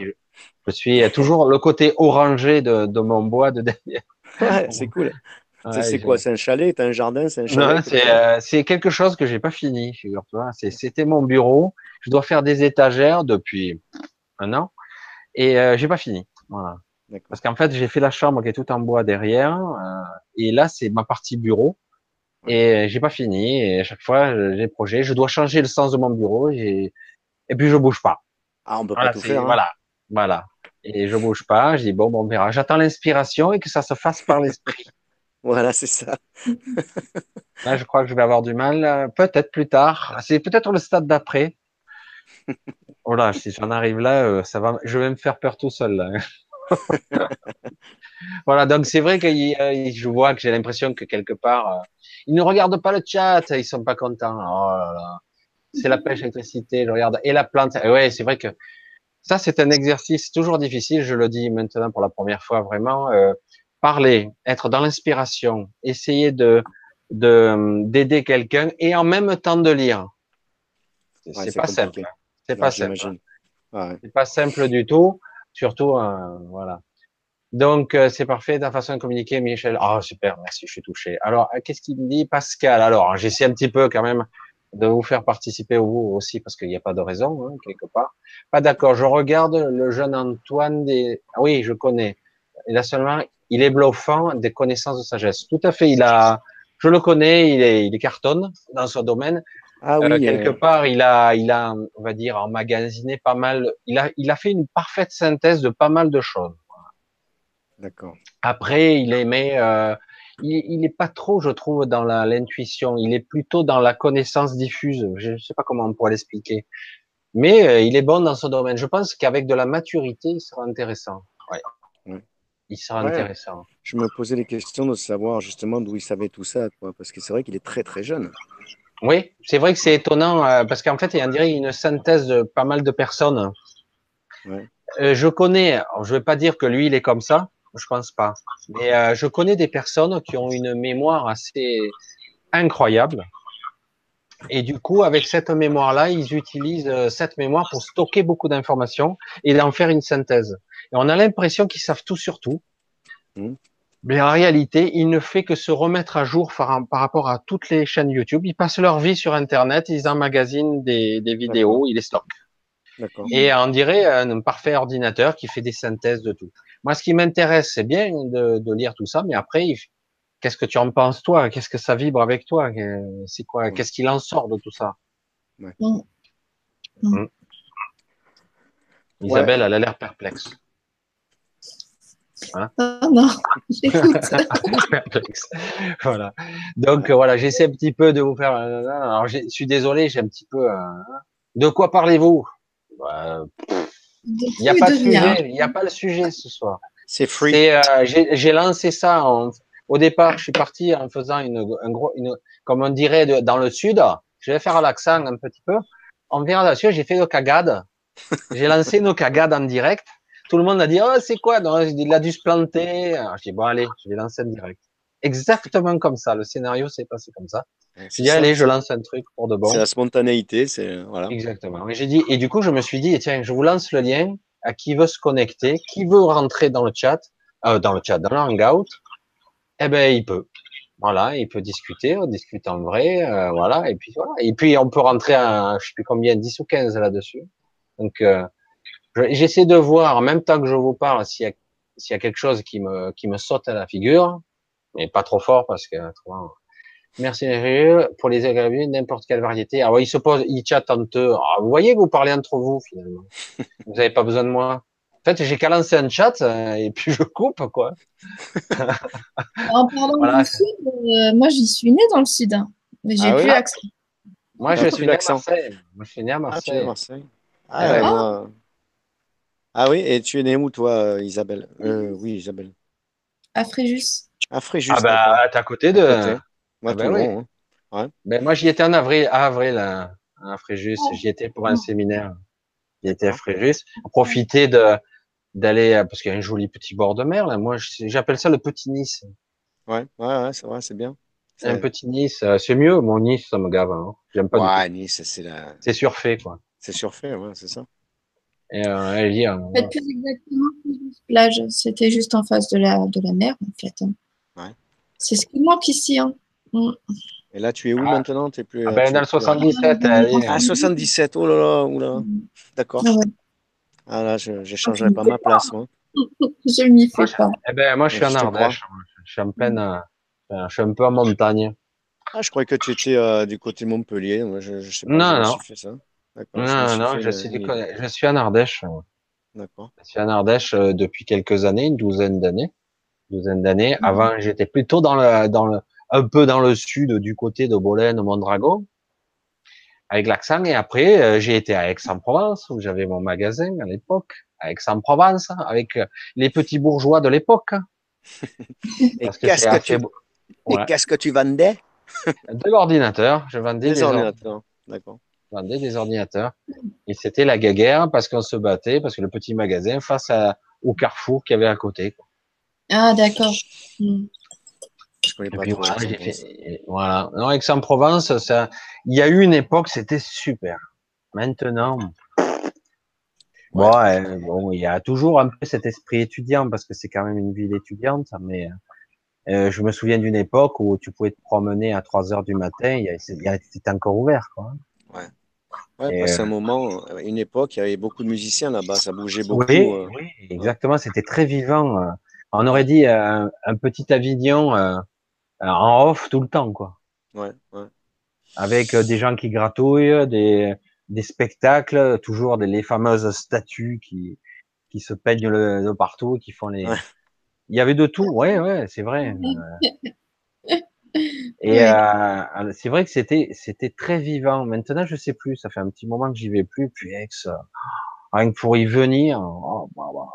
je, suis toujours le côté orangé de, de mon bois de derrière. Ouais, c'est cool. c'est quoi C'est un chalet? C'est un jardin C'est un chalet euh, c'est quelque chose que j'ai pas fini, figure-toi. C'était mon bureau. Je dois faire des étagères depuis un an et euh, j'ai pas fini. Voilà. Parce qu'en fait, j'ai fait la chambre qui est tout en bois derrière, euh, et là, c'est ma partie bureau. Et j'ai pas fini. Et à chaque fois, j'ai des projets. Je dois changer le sens de mon bureau et, et puis je bouge pas. Ah, on peut pas tout faire. Hein. Voilà, voilà. Et je bouge pas. Je dis bon, bon, on verra. J'attends l'inspiration et que ça se fasse par l'esprit. voilà, c'est ça. là, je crois que je vais avoir du mal. Euh, peut-être plus tard. C'est peut-être le stade d'après. Voilà, si j'en arrive là, euh, ça va. Je vais me faire peur tout seul. Là. voilà, donc c'est vrai que je vois que j'ai l'impression que quelque part, euh, ils ne regardent pas le chat, ils sont pas contents. Oh c'est la pêche, l'électricité, je regarde, et la plante. Et ouais, c'est vrai que ça, c'est un exercice toujours difficile, je le dis maintenant pour la première fois vraiment. Euh, parler, être dans l'inspiration, essayer de d'aider quelqu'un et en même temps de lire. c'est pas simple. C'est pas simple. C'est pas simple du tout, surtout euh, voilà. Donc euh, c'est parfait ta façon de communiquer, Michel. Ah super, merci, je suis touché. Alors euh, qu'est-ce qu'il me dit, Pascal? Alors j'essaie un petit peu quand même de vous faire participer vous aussi parce qu'il n'y a pas de raison hein, quelque part. Pas d'accord. Je regarde le jeune Antoine des. Ah oui, je connais. Il a seulement, il est bluffant des connaissances de sagesse. Tout à fait. Il a, je le connais. Il est, il cartonne dans son domaine. Ah oui, euh, quelque part, il a, il a, on va dire, emmagasiné pas mal. Il a, il a fait une parfaite synthèse de pas mal de choses. D'accord. Après, il aimait, euh, il n'est pas trop, je trouve, dans l'intuition. Il est plutôt dans la connaissance diffuse. Je ne sais pas comment on pourrait l'expliquer. Mais euh, il est bon dans son domaine. Je pense qu'avec de la maturité, il sera intéressant. Ouais. Il sera intéressant. Je me posais les questions de savoir justement d'où il savait tout ça, quoi, parce que c'est vrai qu'il est très très jeune. Oui, c'est vrai que c'est étonnant, euh, parce qu'en fait, il y a dirait une synthèse de pas mal de personnes. Ouais. Euh, je connais, je vais pas dire que lui, il est comme ça, je pense pas. Mais euh, je connais des personnes qui ont une mémoire assez incroyable. Et du coup, avec cette mémoire-là, ils utilisent euh, cette mémoire pour stocker beaucoup d'informations et d'en faire une synthèse. Et on a l'impression qu'ils savent tout sur tout. Mmh. Mais en réalité, ils ne font que se remettre à jour par, rapport à toutes les chaînes YouTube. Ils passent leur vie sur Internet, ils emmagasinent des, des vidéos, ils les stockent. Et on dirait un parfait ordinateur qui fait des synthèses de tout. Moi, ce qui m'intéresse, c'est bien de, de, lire tout ça, mais après, qu'est-ce que tu en penses toi? Qu'est-ce que ça vibre avec toi? C'est quoi? Qu'est-ce qu'il en sort de tout ça? Ouais. Mm. Mm. Isabelle, elle a l'air perplexe. Hein ah non, voilà. Donc voilà, j'essaie un petit peu de vous faire. Alors, je suis désolé, j'ai un petit peu. Euh, de quoi parlez-vous? Bah, il n'y a pas de sujet. Il n'y a pas le sujet ce soir. C'est free. Euh, j'ai lancé ça. au départ, je suis parti en faisant une, un gros, une, comme on dirait dans le sud. Je vais faire l'accent un petit peu. On verra là-dessus. J'ai fait le cagade. J'ai lancé nos cagades en direct. Tout le monde a dit, oh, c'est quoi? Non, il a dû se planter. Alors, je dis, bon, allez, je vais lancer en direct. Exactement comme ça. Le scénario s'est passé comme ça. Je dis, allez, je lance un truc pour de bon. C'est la spontanéité, c'est, voilà. Exactement. Et j'ai dit, et du coup, je me suis dit, tiens, je vous lance le lien à qui veut se connecter, qui veut rentrer dans le chat, euh, dans le chat, dans le hangout, eh ben, il peut. Voilà, il peut discuter, on discute en vrai, euh, voilà, et puis voilà. Et puis, on peut rentrer à, je sais plus combien, 10 ou 15 là-dessus. Donc, euh, j'essaie de voir, en même temps que je vous parle, s'il y a, s'il y a quelque chose qui me, qui me saute à la figure, mais pas trop fort parce que, Merci pour les agréables, n'importe quelle variété. Alors, ah ils se posent, ils chattent entre eux. Ah, vous voyez, vous parlez entre vous, finalement. vous n'avez pas besoin de moi. En fait, j'ai qu'à lancer un chat euh, et puis je coupe, quoi. en parlant du sud, euh, moi, j'y suis né dans le sud. Hein. Mais j'ai ah plus l'accent. Moi, je suis né à Marseille. Moi, je suis né à Marseille. Ah, ah, oui, et tu es né où, toi, Isabelle? Euh, Oui, Isabelle. À Fréjus. À Fréjus. Ah, bah, t'es à côté de. Moi, ah ben, hein. ben, moi, j'y étais en avril, à avril, à, Fréjus. Oh. J'y étais pour un oh. séminaire. J'y étais à Fréjus. Profiter de, d'aller, parce qu'il y a un joli petit bord de mer, là. Moi, j'appelle ça le petit Nice. Ouais, ouais, ouais, c'est vrai, c'est bien. C'est un petit Nice. Euh, c'est mieux. Mon Nice, ça me gave. Hein. J'aime pas. Ouais, Nice, c'est la. C'est surfait, quoi. C'est surfait, ouais, c'est ça. Et euh, elle dit, euh, plus exactement, plage. C'était juste en face de la, de la mer, en fait. Hein. Ouais. C'est ce qui manque ici, hein. Mm. Et là, tu es où ah. maintenant? Es plus, ah ben, Dans le 77. Ah, 77, oh là là, oh là. D'accord. Ah, ah là, je n'échangerai pas ma place, moi. je m'y fais pas. Eh ben, moi, je suis en Ardèche. Je suis en peine, euh, je suis un peu en montagne. Ah, je croyais que tu étais euh, du côté Montpellier. Moi, je, je sais pas non, non. Fait ça. Non, non, je, suis, je suis en Ardèche. D'accord. Je suis en Ardèche euh, depuis quelques années, une douzaine d'années. Une douzaine d'années. Mhm. Avant, j'étais plutôt dans le, dans le, un peu dans le sud du côté de Bolène, Mondragon, avec l'accent. Et après, euh, j'ai été à Aix-en-Provence, où j'avais mon magasin à l'époque, à Aix-en-Provence, avec euh, les petits bourgeois de l'époque. Et qu'est-ce que, tu... qu'est-ce que tu vendais? De l'ordinateur. Je vendais des, ordinateurs. D'accord. Vendaient des ordinateurs. Et c'était la guerre parce qu'on se battait, parce que le petit magasin face à, au carrefour qu'il y avait à côté. Ah, d'accord. Je connais pas trop voilà, fait, voilà. Non, Aix-en-Provence, ça, il y a eu une époque, c'était super. Maintenant, ouais. bon, il y a toujours un peu cet esprit étudiant parce que c'est quand même une ville étudiante, mais euh, je me souviens d'une époque où tu pouvais te promener à 3 heures du matin, c'était encore ouvert, quoi. Ouais. Ouais, c'est un euh, moment, une époque, il y avait beaucoup de musiciens là-bas, ça bougeait beaucoup. Oui, euh. oui exactement, c'était très vivant. On aurait dit un, petit Avignon en off tout le temps, quoi. Ouais, ouais. Avec des gens qui gratouillent, des, des spectacles, toujours des, les fameuses statues qui, qui se peignent le, de partout, qui font les. Il y avait de tout, ouais, ouais, c'est vrai. Et euh, c'est vrai que c'était c'était très vivant. Maintenant, je sais plus. Ça fait un petit moment que j'y vais plus. Puis ex, euh, rien que pour y venir, oh, bah, bah.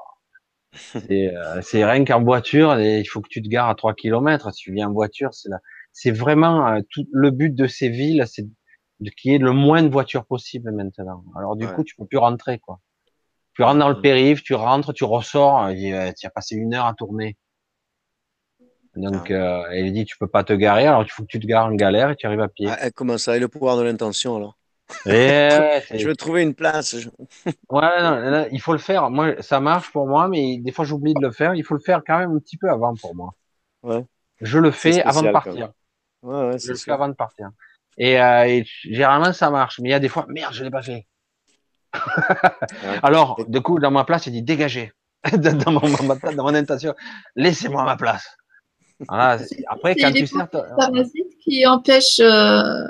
Euh, c'est rien qu'en voiture. il faut que tu te gares à 3 km. Si tu viens en voiture, c'est là. C'est vraiment tout le but de ces villes, c'est qu'il y ait le moins de voitures possible maintenant. Alors du coup, tu peux plus rentrer quoi. Tu rentres dans le périph, tu rentres, tu ressors, et, tu as passé une heure à tourner. Donc, euh, elle dit, tu peux pas te garer, alors il faut que tu te gares en galère et tu arrives à pied. Ah, comment ça, et le pouvoir de l'intention alors? Je veux trouver une place. ouais, non, il faut le faire. Moi, ça marche pour moi, mais des fois j'oublie de le faire. Il faut le faire quand même un petit peu avant pour moi. Ouais. Je le fais avant de partir. Ouais, ouais, je le fais avant de partir. Et, euh, et, généralement ça marche, mais il y a des fois, merde, je l'ai pas fait. Alors, du coup, dans ma place, il dit dégagez. dans, mon, dans mon intention, laissez-moi ma place. Après, quand tu sers. parasites qui empêche euh,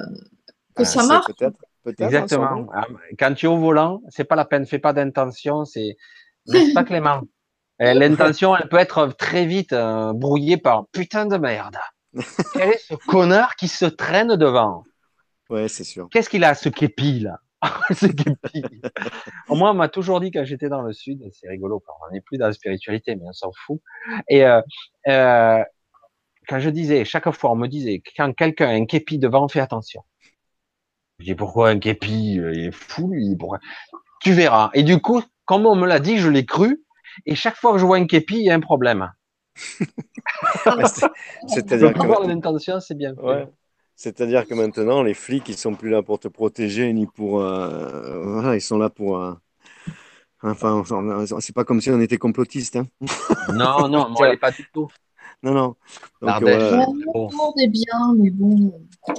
que ah, ça marche. Peut-être. Peut Exactement. Ah, quand tu es au volant, c'est pas la peine, fais pas d'intention, c'est pas Clément L'intention, elle peut être très vite euh, brouillée par putain de merde. Quel est ce connard qui se traîne devant? Ouais, c'est sûr. Qu'est-ce qu'il a ce képi là? Moi, on m'a toujours dit quand j'étais dans le sud, c'est rigolo, on n'est plus dans la spiritualité, mais on s'en fout. Et euh, euh, quand je disais, chaque fois, on me disait, quand quelqu'un a un képi devant, fais attention. Je dis, pourquoi un képi Il est fou, lui. Pourquoi? Tu verras. Et du coup, comme on me l'a dit, je l'ai cru. Et chaque fois que je vois un képi, il y a un problème. C'est-à-dire que l'intention, c'est bien. Ouais. C'est-à-dire que maintenant, les flics, ils sont plus là pour te protéger, ni pour. Euh, voilà, ils sont là pour. Euh, enfin, c'est pas comme si on était complotistes. Hein. Non, non, moi, pas du tout. Non, non. L'Ardèche, est bien, mais bon.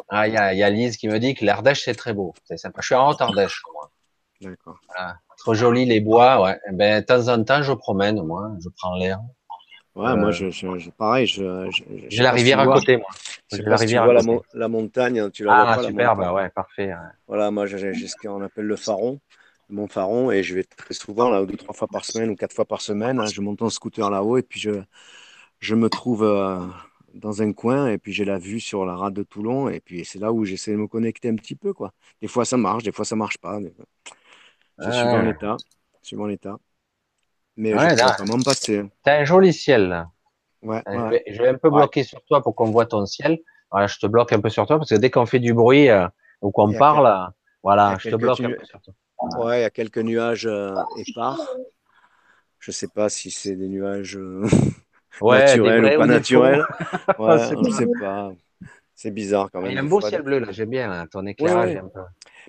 Ah, il y, a Lise qui me dit que l'Ardèche, c'est très beau. C'est sympa. Je suis en Haute-Ardèche, moi. D'accord. Trop joli, les bois, ouais. Eh ben, de temps en temps, je promène, moi. Je prends l'air. Ouais, moi, euh, je, pareil. Je, J'ai la rivière à côté, moi. J'ai la rivière tu vois la, la, montagne, tu la ah, super, bah ouais, parfait. Voilà, moi, j'ai ce qu'on appelle le Faron, mon Faron, et je vais très souvent, là, deux, trois fois par semaine ou quatre fois par semaine. Hein, je monte en scooter là-haut, et puis je, je me trouve euh, dans un coin, et puis j'ai la vue sur la rade de Toulon, et puis c'est là où j'essaie de me connecter un petit peu, quoi. Des fois, ça marche, des fois, ça marche pas. Mais... C'est suivant l'état. Suivant l'état. Mais ouais, je là, vraiment passer. T'as un joli ciel là. Ouais, euh, Je, vais, un peu bloquer sur toi pour qu'on voit ton ciel. Voilà, je te bloque un peu sur toi parce que dès qu'on fait du bruit euh, ou qu'on parle, voilà, je te bloque un peu sur toi. Ouais, il y a quelques nuages euh, épars. Je sais pas si c'est des nuages ouais, naturels ou pas ouais, sais pas. C'est bizarre quand même. Il y a un beau ciel bleu là, j'aime bien ton éclairage. Un peu.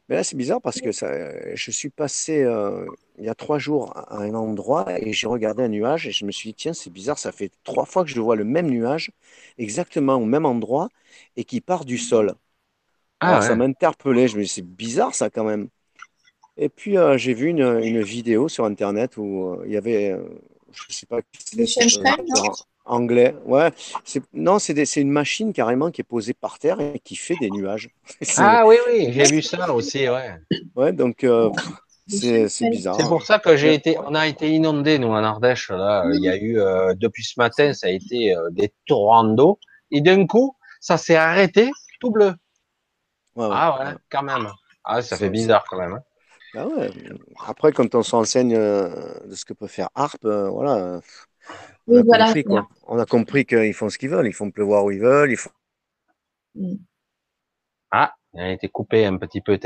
Mais là, c'est bizarre parce que ça, je suis passé euh, il y a trois jours à un endroit et j'ai regardé un nuage et je me suis dit, tiens, c'est bizarre, ça fait trois fois que je vois le même nuage, exactement au même endroit et qui part du sol. Ah, Alors, ça m'a interpellé, je me suis dit, c'est bizarre ça quand même. Et puis, euh, j'ai vu une, une, vidéo sur Internet où euh, il y avait, je ne sais pas c'était anglais. Ouais, non, c'est une machine carrément qui est posée par terre et qui fait des nuages. Ah oui, oui, j'ai vu ça aussi, ouais. Ouais, donc euh, c'est bizarre. C'est pour ça que j'ai été, on a été inondé nous en Ardèche là. Il y a eu euh, depuis ce matin, ça a été euh, des torrents d'eau et d'un coup, ça s'est arrêté, tout bleu. ah ouais, quand même. Ah, ça fait bizarre quand même. Hein. Ah ouais. Après, quand on s'enseigne de ce que peut faire Harp, voilà on, a compris, on a compris qu'ils font ce qu'ils veulent. Ils font pleuvoir où ils veulent. Ils font... Mm. Ah, elle a été coupée un petit peu.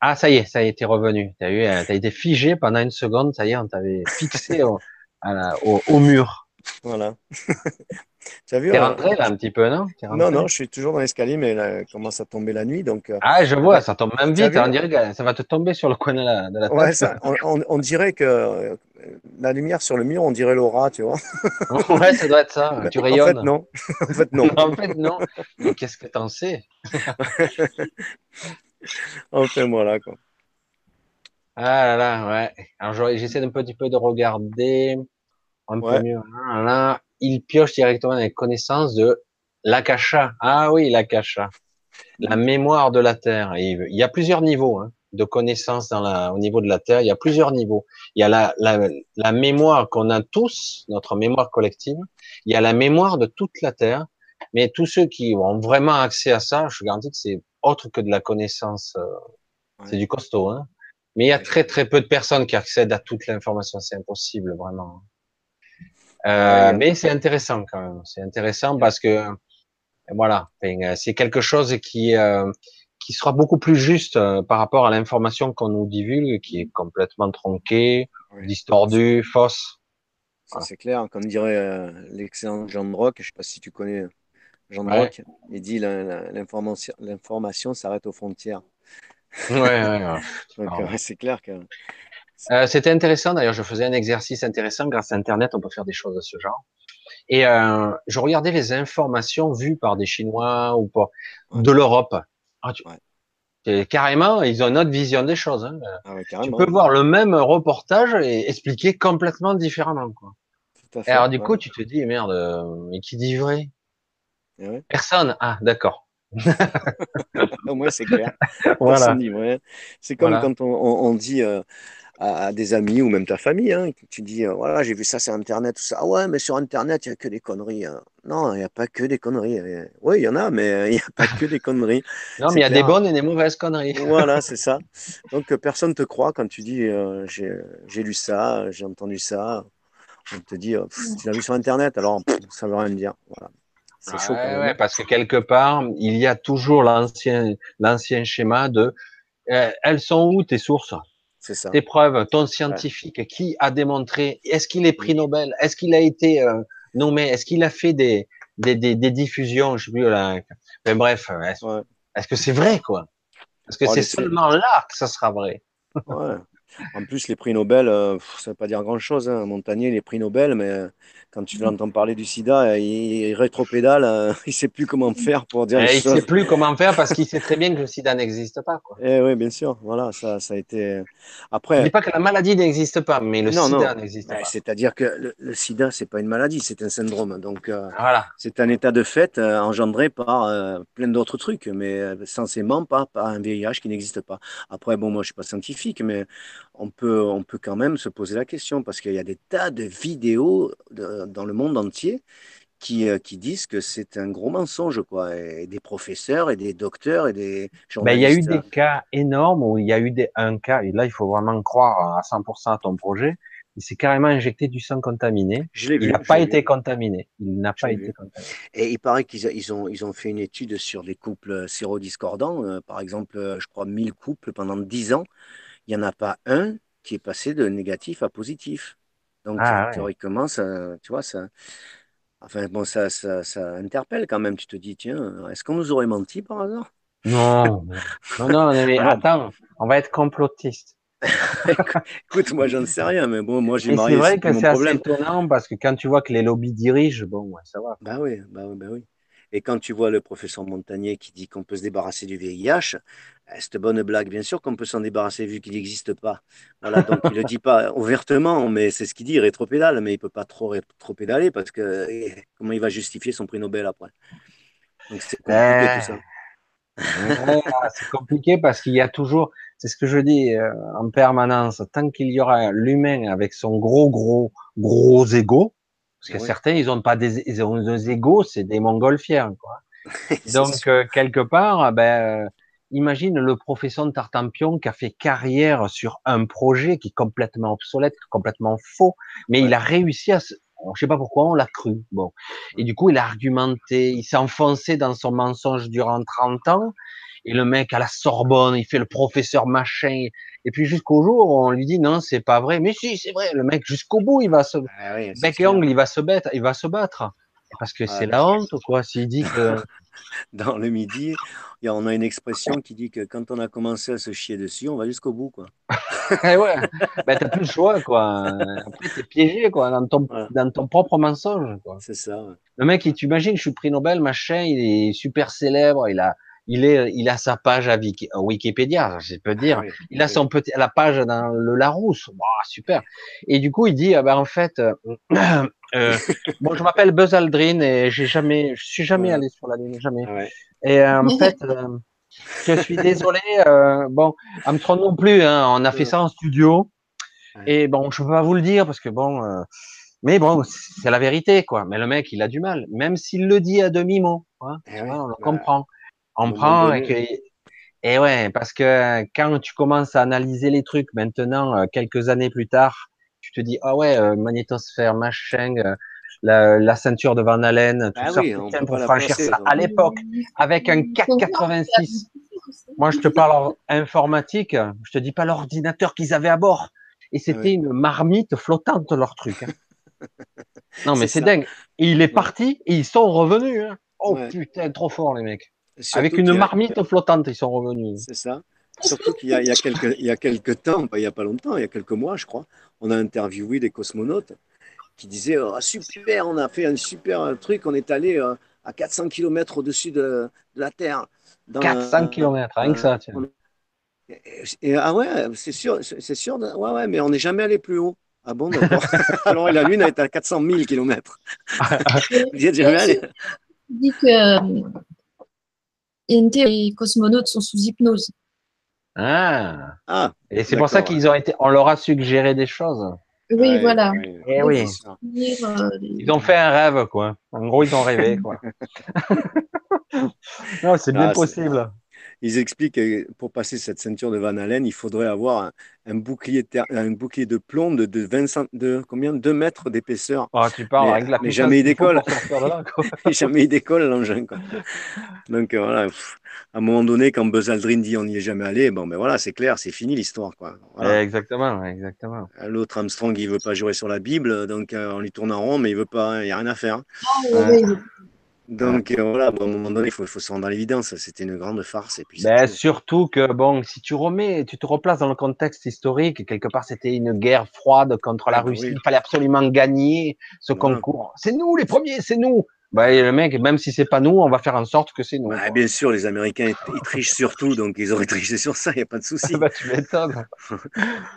Ah, ça y est, ça a été revenu. T'as eu, t'as été figé pendant une seconde. Ça y est, on t'avait fixé au, au, mur. Voilà. tu as vu T'es euh, rentré là un petit peu, non Non, non, je suis toujours dans l'escalier, mais là, il commence à tomber la nuit, donc. Euh, ah, je vois, ça tombe même vite. On dirait que ça va te tomber sur le coin de la, de la tête. Ouais, ça, on, dirait que euh, la lumière sur le mur, on dirait l'aura, tu vois. ouais, ça doit être ça. tu rayonnes. En fait, non. en fait, non. en fait, non. Mais qu'est-ce que t'en sais? Enfin, voilà, quoi. Ah là là, ouais. Alors, j'essaie un petit peu de regarder un peu mieux. Là, il pioche directement dans les connaissances de l'akasha. Ah oui, l'akasha. La mémoire de la Terre. il y a plusieurs niveaux hein, de connaissances dans la, au niveau de la Terre. Il y a plusieurs niveaux. Il y a la, la, la mémoire qu'on a tous, notre mémoire collective. Il y a la mémoire de toute la Terre. Mais tous ceux qui ont vraiment accès à ça, je garantis que c'est autre que de la connaissance. Euh, c'est du costaud. Hein. Mais il y a très très peu de personnes qui accèdent à toute l'information. C'est impossible vraiment. Euh, mais c'est intéressant quand même. C'est intéressant parce que voilà, euh, c'est quelque chose qui euh, qui sera beaucoup plus juste euh, par rapport à l'information qu'on nous divulgue, qui est complètement tronquée, distordue, fausse. C'est clair, comme dirait l'excellent Jean de Rock, je sais pas si tu connais Jean de Rock, il dit l'information s'arrête aux frontières. Ouais, ouais, ouais. c'est clair que euh, C'était intéressant. D'ailleurs, je faisais un exercice intéressant. Grâce à Internet, on peut faire des choses de ce genre. Et euh, je regardais les informations vues par des Chinois ou pas de l'Europe. Ah, Carrément, ils ont une autre vision des choses. Hein. Ah tu peux voir le même reportage et expliquer complètement différemment. Quoi. alors du coup, tu te dis merde, mais qui dit vrai? Eh Personne. Ah, d'accord. Au moins, c'est clair. voilà. C'est comme quand on, on dit euh, à, des amis ou même ta famille. Hein. Tu dis, euh, voilà, j'ai vu ça sur Internet, tout ça. Ah ouais, mais sur Internet, il n'y a que des conneries. Hein. Non, il n'y a pas que des conneries. Oui, il y en a, mais il n'y a pas que des conneries. non, mais il y a des bonnes et des mauvaises conneries. voilà, c'est ça. Donc, euh, personne ne te croit quand tu dis, euh, j'ai lu ça, j'ai entendu ça. On te dit, tu l'as vu sur Internet, alors ça ne veut rien dire. Voilà. C'est chaud. Ouais, parce que quelque part, il y a toujours l'ancien, l'ancien schéma de elles sont où tes sources? Tes preuves, ton scientifique, qui a démontré, est-ce qu'il est pris Nobel, est-ce qu'il a été euh, nommé, est-ce qu'il a fait des, des, des, des, diffusions, je sais plus, là, mais bref, est-ce que c'est vrai, quoi? Parce que oh, c'est seulement là que ça sera vrai. Ouais. En plus, les prix Nobel, euh, ça ne veut pas dire grand-chose. Hein. Montagnier, les prix Nobel, mais euh, quand tu l'entends parler du sida, il, rétropédale, euh, il ne sait plus comment faire pour dire. il ne sait plus comment faire parce qu'il sait très bien que le sida n'existe pas. Quoi. Eh oui, bien sûr. Voilà, ça, ça a été. Après. Je dis pas que la maladie n'existe pas, mais le sida n'existe pas. C'est-à-dire que le, sida, c'est pas une maladie, c'est un syndrome. Donc, voilà. c'est un état de fait engendré par plein d'autres trucs, mais censément pas par un VIH qui n'existe pas. Après, bon, moi, je suis pas scientifique, mais on peut, on peut quand même se poser la question parce qu'il y a des tas de vidéos dans le monde entier qui, euh, qui disent que c'est un gros mensonge, quoi. Et des professeurs et des docteurs et des journalistes. Ben, il y a eu des cas énormes où il y a eu des, un cas, et là, il faut vraiment croire à 100% à ton projet. Il s'est carrément injecté du sang contaminé. il n'a pas été contaminé. Il n'a pas été contaminé. Et il paraît qu'ils ils ont, ils ont fait une étude sur des couples sérodiscordants, euh, par exemple, euh, je crois 1000 couples pendant 10 ans il n'y en a pas un qui est passé de négatif à positif. Donc, ah, théoriquement, ça, tu vois, ça, enfin, bon, ça, ça, ça, interpelle quand même. Tu te dis, tiens, est-ce qu'on nous aurait menti par hasard? Non, non, non, mais attends, on va être complotiste. Écoute, moi, j'en sais rien, mais bon, moi, j'ai marié. C'est vrai que c'est assez étonnant parce que quand tu vois que les lobbies dirigent, bon, ouais, ça va. Bah oui, bah, bah oui. Et quand tu vois le professeur Montagnier qui dit qu'on peut se débarrasser du VIH, eh, cette bonne blague, bien sûr qu'on peut s'en débarrasser vu qu'il n'existe pas. Voilà, donc il ne le dit pas ouvertement, mais c'est ce qu'il dit, rétropédale, mais il ne peut pas trop rétropédaler parce que eh, comment il va justifier son prix Nobel après? Donc c'est compliqué tout ça. c'est compliqué parce qu'il y a toujours, c'est ce que je dis euh, en permanence, tant qu'il y aura l'humain avec son gros, gros, gros ego, parce que certains, ils ont pas des, ils ont des égaux, c'est des montgolfières, quoi. Donc, euh, quelque part, ben, euh, imagine le professeur Tartampion qui a fait carrière sur un projet qui est complètement obsolète, complètement faux, mais il a réussi à, se... je sais pas pourquoi, on l'a cru. Bon. Et du coup, il a argumenté, il s'est enfoncé dans son mensonge durant 30 ans, Et le mec à la Sorbonne, il fait le professeur machin. Et puis jusqu'au jour, on lui dit non, c'est pas vrai. Mais si, c'est vrai. Le mec jusqu'au bout, il va se ah bec et ongle, il va se battre, il va se battre. Parce que c'est la honte, quoi? S'il dit que dans le midi, on a une expression qui dit que quand on a commencé à se chier dessus, on va jusqu'au bout, quoi. Eh ouais, ben, t'as plus le choix, quoi. Après, t'es piégé, quoi, dans ton, dans ton propre mensonge, quoi. C'est ça. Le mec, il t'imagine, je suis prix Nobel, machin, il est super célèbre, il a, il est, il a sa page à Wikipédia, je peux dire. Ah il a son petit, la page dans le Larousse. super. Et du coup, il dit, ah ben, en fait, euh, euh, bon, je m'appelle Buzz Aldrin et j'ai jamais, je suis jamais allé sur la Lune, jamais. Et euh, en fait, je suis désolé. bon, Armstrong non plus. Hein, on a fait ça en studio. Et bon, je peux pas vous le dire parce que bon, mais bon, c'est la vérité, quoi. Mais le mec, il a du mal, même s'il le dit à demi mot. Hein, eh on le comprend. On prend et, et ouais, parce que quand tu commences à analyser les trucs maintenant, euh, quelques années plus tard, tu te dis ah ouais, euh, magnétosphère, machin, euh, la, la, ceinture de Van Allen, tout ah ça pour franchir ça à l'époque avec un 486. Moi, je te parle informatique, je te dis pas l'ordinateur qu'ils avaient à bord. Et c'était une marmite flottante leur truc. Hein. non mais c'est dingue. Et il est parti et ils sont revenus. Hein. Oh putain, trop fort les mecs. Avec une marmite flottante, ils sont revenus. C'est ça. Surtout qu'il y, a quelques, il y a quelques temps, il n'y a pas longtemps, il y a quelques mois, je crois, on a interviewé des cosmonautes qui disaient oh, super, on a fait un super truc, on est allé euh, à 400 km au-dessus de, la Terre. 400 km, rien que ça. Tiens. Et, ah ouais, c'est sûr, c'est sûr, ouais, ouais, mais on n'est jamais allé plus haut. Ah bon, d'accord. Alors la Lune est à 400 000 km. Vous êtes jamais allé dit que les cosmonautes sont sous hypnose. Ah. ah et c'est pour ça qu'ils ont été, on leur a suggéré des choses. Oui, voilà. Et eh oui. Euh, ils ont fait un rêve, quoi. En gros, ils ont rêvé, quoi. non, c'est bien ah, possible ils expliquent que pour passer cette ceinture de Van Allen, il faudrait avoir un, bouclier, un bouclier de plomb de, de, 20, de combien? 2 mètres d'épaisseur. Ah, tu parles mais, avec la mais jamais il décolle. jamais il décolle l'engin. Donc euh, voilà, à un moment donné, quand Buzz Aldrin dit on n'y est jamais allé, bon ben voilà, c'est clair, c'est fini l'histoire. quoi. Exactement, exactement. L'autre Armstrong, il veut pas jouer sur la Bible, donc euh, on lui tourne en rond, mais il veut pas, il n'y a rien à faire. Ah, donc euh, voilà, à un moment donné, il faut, faut, se rendre à l'évidence. C'était une grande farce. Et puis ben, surtout que bon, si tu remets, tu te replaces dans le contexte historique, quelque part c'était une guerre froide contre la ah, bah Russie. Il fallait absolument gagner ce concours. C'est nous les premiers, c'est nous. Ben, le mec, même si c'est pas nous, on va faire en sorte que c'est nous. Bah, bien sûr, les Américains ils, trichent surtout, donc ils auraient triché sur ça, il n'y a pas de souci. bah, tu m'étonnes.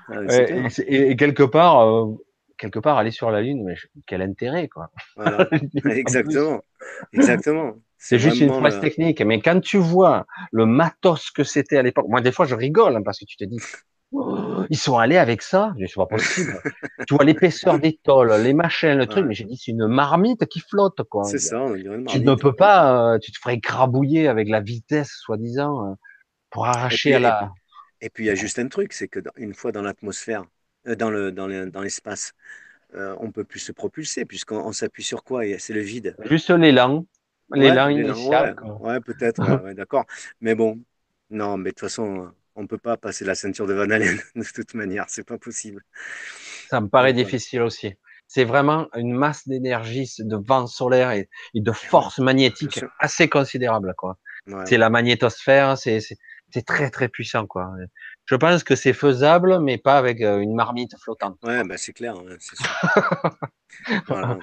Ah, et, quelque part, euh, quelque part, aller sur la Lune, mais quel intérêt, quoi. Exactement. Exactement. C'est juste une phrase technique. Mais quand tu vois le matos que c'était à l'époque, moi, des fois, je rigole, hein, parce que tu te dis, oh, ils sont allés avec ça? Je c'est pas possible. tu vois l'épaisseur des tôles, les machins, le truc, mais j'ai dit, c'est une marmite qui flotte, quoi. C'est ça, on une Tu ne peux pas, euh, tu te ferais écrabouiller avec la vitesse, soi-disant, euh, pour arracher à la. Et puis, il y a juste un truc, c'est que une fois dans l'atmosphère, euh, dans le dans l'espace. Euh, on peut plus se propulser puisqu'on s'appuie sur quoi? C'est le vide. Juste l'élan, l'élan initial. Ouais, peut-être, d'accord. Mais bon, non, mais de toute façon, on ne peut pas passer la ceinture de Van Allen de toute manière, c'est pas possible. Ça me paraît difficile aussi. C'est vraiment une masse d'énergie, de vent solaire et, de force magnétique assez considérable, quoi. C'est la magnétosphère, c'est très très puissant, quoi. Je pense que c'est faisable, mais pas avec euh, une marmite flottante. Ouais, bah c'est clair, c'est sûr.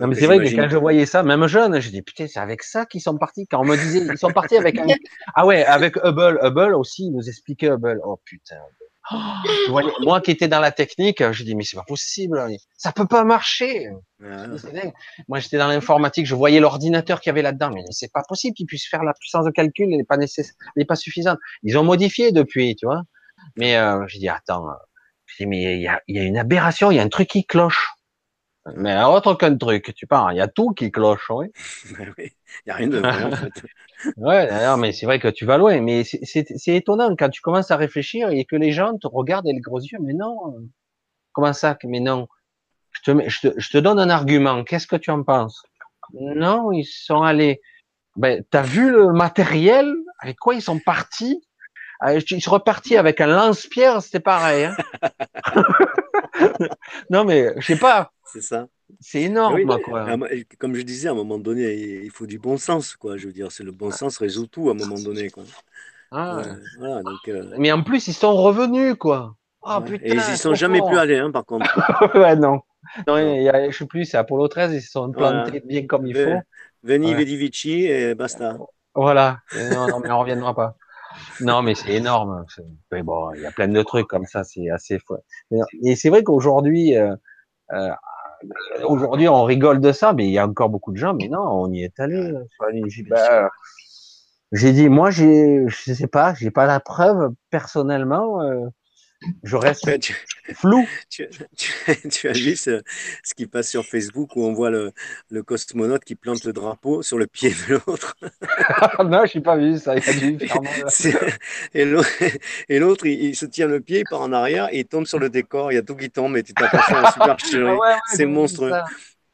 Non, mais c'est vrai que quand je voyais ça, même jeune, j'ai dit putain, c'est avec ça qu'ils sont partis. Quand on me disait, ils sont partis avec un. Ah ouais, avec Hubble. Hubble aussi, ils nous expliquait Hubble. Oh putain. moi qui étais dans la technique, j'ai dit mais c'est pas possible, ça peut pas marcher. Moi j'étais dans l'informatique, je voyais l'ordinateur qu'il y avait là-dedans, mais c'est pas possible qu'il puisse faire la puissance de calcul, elle n'est pas nécessaire, n'est pas suffisante. Ils ont modifié depuis, tu vois. Mais euh, j'ai dit attends, j'ai dit mais il y a, y a, une aberration, il y a un truc qui cloche. Mais autre qu'un truc, tu parles, il y a tout qui cloche, oui. il y a rien de vrai en fait. Ouais, d'ailleurs, mais c'est vrai que tu vas loin. Mais c'est étonnant quand tu commences à réfléchir et que les gens te regardent avec les gros yeux. Mais non, comment ça Mais non. Je te, je te, je te donne un argument. Qu'est-ce que tu en penses? Non, ils sont allés. Ben, t'as vu le matériel? Avec quoi ils sont partis? euh, Ils sont repartis avec un lance-pierre, c'était pareil. Hein non, mais je sais pas. C'est ça. C'est énorme, quoi. Comme je disais, à un moment donné, il faut du bon sens, quoi. Je veux dire, c'est le bon sens résout tout à un moment donné, quoi. Ah. voilà, donc, euh, Mais en plus, ils sont revenus, quoi. Oh, putain, Et ils y sont jamais plus allés, hein, par contre. ouais, non. Non, y a, je sais plus, c'est Apollo 13, ils se sont plantés bien comme il faut. Veni, Vedi, Vici et basta. Voilà. Non, non, mais on reviendra pas. Non, mais c'est énorme. Mais bon, il y a plein de trucs comme ça, c'est assez fou. Et c'est vrai qu'aujourd'hui, euh, euh, aujourd'hui, on rigole de ça, mais il y a encore beaucoup de gens. Mais non, on y est allé. Bah, j'ai dit, moi, j'ai, je sais pas, j'ai pas la preuve personnellement. Euh, je reste flou. Tu, as vu ce, qui passe sur Facebook où on voit le, le, cosmonaute qui plante le drapeau sur le pied de l'autre Non, je n'ai pas vu ça. et l'autre, il, se tient le pied, il part en arrière et il tombe sur le décor. Il y a tout qui tombe et tu t'aperçois un super C'est monstrueux.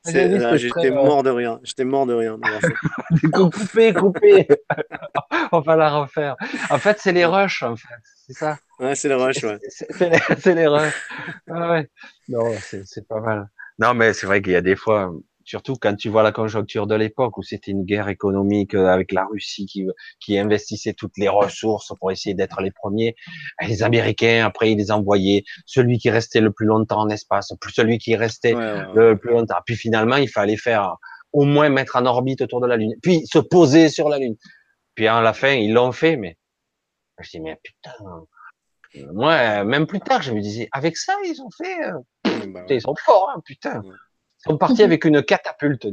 J'étais mort de rien. J'étais mort de rien. coupé, coupé. On va la refaire. En fait, c'est les rushs, en fait. C'est ça? Ouais, c'est les rushs, ouais. C'est les, rushs. ouais. Non, c'est pas mal. Non, mais c'est vrai qu'il y a des fois, surtout quand tu vois la conjoncture de l'époque où c'était une guerre économique euh, avec la Russie qui, qui investissait toutes les ressources pour essayer d'être les premiers. Les Américains, après, ils les envoyaient. Celui qui restait le plus longtemps en espace, plus celui qui restait le plus longtemps. Puis finalement, il fallait faire au moins mettre en orbite autour de la Lune, puis se poser sur la Lune. Puis à la fin, ils l'ont fait, mais je dis mais putain. Moi, même plus tard, je me disais, avec ça, ils ont fait, euh, bah ils sont forts, hein, putain. Ils sont partis avec une catapulte.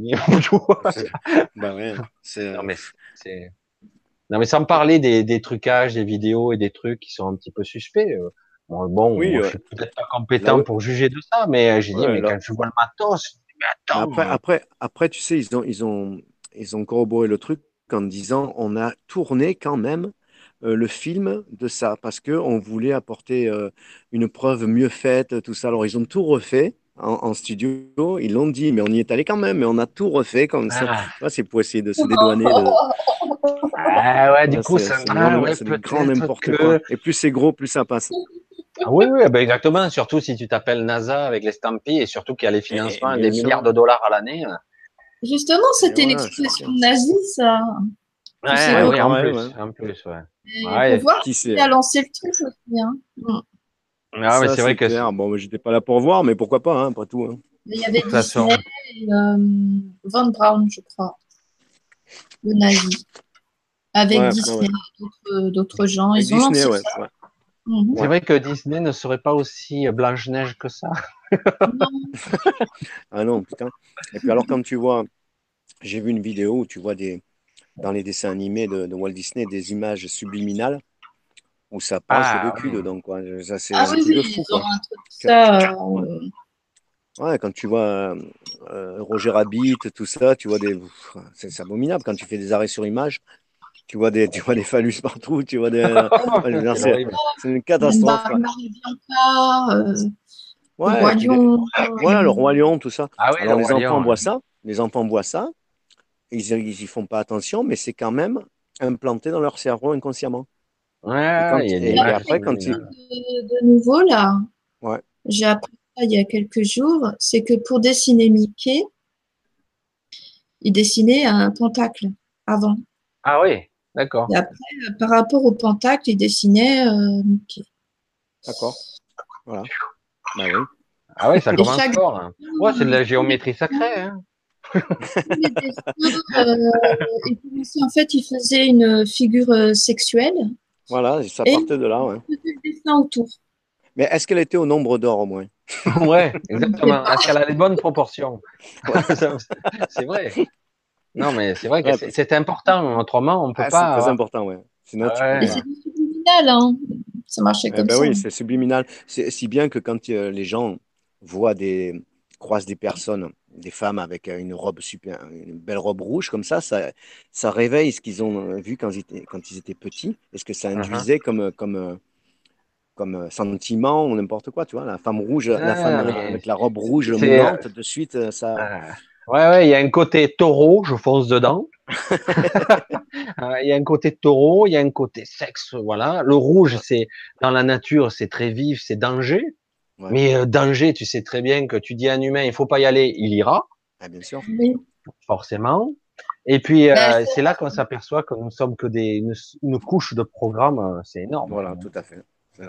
bah ouais, non, mais non, mais sans parler des, des, trucages, des vidéos et des trucs qui sont un petit peu suspects. Euh, bon, bon oui, je suis peut-être pas compétent pour juger de ça, mais euh, j'ai dit, mais quand je vois le matos, mais attends. Après, après, après, tu sais, ils ont, ils ont, ils ont corroboré le truc en disant, on a tourné quand même euh, le film de ça parce que on voulait apporter une preuve mieux faite, tout ça. Alors ils ont tout refait en, studio, ils l'ont dit, mais on y est allé quand même, mais on a tout refait comme ça. Ah. C'est pour essayer de se dédouaner. Ah ouais, du coup, c'est ah grand n'importe quoi. Et plus c'est gros, plus ça passe. Ah oui, oui, ben exactement. Surtout si tu t'appelles NASA avec les Stampis et surtout qu'il y a les financements des milliards de dollars à l'année. Justement, c'était l'expression nazie, ça. Ouais, oui, en, plus, en plus, ouais. Il faut voir qui, a lancé le truc aussi. Hein. Ah, mais c'est vrai que. Clair. Bon, j'étais pas là pour voir, mais pourquoi pas, hein, après tout. Hein. Il y avait Disney et euh, Van Braun, je crois, le nazi, avec Disney et d'autres gens. Ils Disney, ouais, mhm. C'est vrai que Disney ne serait pas aussi Blanche-Neige que ça. ah non, putain. Et puis alors, quand tu vois, j'ai vu une vidéo où tu vois des, dans les dessins animés de, de Walt Disney des images subliminales où ça passe ah, le cul dedans. Quoi. Ça, c'est ah oui, de fou, quoi. Ça, euh... ouais, quand tu vois euh, Roger Rabbit, tout ça, tu vois des. C'est abominable quand tu fais des arrêts sur image. Tu vois des, tu vois des phallus partout, tu vois des. c'est une catastrophe. Euh, ouais, le roi lion. Voilà, le roi lion, tout ça. Ah, oui, Alors les enfants voient ça, les enfants voient ça, ils n'y font pas attention, mais c'est quand même implanté dans leur cerveau inconsciemment. Ouais, il y a des après, quand tu... de, nouveau, là, ouais. j'ai appris ça il y a quelques jours, c'est que pour dessiner Mickey, il dessinait un pentacle avant. Ah oui, d'accord. Et après, par rapport au pentacle, il dessinait euh, Mickey. D'accord. Voilà. Bah oui. Ah ouais, ça commence fort. Hein. Ouais, c'est de la géométrie sacrée. Hein. euh, en fait, il faisait une figure euh, sexuelle voilà, ça partait de là. Ouais. autour. Mais est-ce qu'elle était au nombre d'or au moins? Ouais, exactement. Est-ce qu'elle a les bonnes proportions? C'est vrai. Non, mais c'est vrai que c'est important. Autrement, on ne peut ah, pas. C'est très important, ouais. C'est subliminal, hein. Ça marchait eh comme ben ça. Oui, c'est subliminal. Si bien que quand euh, les gens voient des croisent des personnes des femmes avec euh, une robe super, une belle robe rouge comme ça, ça, ça réveille ce qu'ils ont euh, vu quand ils étaient, quand ils étaient petits. Est-ce que ça uh-huh. induisait comme, euh, comme, comme sentiment ou n'importe quoi, tu vois, la femme rouge, la femme avec la robe rouge montante, de suite, ça. Ouais, ouais, il y a un côté taureau, je fonce dedans. Euh, il y a un côté taureau, il y a un côté sexe, voilà. Le rouge, c'est dans la nature, c'est très vif, c'est danger. Mais euh, danger, tu sais très bien que tu dis à un humain, il faut pas y aller, il ira. Ah, bien sûr. Forcément. Et puis euh, ben, c'est là qu'on s'aperçoit que nous sommes que des une, couche de programme, c'est énorme. Voilà, tout à fait. C'est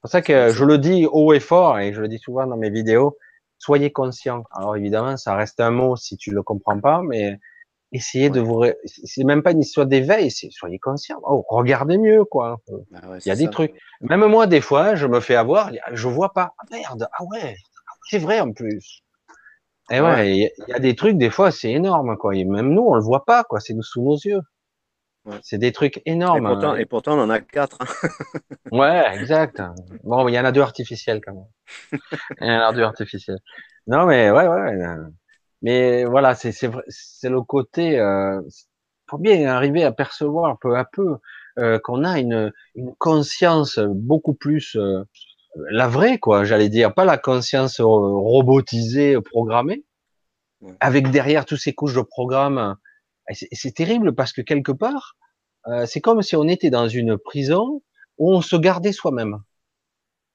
pour ça que je le dis haut et fort et je le dis souvent dans mes vidéos. Soyez conscient. Alors évidemment, ça reste un mot si tu le comprends pas, mais essayez de vous, c'est même pas une histoire d'éveil, c'est soyez conscient. Oh, regardez mieux, quoi. Bah il y a des trucs. Même moi, des fois, je me fais avoir, je vois pas. Ah, merde, ah ouais, c'est vrai en plus. Et ouais, il y, a des trucs, des fois, c'est énorme, quoi. Et même nous, on le voit pas, quoi. C'est sous nos yeux. C'est des trucs énormes. Et pourtant, et pourtant, on en a quatre. Hein. ouais, exact. Bon, il y en a deux artificiels, quand même. il y en a deux artificiels. Non, mais ouais, ouais. Mais voilà, c'est c'est le côté. Euh, faut bien arriver à percevoir peu à peu euh, qu'on a une une conscience beaucoup plus euh, la vraie, quoi. J'allais dire pas la conscience robotisée, programmée, avec derrière tous ces couches de programmes. C'est terrible parce que quelque part, euh, c'est comme si on était dans une prison où on se gardait soi-même.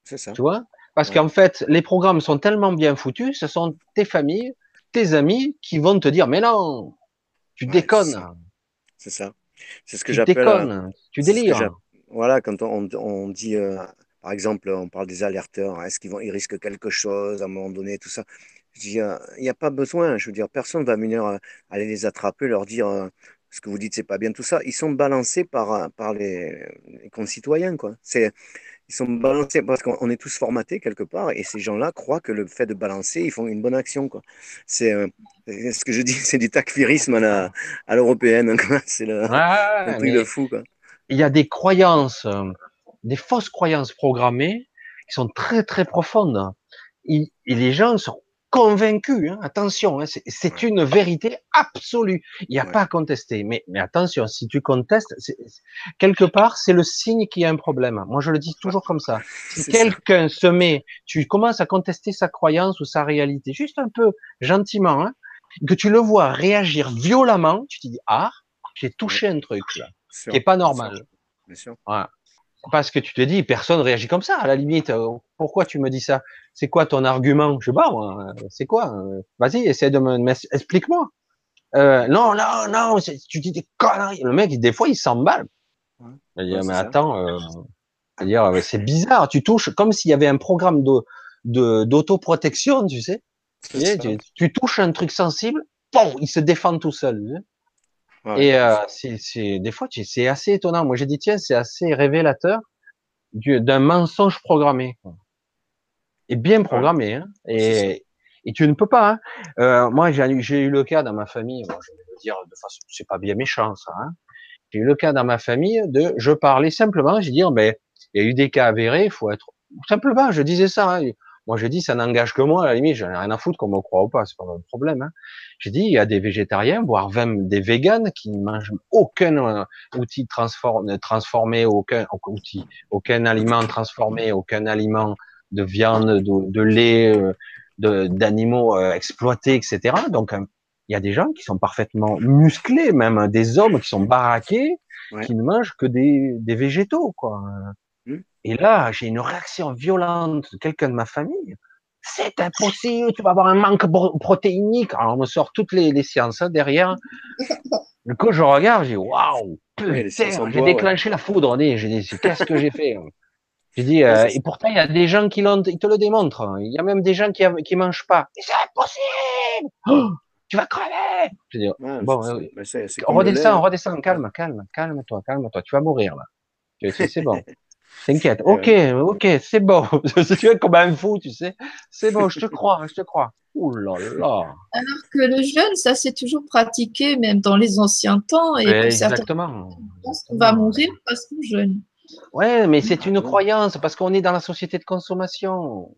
C'est ça. Tu vois? Parce qu'en fait, les programmes sont tellement bien foutus, ce sont tes familles, tes amis qui vont te dire mais non, tu déconnes. C'est ça. C'est ce que j'appelle. Tu déconnes, euh, tu délires. Voilà, quand on, on dit, euh, par exemple, on parle des alerteurs, est-ce qu'ils vont, ils risquent quelque chose à un moment donné, tout ça. Il n'y a, pas besoin. Je veux dire, personne va venir euh, aller les attraper, leur dire ce que vous dites, c'est pas bien, tout ça. Ils sont balancés par, par les, les concitoyens, quoi. C'est ils sont balancés parce qu'on est tous formatés quelque part et ces gens-là croient que le fait de balancer, ils font une bonne action. Quoi. C'est euh, ce que je dis, c'est du takfirisme à, à l'européenne. C'est le, un truc de fou. Quoi. Il y a des croyances, euh, des fausses croyances programmées qui sont très très profondes. Et, et les gens sont convaincu, hein, attention, hein, c'est une vérité absolue. Il n'y a pas à contester. Mais, mais attention, si tu contestes, quelque part, c'est le signe qu'il y a un problème. Moi, je le dis toujours comme ça. Si quelqu'un se met, tu commences à contester sa croyance ou sa réalité, juste un peu gentiment, hein, que tu le vois réagir violemment, tu te dis ah, j'ai touché un truc là, qui est pas normal. Bien sûr. Voilà parce que tu te dis, personne réagit comme ça. À la limite, euh, pourquoi tu me dis ça? C'est quoi ton argument? Je sais pas, C'est quoi? Euh, Vas-y, essaie de me, explique-moi. Euh, non, non, non, tu dis des conneries. Le mec, des fois, il s'emballe. Ouais, dire, mais attends, euh, dire, c'est bizarre. Tu touches comme s'il y avait un programme de d'autoprotection, tu sais. Tu, tu, touches un truc sensible, bon, il se défend tout seul et euh, c'est des fois, c'est assez étonnant. Moi, j'ai dit tiens, c'est assez révélateur d'un mensonge programmé et bien programmé. Hein, et, et tu ne peux pas. Hein. Euh, moi, j'ai eu le cas dans ma famille. Bon, je vais le dire de façon, c'est pas bien méchant ça. Hein. J'ai eu le cas dans ma famille de, je parlais simplement, j'ai dit, oh, ben, il y a eu des cas avérés, il faut être simplement, je disais ça. Hein. Moi, je dis, ça n'engage que moi, à la limite, j'en ai rien à foutre qu'on me croit ou pas, c'est pas mon problème. Hein. J'ai dit, il y a des végétariens, voire même des véganes qui ne mangent aucun euh, outil transformé, transformé, aucun outil, aucun aliment transformé, aucun aliment de viande, de, de lait, euh, d'animaux euh, exploités, etc. Donc, il y a des gens qui sont parfaitement musclés, même des hommes qui sont baraqués, qui ne mangent que des, des végétaux, quoi. Et là, j'ai une réaction violente de quelqu'un de ma famille. C'est impossible, tu vas avoir un manque protéinique. Alors, on me sort toutes les, sciences hein, derrière. Du coup, je regarde, je dis, waouh, j'ai déclenché la foudre. J'ai dit, qu'est-ce que j'ai fait? J'ai dit, euh, et pourtant, il y a des gens qui l'ont, ils te le démontrent. Il y a même des gens qui, qui mangent pas. C'est impossible! Oh, tu vas crever! Je dis, bon, redescends, redescends, calme, calme, calme-toi, calme-toi, tu vas mourir, là. C'est bon. T'inquiète. Ok, ok, c'est bon. tu es comme un fou, tu sais. C'est bon, je te crois, je te crois. Ouh là là. Alors que le jeûne, ça s'est toujours pratiqué, même dans les anciens temps. Et exactement. On va mourir parce qu'on jeûne. Ouais, mais c'est une croyance parce qu'on est dans la société de consommation.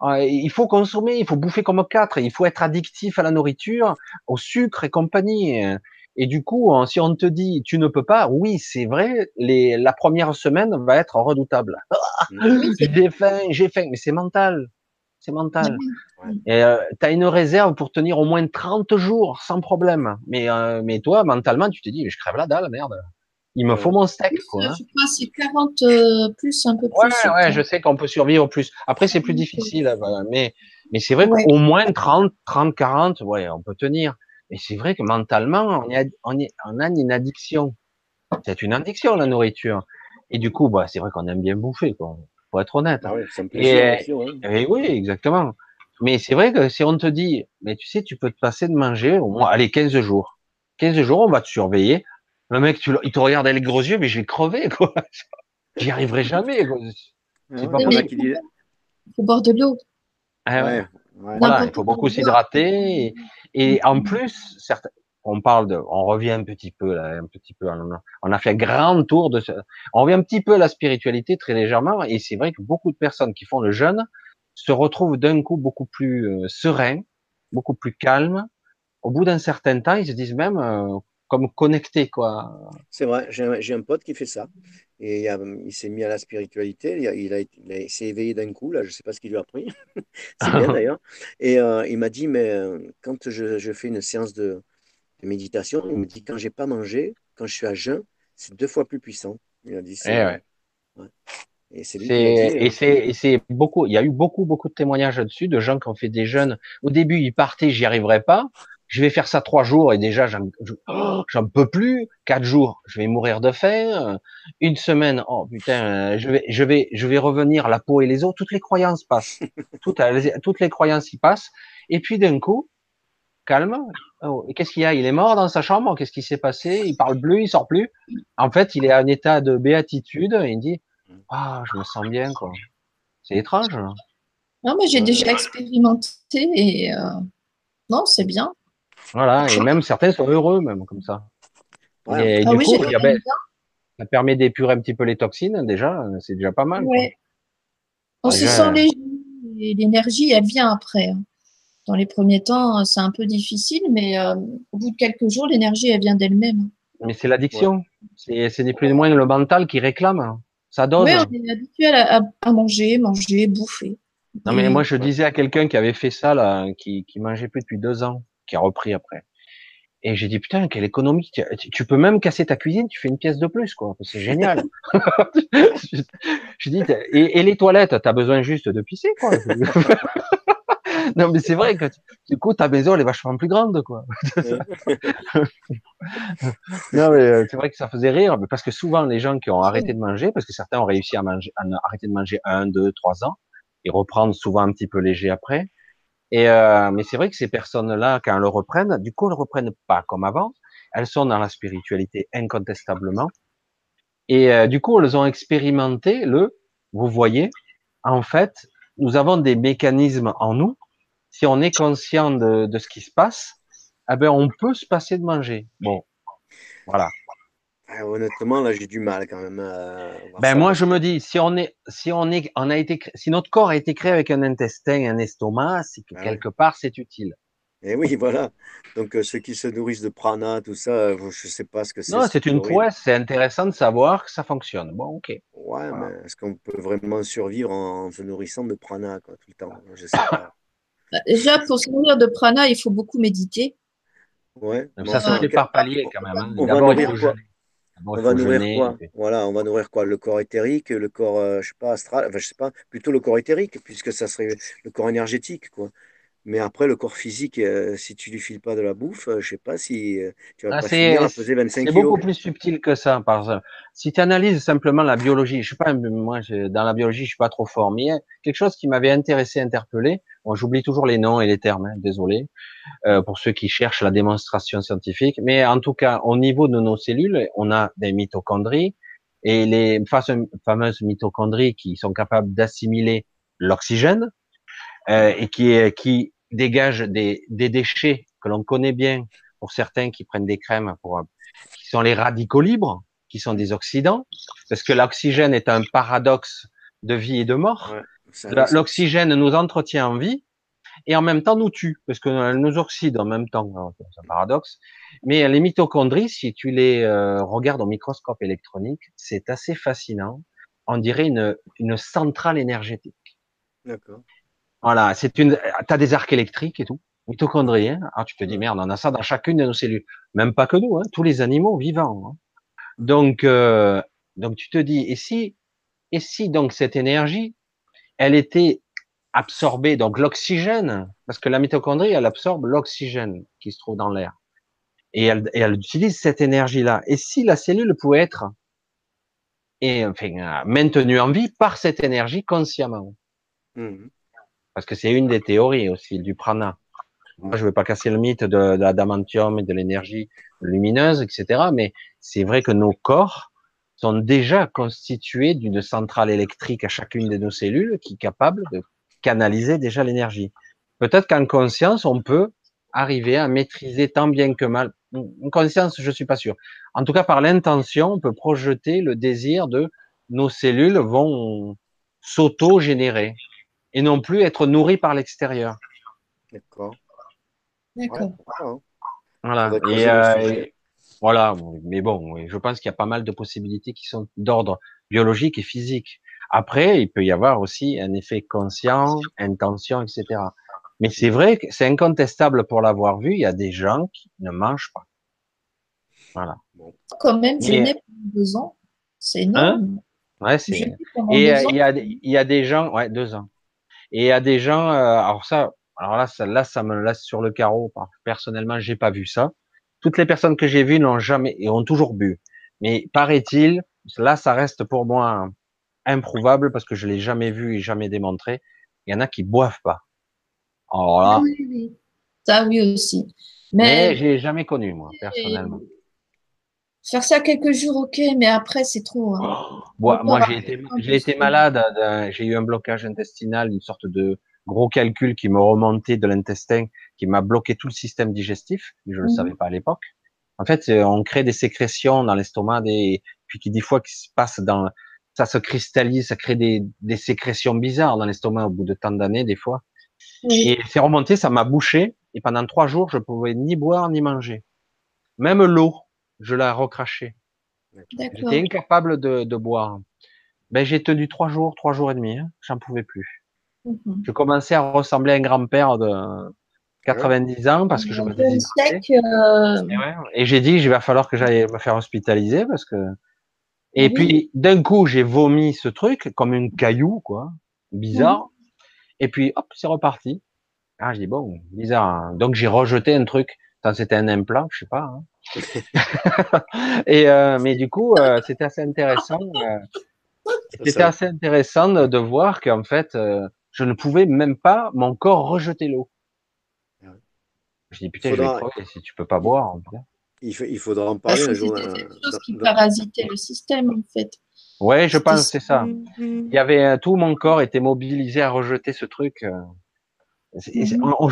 Ah, il faut consommer, il faut bouffer comme quatre, il faut être addictif à la nourriture, au sucre et compagnie. Et du coup, hein, si on te dit tu ne peux pas, oui, c'est vrai, les, la première semaine va être redoutable. j'ai faim, j'ai faim, mais c'est mental. c'est mental. Et euh, tu as une réserve pour tenir au moins 30 jours sans problème. Mais, euh, mais toi, mentalement, tu te dis, je crève la dalle, merde. Il me faut mon steak. Quoi, hein. Je crois c'est 40 euh, plus, un peu plus. Ouais, ouais, je sais qu'on peut survivre plus. Après, c'est plus difficile. Mais, mais c'est vrai qu'au moins 30, 30, 40, ouais, on peut tenir. Mais c'est vrai que mentalement, on, est, on, est, on a une addiction. C'est une addiction, la nourriture. Et du coup, bah, c'est vrai qu'on aime bien bouffer, quoi. Faut être honnête. Ah et, et, oui, exactement. Mais c'est vrai que si on te dit, mais tu sais, tu peux te passer de manger au moins, allez, 15 jours. 15 jours, on va te surveiller. Le mec, tu, il te regarde avec les gros yeux, mais je vais crever, quoi. J'y arriverai jamais, quoi. C'est pas pour qui dit... Il faut boire de l'eau. Ah ouais. Voilà, il faut beaucoup s'hydrater. Et, et, en plus, certains, on parle de, on revient un petit peu là, un petit peu, on a fait un grand tour de, on revient un petit peu à la spiritualité très légèrement, et c'est vrai que beaucoup de personnes qui font le jeûne se retrouvent d'un coup beaucoup plus euh, sereins, beaucoup plus calmes. Au bout d'un certain temps, ils se disent même euh, comme connectés, quoi. C'est vrai, j'ai un, pote qui fait ça, et il, s'est mis à la spiritualité, il, a, il, s'est éveillé d'un coup, là, je sais pas ce qu'il lui a pris, c'est bien d'ailleurs, et euh, il m'a dit, mais quand je fais une séance de de méditation, il me dit quand j'ai pas mangé, quand je suis à jeun, c'est deux fois plus puissant. Il a dit ça. Eh et c'est et c'est c'est beaucoup. Il y a eu beaucoup beaucoup de témoignages là-dessus de gens qui ont fait des jeûnes. Au début, ils partaient, j'y arriverai pas. Je vais faire ça trois jours et déjà j'en oh, j'en peux plus. Quatre jours, je vais mourir de faim. Une semaine, oh putain, je vais je vais je vais revenir la peau et les os. Toutes les croyances passent. toutes, toutes les croyances y passent. Et puis d'un coup, calme. Oh, qu'est-ce qu'il y a? Il est mort dans sa chambre Qu'est-ce qui s'est passé? Il parle plus, il sort plus. En fait, il est en état de béatitude et il dit Ah, je me sens bien, quoi. C'est étrange. Non, mais j'ai déjà expérimenté et euh, non, c'est bien. Voilà, et même certains sont heureux, même comme ça. Et ah du coup, ça permet d'épurer un petit peu les toxines, déjà, c'est déjà pas mal. On se sent léger, l'énergie, elle vient après. Hein dans les premiers temps, c'est un peu difficile, mais euh, au bout de quelques jours, l'énergie, elle vient d'elle-même. Mais c'est l'addiction. C'est ni plus ni moins le mental qui réclame. Ça donne. Oui, on est habitué à, manger, manger, bouffer. Non, mais moi, je disais à quelqu'un qui avait fait ça, là, qui, qui mangeait plus depuis deux ans, qui a repris après. Et j'ai dit, putain, quelle économie. Tu, peux même casser ta cuisine, tu fais une pièce de plus, quoi. C'est génial. je dis, et, et les toilettes, t'as besoin juste de pisser, quoi. non, mais c'est vrai que du coup, ta maison, elle est vachement plus grande, quoi. non, mais euh, c'est vrai que ça faisait rire, parce que souvent, les gens qui ont arrêté de manger, parce que certains ont réussi à manger, à arrêter de manger un, deux, trois ans, et reprendre souvent un petit peu léger après. Et euh, mais c'est vrai que ces personnes-là, quand elles le reprennent, du coup, elles ne reprennent pas comme avant. Elles sont dans la spiritualité incontestablement. Et euh, du coup, elles ont expérimenté le, vous voyez, en fait, nous avons des mécanismes en nous si on est conscient de, ce qui se passe, eh ben on peut se passer de manger. Bon, voilà. Ah, honnêtement, là, j'ai du mal quand même. ben moi, je me dis, si on est, si on est, on a été, si notre corps a été créé avec un intestin, un estomac, c'est que ah quelque part, c'est utile. Et eh oui, voilà. Donc euh, ceux qui se nourrissent de prana, tout ça, euh, je ne sais pas ce que c'est. Non, c'est une prouesse. C'est intéressant de savoir que ça fonctionne. Bon, ok. Ouais, mais est-ce qu'on peut vraiment survivre en se nourrissant de prana quoi, tout le temps? Je sais pas. Bah, déjà, pour se nourrir de prana, il faut beaucoup méditer. Ouais. ça se fait par palier quand même. Hein. On, va nourrir quoi? On va nourrir quoi? Voilà, on va nourrir quoi? Le corps éthérique, le corps, euh, je sais pas, astral, enfin je sais pas, plutôt le corps éthérique, puisque ça serait le corps énergétique, quoi. Mais après, le corps physique, euh, si tu lui files pas de la bouffe, euh, je sais pas si euh, tu vas ah, pas finir à peser 25 kilos. C'est beaucoup plus subtil que ça. Par exemple. Si tu analyses simplement la biologie, je sais pas, moi, dans la biologie, je suis pas trop fort, mais quelque chose qui m'avait intéressé, interpellé. J'oublie toujours les noms et les termes, hein, désolé, pour ceux qui cherchent la démonstration scientifique. Mais en tout cas, au niveau de nos cellules, on a des mitochondries et les fameuses mitochondries qui sont capables d'assimiler l'oxygène euh, et qui, qui dégage des, des déchets que l'on connaît bien pour certains qui prennent des crèmes pour qui sont les radicaux libres, qui sont des oxydants, parce que l'oxygène est un paradoxe de vie et de mort. L'oxygène nous entretient en vie et en même temps nous tue, parce que nous oxyde en même temps. C'est un paradoxe. Mais les mitochondries, si tu les euh, regardes au microscope électronique, c'est assez fascinant. On dirait une, une centrale énergétique. D'accord. Voilà, c'est une. T'as des arcs électriques et tout, mitochondrie. Hein Alors tu te dis merde, on a ça dans chacune de nos cellules. Même pas que nous, hein, tous les animaux vivants. Hein. Donc, euh, donc tu te dis, et si, et si donc cette énergie, elle était absorbée, donc l'oxygène, parce que la mitochondrie, elle absorbe l'oxygène qui se trouve dans l'air, et elle, et elle utilise cette énergie-là. Et si la cellule pouvait être et enfin maintenue en vie par cette énergie consciemment. Mmh. Parce que c'est une des théories aussi du prana. Moi, je ne veux pas casser le mythe de, de l'adamantium et de l'énergie lumineuse, etc. Mais c'est vrai que nos corps sont déjà constitués d'une centrale électrique à chacune de nos cellules qui est capable de canaliser déjà l'énergie. Peut-être qu'en conscience, on peut arriver à maîtriser tant bien que mal. En conscience, je suis pas sûr. En tout cas, par l'intention, on peut projeter le désir de nos cellules vont s'auto-générer et non plus être nourries par l'extérieur. D'accord. D'accord. Voilà. Euh, voilà. Mais bon, je pense qu'il y a pas mal de possibilités qui sont d'ordre biologique et physique. Après, il peut y avoir aussi un effet conscient, intention, etc. Mais c'est vrai que c'est incontestable pour l'avoir vu, il y a des gens qui ne mangent pas. Voilà. Quand même, je n'ai pas deux ans. C'est énorme. Hein ouais, c'est. Et euh, il y, a, il y a des gens, ouais, deux ans. Et il y a des gens, euh, alors ça, alors là, ça, là, ça me laisse sur le carreau. Personnellement, j'ai pas vu ça. Toutes les personnes que j'ai vues n'ont jamais et ont toujours bu. Mais paraît-il, là, ça reste pour moi improuvable parce que je l'ai jamais vu et jamais démontré. Il y en a qui boivent pas. Alors là. Oui, oui. Ça, oui aussi. Mais, mais j'ai jamais connu, moi, personnellement. Faire ça quelques jours, ok, mais après, c'est trop. Hein. moi, j'ai été, j'ai été malade. J'ai eu un blocage intestinal, une sorte de gros calcul qui me remontait de l'intestin, qui m'a bloqué tout le système digestif. Je ne le mhm. savais pas à l'époque. En fait, on crée des sécrétions dans l'estomac, des, puis qui des fois qui se passe dans, ça se cristallise, ça crée des, des sécrétions bizarres dans l'estomac au bout de tant d'années, des fois. Et c'est remonté, ça m'a bouché. Et pendant trois jours, je pouvais ni boire ni manger. Même l'eau, je la recrachais. J'étais incapable de, de, boire. Ben, j'ai tenu trois jours, trois jours et demi. Hein. J'en pouvais plus. Mhm. Je commençais à ressembler à un grand-père de 90 ans parce que je me euh, Et, j'ai dit, il va falloir que j'aille me faire hospitaliser parce que. Et puis d'un coup, j'ai vomi ce truc comme une caillou, quoi, bizarre. Et puis hop, c'est reparti. Ah, je dis bon, bizarre. Hein. Donc j'ai rejeté un truc. C'était un implant, je sais pas. Hein. et euh, mais du coup, euh, c'était assez intéressant. C'était assez intéressant de, voir qu'en fait, je ne pouvais même pas mon corps rejeter l'eau. Je dis putain, je vais crever si tu peux pas boire. En fait. Il, il, faudra en parler un jour. C'était quelque chose qui parasitait le système en fait. Ouais, je pense c'est ça. Il y avait tout mon corps était mobilisé à rejeter ce truc. Mhm.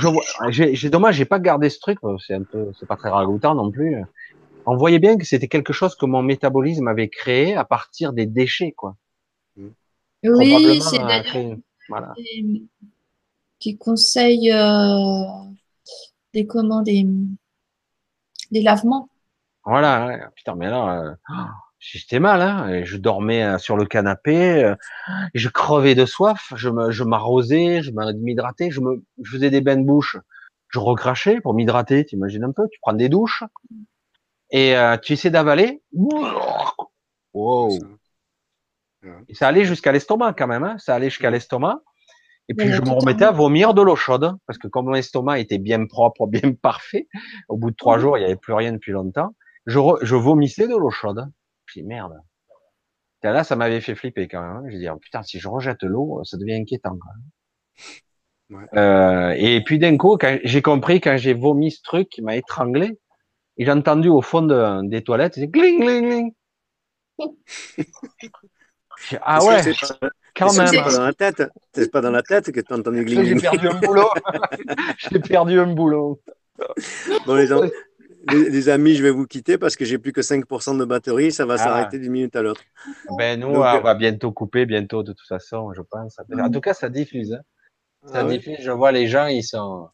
J'ai dommage, j'ai pas gardé ce truc. C'est un peu, c'est pas très ragoûtant non plus. On voyait bien que c'était quelque chose que mon métabolisme avait créé à partir des déchets, quoi. Mhm. Oui, c'est d'ailleurs voilà. qui conseille euh, des comment des, des lavements. Voilà, putain, mais là, euh, j'étais mal, hein. Je dormais euh, sur le canapé, euh, je crevais de soif, je me, je m'arrosais, je m'hydratais, je me, je faisais des bains de bouche, je recrachais pour m'hydrater. T'imagines un peu, tu prends des douches et euh, tu essaies d'avaler. Wow. Et ça allait jusqu'à l'estomac quand même, hein. Ça allait jusqu'à l'estomac. Et puis je me remettais à vomir de l'eau chaude parce que comme mon estomac était bien propre, bien parfait, au bout de trois jours, il n'y avait plus rien depuis longtemps. Je, je vomissais de l'eau chaude merde. là, ça m'avait fait flipper quand même. Hein. Je dis, oh, putain, si je rejette l'eau, ça devient inquiétant. Euh, et puis d'un coup, j'ai compris quand j'ai vomi ce truc qui m'a étranglé, et j'ai entendu au fond des toilettes, c'est gling, gling, gling. ah ouais, quand même. C'est pas dans la tête. C'est pas dans la tête que tu as entendu gling, J'ai perdu un boulot. j'ai perdu un boulot. Bon, les, gens, les, amis, je vais vous quitter parce que j'ai plus que 5% de batterie. Ça va ah. s'arrêter d'une minute à l'autre. Ben, nous, on va bientôt couper, bientôt, de toute façon, je pense. En tout cas, ça diffuse. Hein. Ça ah diffuse. Je vois les gens, ils sont.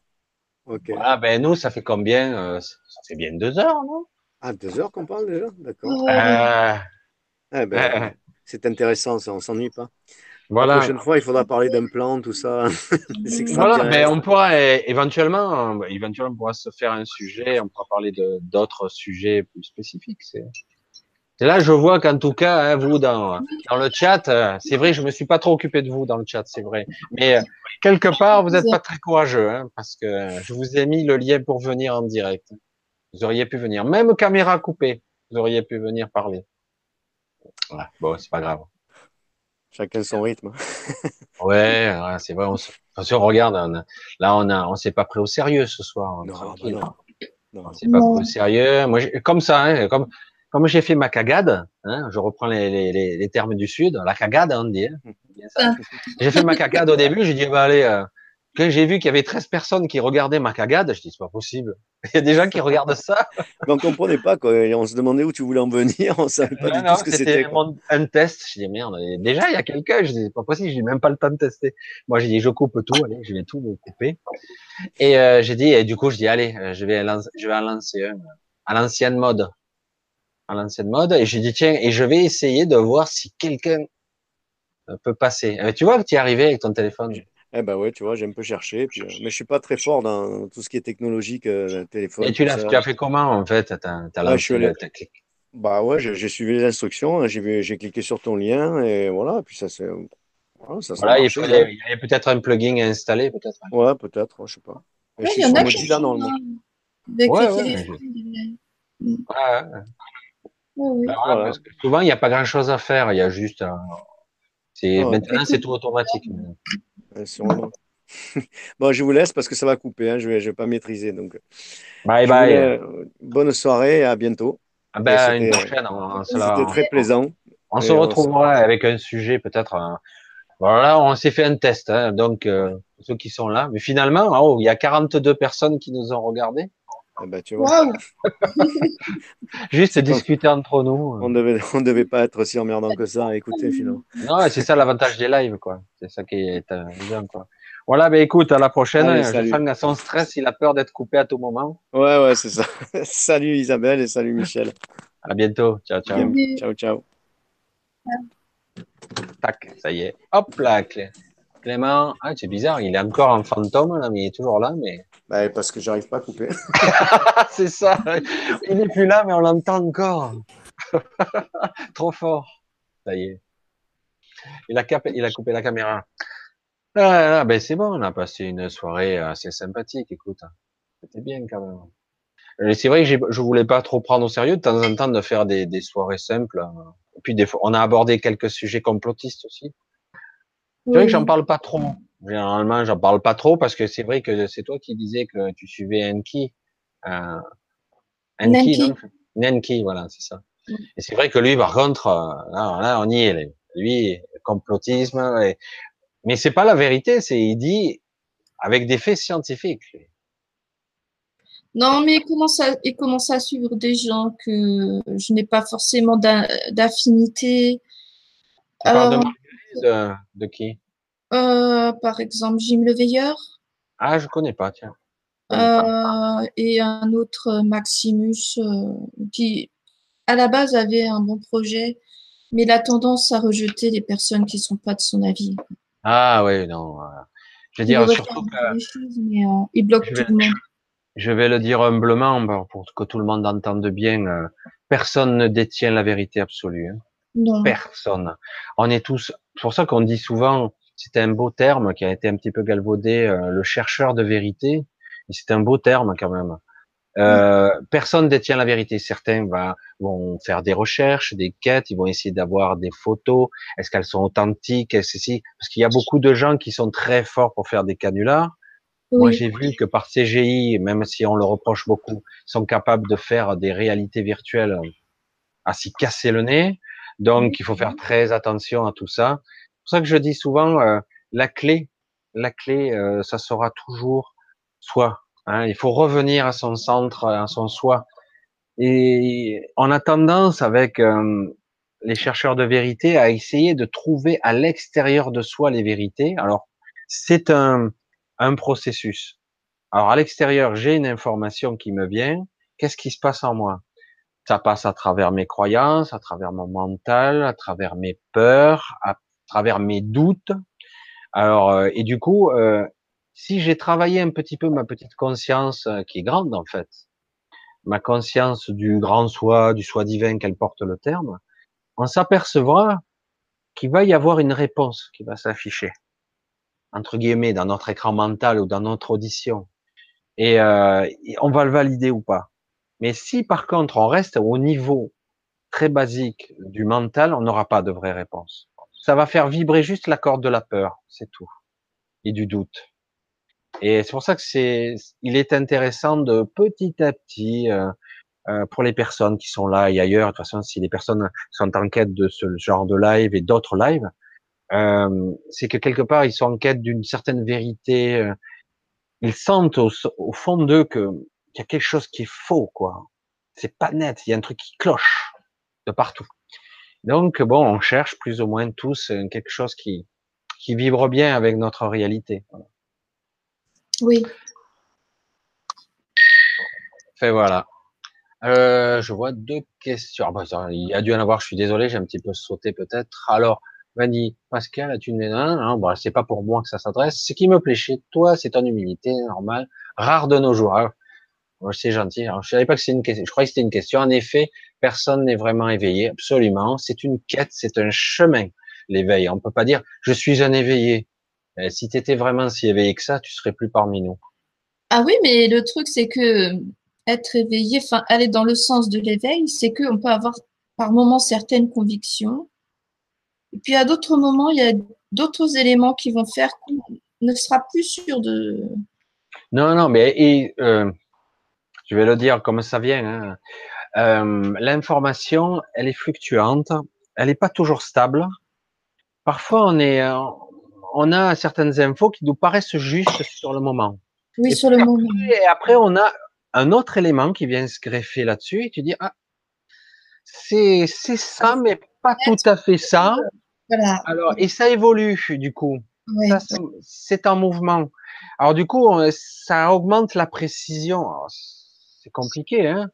Ok. Ah, ben, nous, ça fait combien euh, Ça fait bien deux heures, non? Ah, deux heures qu'on parle déjà? D'accord. Euh... Eh ben, c'est intéressant, ça, on s'ennuie pas. Voilà. La prochaine fois, il faudra parler d'implant, tout ça. voilà, mais on pourra éventuellement, éventuellement, on pourra se faire un sujet, on pourra parler d'autres sujets plus spécifiques. C'est et là, je vois qu'en tout cas, hein, vous dans, dans le chat, euh, c'est vrai, je me suis pas trop occupé de vous dans le chat, c'est vrai. Mais euh, quelque part, vous n'êtes pas très courageux, hein, parce que je vous ai mis le lien pour venir en direct. Vous auriez pu venir, même caméra coupée, vous auriez pu venir parler. Ouais, bon, c'est pas grave. Chacun son rythme. ouais, c'est vrai. On, on regarde, là, on a, on s'est pas pris au sérieux ce soir. Non, tranquille. non. non. On s'est pas pris au sérieux. Moi, comme ça, hein, comme comme j'ai fait ma cagade, hein, je reprends les, les, les, termes du sud, la cagade, on dit. Hein, ah. j'ai fait ma cagade au début, j'ai dit, bah allez, euh, quand j'ai vu qu'il y avait 13 personnes qui regardaient ma cagade, je dis, c'est pas possible. Il y a des gens qui regardent ça. Mais on comprenait pas, quoi. on se demandait où tu voulais en venir, on savait pas du tout ce que c'était. un test. Je dis, merde, déjà, il y a quelqu'un, je dis, c'est pas possible, j'ai même pas le temps de tester. Moi, j'ai dit, je coupe tout, allez, je vais tout couper. Et euh, j'ai dit, et du coup, je dis, allez, euh, je vais, je vais en lancer un, à l'ancienne mode à l'ancienne mode. Et j'ai dit, tiens, et je vais essayer de voir si quelqu'un peut passer. Euh, tu vois que tu es arrivé avec ton téléphone. Eh ben ouais, tu vois, j'ai un peu cherché, puis, euh, mais je suis pas très fort dans tout ce qui est technologique, euh, téléphone. Et tu l'as, tu as fait comment en fait? As, as je Bah ouais, j'ai suivi les instructions, hein, j'ai cliqué sur ton lien et voilà, et puis ça c'est. Voilà, ça, voilà, il, y a, peut-être un plugin à installer, peut-être. Ouais, peut-être, je sais pas. Ouais, il y en a qui normalement. Avec ouais, ouais, ouais. Bah parce que souvent, il n'y a pas grand chose à faire. Il y a juste. C'est, maintenant, c'est tout automatique. bon, je vous laisse parce que ça va couper. Hein. Je ne vais, je vais pas maîtriser. Donc, bye bye. Euh, bonne soirée et à bientôt. Ah ben, une prochaine. C'était très plaisant. On se retrouvera avec un sujet peut-être. Voilà, on s'est fait un test, hein, donc euh, ceux qui sont là. Mais finalement, oh, il y a 42 personnes qui nous ont regardés. Ah bah, tu vois. Juste discuter entre nous. On devait, on devait pas être aussi emmerdant que ça à écouter finalement. Non, c'est ça l'avantage des lives, quoi. C'est ça qui est bien, quoi. Voilà, ben écoute, à la prochaine. Allez, je à son stress, il a peur d'être coupé à tout moment. Ouais, ouais, c'est ça. salut Isabelle et salut Michel. À bientôt. Ciao, ciao. Ciao, ciao. Tac, ça y est. Hop là, Clément. Ah, c'est bizarre, il est encore en fantôme, là, mais il est toujours là, mais. Bah, parce que j'arrive pas à couper. c'est ça. Il n'est plus là, mais on l'entend encore. Trop fort. Ça y est. Il a, il a coupé la caméra. Ah, ah, ben c'est bon, on a passé une soirée assez sympathique, écoute. C'était bien quand même. C'est vrai que je voulais pas trop prendre au sérieux de temps en temps de faire des, des soirées simples. Et puis des fois, on a abordé quelques sujets complotistes aussi. C'est vrai que j'en parle pas trop. Généralement, j'en parle pas trop parce que c'est vrai que c'est toi qui disais que tu suivais Enki. Euh, Enki, Nenki, voilà, c'est ça. Et c'est vrai que lui, par contre, euh, là, là, on y est. Lui, complotisme. Et... Mais c'est pas la vérité. C'est il dit avec des faits scientifiques. Non, mais il commence, à, il commence à suivre des gens que je n'ai pas forcément d'affinité. Alors, de, de qui? Euh, par exemple, Jim Le Veilleur. Ah, je connais pas, tiens. Euh, et un autre Maximus euh, qui, à la base, avait un bon projet, mais il a tendance à rejeter les personnes qui sont pas de son avis. Ah oui, non. Je veux dire, surtout que... il bloque tout le monde. Je vais le dire humblement pour que tout le monde entende bien. personne ne détient la vérité absolue. Hein. Non. Personne. On est tous. C'est pour ça qu'on dit souvent, c'était un beau terme qui a été un petit peu galvaudé, euh, le chercheur de vérité. C'est un beau terme quand même. Euh, personne détient la vérité. Certains vont faire des recherches, des quêtes, ils vont essayer d'avoir des photos. Est-ce qu'elles sont authentiques? Est-ce si? Parce qu'il y a beaucoup de gens qui sont très forts pour faire des canulars. Moi, j'ai vu que par CGI, même si on le reproche beaucoup, sont capables de faire des réalités virtuelles à s'y casser le nez. Donc, il faut faire très attention à tout ça pour ça que je dis souvent, euh, la clé, la clé, euh, ça sera toujours soi. Hein. Il faut revenir à son centre, à son soi. Et on a tendance, avec euh, les chercheurs de vérité, à essayer de trouver à l'extérieur de soi les vérités. Alors, c'est un, un processus. Alors, à l'extérieur, j'ai une information qui me vient. Qu'est-ce qui se passe en moi? Ça passe à travers mes croyances, à travers mon mental, à travers mes peurs, à travers mes doutes. Alors, euh, et du coup, euh, si j'ai travaillé un petit peu ma petite conscience, euh, qui est grande en fait, ma conscience du grand soi, du soi divin, qu'elle porte le terme, on s'apercevra qu'il va y avoir une réponse qui va s'afficher, entre guillemets, dans notre écran mental ou dans notre audition. Et, euh, on va le valider ou pas. Mais si par contre on reste au niveau très basique du mental, on n'aura pas de vraie réponse. Ça va faire vibrer juste la corde de la peur, c'est tout, et du doute. Et c'est pour ça que c'est, il est intéressant de petit à petit, euh, euh, pour les personnes qui sont là et ailleurs. De toute façon, si les personnes sont en quête de ce genre de live et d'autres lives, euh, c'est que quelque part ils sont en quête d'une certaine vérité. Euh, ils sentent au, au fond d'eux que qu'il y a quelque chose qui est faux, quoi. C'est pas net. Il y a un truc qui cloche de partout. Donc bon, on cherche plus ou moins tous quelque chose qui qui vibre bien avec notre réalité. Oui. Fait voilà. Euh, je vois deux questions. Ah bah, il y a dû en avoir, je suis désolé, j'ai un petit peu sauté peut-être. Alors, Vanny, Pascal, as-tu une non, non, bah, c'est pas pour moi que ça s'adresse. Ce qui me plaît chez toi, c'est ton humilité, normal, rare de nos jours. C'est gentil. Alors, je savais pas que c'est une question. Je croyais que c'était une question. En effet, personne n'est vraiment éveillé. Absolument. C'est une quête, c'est un chemin. L'éveil. On peut pas dire, je suis un éveillé. Euh, si tu étais vraiment si éveillé que ça, tu serais plus parmi nous. Ah oui, mais le truc, c'est que être éveillé, enfin aller dans le sens de l'éveil, c'est qu'on peut avoir par moments certaines convictions. Et puis à d'autres moments, il y a d'autres éléments qui vont faire qu'on ne sera plus sûr de. Non, non, mais et, euh, je vais le dire comme ça vient. Hein. Euh, L'information, elle est fluctuante, elle n'est pas toujours stable. Parfois, on est, on a certaines infos qui nous paraissent justes sur le moment. Oui, sur le moment. Et après, on a un autre élément qui vient se greffer là-dessus et tu dis ah c'est c'est ça mais pas tout à fait ça. Voilà. Alors et ça évolue du coup. C'est en mouvement. Alors du coup ça augmente la précision. C'est compliqué hein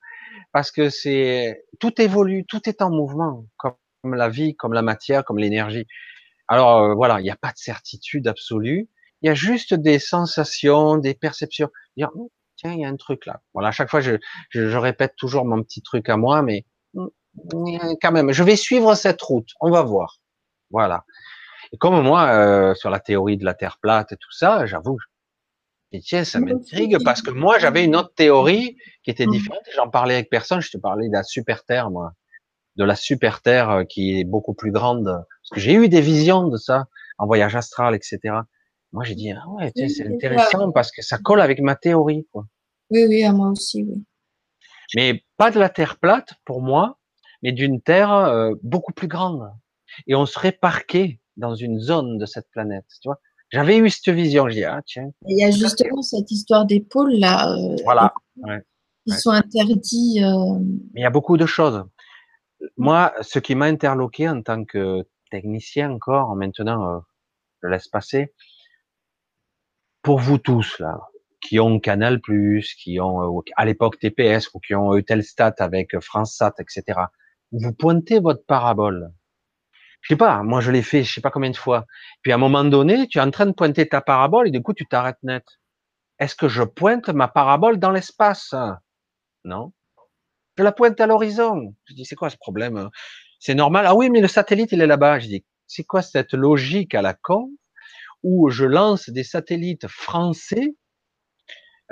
parce que c'est tout évolue, tout est en mouvement comme la vie, comme la matière, comme l'énergie. Alors euh, voilà, il n'y a pas de certitude absolue. Il y a juste des sensations, des perceptions tiens, il y a un truc là. Voilà, à chaque fois, je, répète toujours mon petit truc à moi, mais mm, quand même, je vais suivre cette route. On va voir. Voilà. Et comme moi, euh, sur la théorie de la Terre plate et tout ça, j'avoue, et tiens, ça m'intrigue parce que moi, j'avais une autre théorie qui était mmh. différente. J'en parlais avec personne. Je te parlais de la super Terre, moi, de la super Terre euh, qui est beaucoup plus grande. Parce que j'ai eu des visions de ça en voyage astral, etc. Moi, j'ai dit, ah ouais, c'est intéressant parce que ça colle avec ma théorie, quoi. Oui, oui, à moi aussi, oui. Mais pas de la Terre plate, pour moi, mais d'une Terre euh, beaucoup plus grande. Et on serait parqué dans une zone de cette planète, tu vois. J'avais eu cette vision, j'ai dit, ah, tiens. Il y a justement cette histoire des pôles, là. Euh, voilà. Ouais, qui sont interdits. Euh... Mais il y a beaucoup de choses. Moi, ce qui m'a interloqué en tant que technicien encore, maintenant, euh, je laisse passer, pour vous tous là, qui ont Canal+, qui ont euh, à l'époque TPS ou qui ont Eutelstat avec FranceSat, etc. Vous pointez votre parabole. Je sais pas, moi je l'ai fait, je sais pas combien de fois. Puis à un moment donné, tu es en train de pointer ta parabole et du coup tu t'arrêtes net. Est-ce que je pointe ma parabole dans l'espace? Non. Je la pointe à l'horizon. Je dis c'est quoi ce problème? C'est normal. Ah oui, mais le satellite il est là-bas. Je dis c'est quoi cette logique à la con où je lance des satellites français,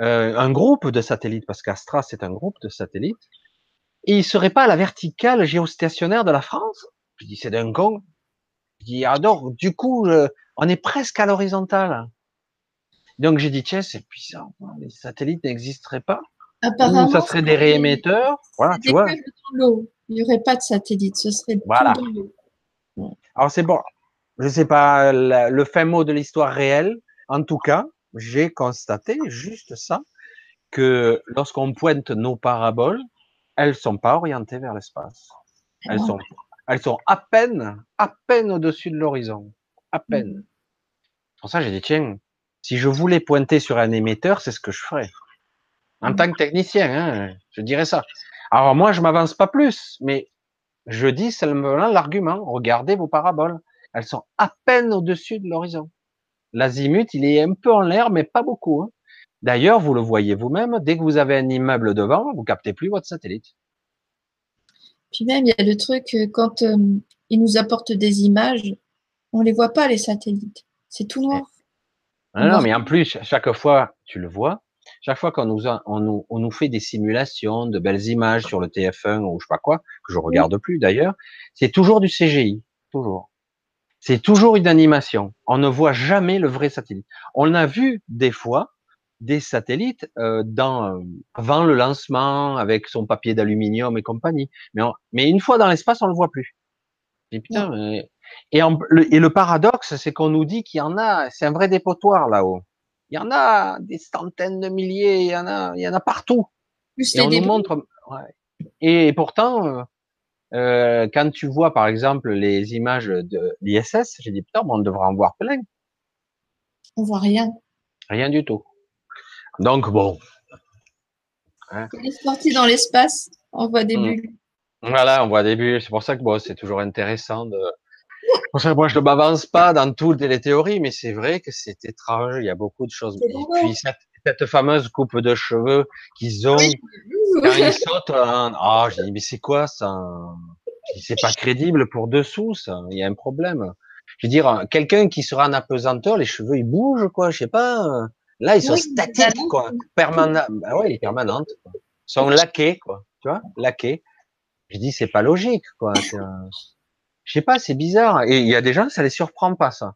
euh, un groupe de satellites, parce qu'Astra c'est un groupe de satellites, et il serait pas à la verticale géostationnaire de la France? Je dis c'est d'un con. Je dis ah du coup on est presque à l'horizontale. Donc j'ai dit tiens c'est puissant, les satellites n'existeraient pas. Apparemment, ça serait des réémetteurs. Voilà, tu vois. Il n'y aurait pas de satellites, ce serait voilà. Alors c'est bon. Je sais pas le fin mot de l'histoire réelle. En tout cas, j'ai constaté juste ça, que lorsqu'on pointe nos paraboles, elles sont pas orientées vers l'espace. Elles sont, elles sont à peine, à peine au-dessus de l'horizon. À peine. Mm. Pour ça, j'ai dit, tiens, si je voulais pointer sur un émetteur, c'est ce que je ferais. En mm. tant que technicien, hein, je dirais ça. Alors moi, je m'avance pas plus, mais je dis seulement l'argument. Regardez vos paraboles. elles sont à peine au-dessus de l'horizon. L'azimut, il est un peu en l'air, mais pas beaucoup. Hein. D'ailleurs, vous le voyez vous-même, dès que vous avez un immeuble devant, vous captez plus votre satellite. Puis même, il y a le truc, euh, quand euh, ils nous apportent des images, on les voit pas, les satellites. C'est tout noir. Ah non, mais en plus, chaque fois, tu le vois, chaque fois qu'on nous, on nous, on nous fait des simulations de belles images sur le TF1 ou je sais pas quoi, que je regarde plus d'ailleurs, c'est toujours du CGI, toujours. C'est toujours une animation. On ne voit jamais le vrai satellite. On a vu des fois des satellites euh, dans, euh, avant le lancement avec son papier d'aluminium et compagnie. Mais, mais une fois dans l'espace, on le voit plus. Et putain, et, le, et le paradoxe, c'est qu'on nous dit qu'il y en a, c'est un vrai dépotoir là-haut. Il y en a des centaines de milliers, il y en a, il y en a partout. et on nous montre. Ouais. Et pourtant, euh, quand tu vois par exemple les images de l'ISS, j'ai dit putain, on devrait en voir plein. On voit rien. Rien du tout. Donc bon. Hein? On est sorti dans l'espace, on voit des mmh. bulles. Voilà, on voit des bulles. C'est pour ça que bon, c'est toujours intéressant de. Pour ça, moi, je ne m'avance pas dans toutes les théories, mais c'est vrai que c'est étrange. Il y a beaucoup de choses. Et puis cette, cette, fameuse coupe de cheveux qu'ils ont quand ils sautent. Ah, j'ai dit mais c'est quoi ça? C'est pas crédible pour dessous, ça. Il y a un problème. Je veux dire, quelqu'un qui sera en apesanteur, les cheveux ils bougent, quoi. Je sais pas. Là, ils sont statiques, quoi. Permanent. Bah ouais, permanentes. Ils sont laqués, quoi. Tu vois, laqués. Je dis, c'est pas logique, quoi. Je sais pas, c'est bizarre. Et il y a des gens, ça les surprend pas, ça.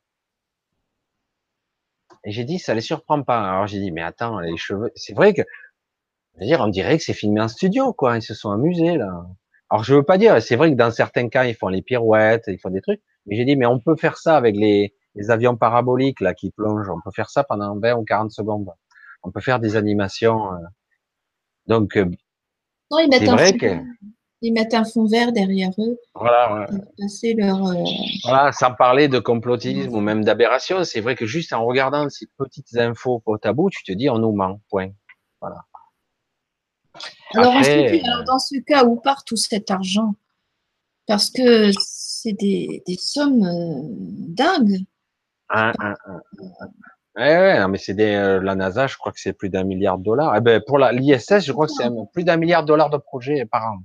Et j'ai dit, ça les surprend pas. Alors j'ai dit, mais attends, les cheveux, c'est vrai que, je veux dire, on dirait que c'est filmé en studio, quoi. Ils se sont amusés, là. Alors je veux pas dire, c'est vrai que dans certains cas, ils font les pirouettes, ils font des trucs. Mais j'ai dit, mais on peut faire ça avec les, les avions paraboliques là qui plongent. On peut faire ça pendant 20 ou 40 secondes. On peut faire des animations. Euh. Donc, euh, c'est vrai que ils mettent un fond vert derrière eux. Voilà, leur, euh, voilà, sans parler de complotisme ou même d'aberration, c'est vrai que juste en regardant ces petites infos au tabou, tu te dis on nous ment. Point. Voilà. Alors, alors, dans ce cas, où part tout cet argent? Parce que c'est des, des, sommes dingues. Ah, ah, ah. Ouais, mais c'est des, euh, la NASA, je crois que c'est plus d'un milliard de dollars. Eh ben, pour l'ISS, je crois que c'est plus d'un milliard de dollars de projets par an.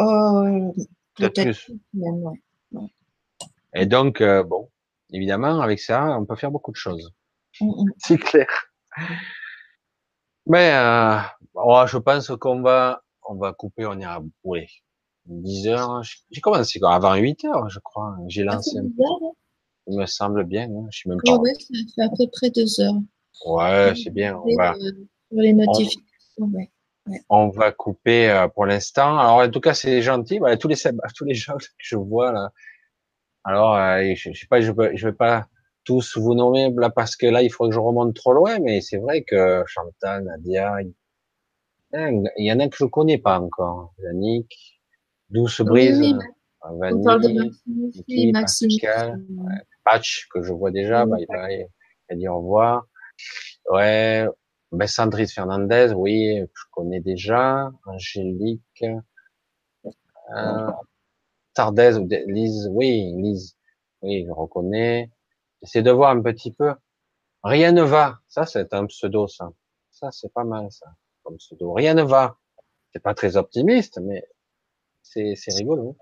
Euh, peut-être plus. Et donc, euh, bon, évidemment, avec ça, on peut faire beaucoup de choses. Mm, mm. C'est clair. Mais euh, oh, je pense qu'on va, on va couper, on ira, oui, 10 heures. J'ai commencé avant 8 heures, je crois. J'ai lancé un peu. Il me semble bien. Hein, je suis même pas. Oui, ça fait à peu près deux heures. Ouais, c'est bien. On va... Euh, les notifications, ouais. On va couper euh, pour l'instant. Alors en tout cas, c'est gentil. Voilà, tous les tous les gens que je vois là. Alors, euh, je, je sais pas, je, je vais pas tous vous nommer là parce que là, il faudrait que je remonte trop loin. Mais c'est vrai que Chantal, Nadia, il, y en a que je connais pas encore. Yannick, Douce Brise, oui, Vanille, Pascal, Patch que je vois déjà. Bah, il va, il dire au revoir. Ouais, ben, Sandrine Fernandez, oui, je connais déjà. Angélique. Euh, Tardez, Lise, oui, Lise, oui, je reconnais. J'essaie de voir un petit peu. Rien ne va. Ça, c'est un pseudo, ça. Ça, c'est pas mal, ça, comme pseudo. Rien ne va. C'est pas très optimiste, mais c'est, c'est rigolo.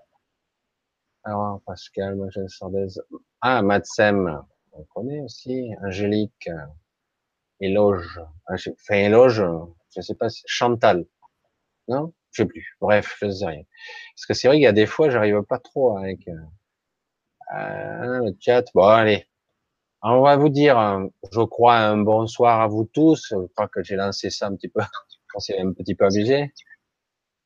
Alors, Pascal, Angèle Sardez. Ah, Matsem, on connaît aussi. Angélique. Éloge, enfin éloge, je sais pas, Chantal, non, je sais plus. Bref, je sais rien. Parce que c'est vrai qu'il y a des fois, j'arrive pas trop avec euh, euh, le chat. Bon, allez, on va vous dire, euh, je crois, un bonsoir à vous tous. Je crois que j'ai lancé ça un petit peu, c'est un petit peu abusé.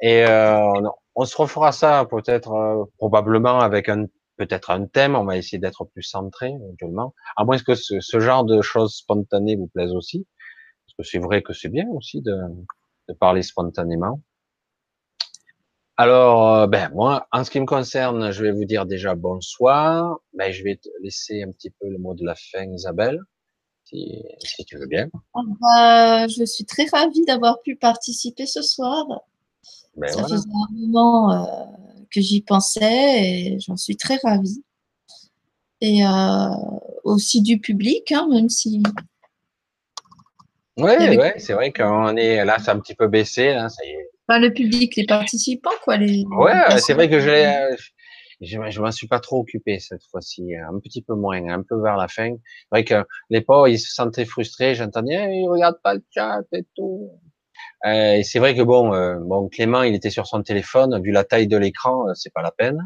Et euh, on se refera ça peut-être, probablement avec un peut-être un thème, on va essayer d'être plus centré éventuellement, à moins que ce, ce, genre de choses spontanées vous plaise aussi, parce que c'est vrai que c'est bien aussi de, de, parler spontanément. Alors, euh, ben moi, en ce qui me concerne, je vais vous dire déjà bonsoir. Ben, je vais te laisser un petit peu le mot de la fin, Isabelle, si, si tu veux bien. Ah bah, je suis très ravie d'avoir pu participer ce soir. Ben Ça faisait un moment euh, que j'y pensais et j'en suis très ravie. et aussi du public, hein, même si. Oui, ouais, c'est vrai qu'on est là, c'est un petit peu baissé, là, ça y est. le public, les participants, quoi. Les, ouais, c'est vrai que je je, je m'en suis pas trop occupé cette fois-ci, un petit peu moins, un peu vers la fin. C'est vrai que les pauvres, ils se sentaient frustrés. J'entendais, eh, ils regardent pas le chat et tout. Euh, et c'est vrai que bon, euh, bon, Clément, il était sur son téléphone. Vu la taille de l'écran, euh, c'est pas la peine.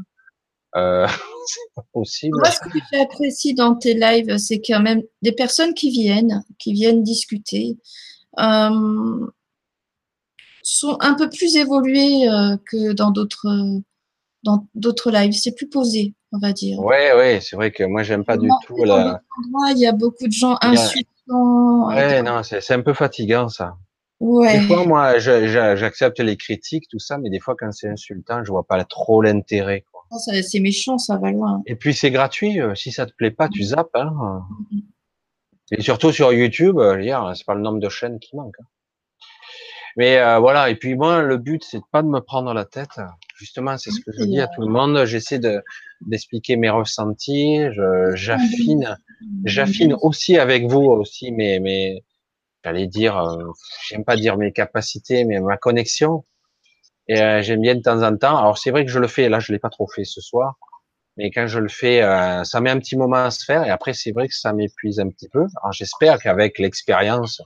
Euh, c'est pas possible. Moi, ce que j'apprécie dans tes lives, c'est quand même des personnes qui viennent, qui viennent discuter, euh, sont un peu plus évoluées que dans d'autres dans d'autres lives. C'est plus posé, on va dire. Ouais, ouais, c'est vrai que moi, j'aime pas du tout la. Il y a beaucoup de gens insultants. Ouais, non, c'est un peu fatigant, ça. Ouais. Des fois, moi, j'accepte les critiques, tout ça, mais des fois, quand c'est insultant, je vois pas trop l'intérêt. C'est méchant, ça va loin. Et puis, c'est gratuit. Euh, si ça te plaît pas, tu zappes. Hein. Et surtout sur YouTube, euh, c'est pas le nombre de chaînes qui manque. Hein. Mais euh, voilà. Et puis moi, le but, c'est pas de me prendre la tête. Justement, c'est ce que je dis à tout le monde. J'essaie de d'expliquer mes ressentis. J'affine, j'affine aussi avec vous aussi mes mes. J'allais dire, euh, j'aime pas dire mes capacités, mais ma connexion. Et euh, j'aime bien de temps en temps. Alors c'est vrai que je le fais. Là, je l'ai pas trop fait ce soir. Mais quand je le fais, euh, ça met un petit moment à se faire. Et après, c'est vrai que ça m'épuise un petit peu. Alors j'espère qu'avec l'expérience,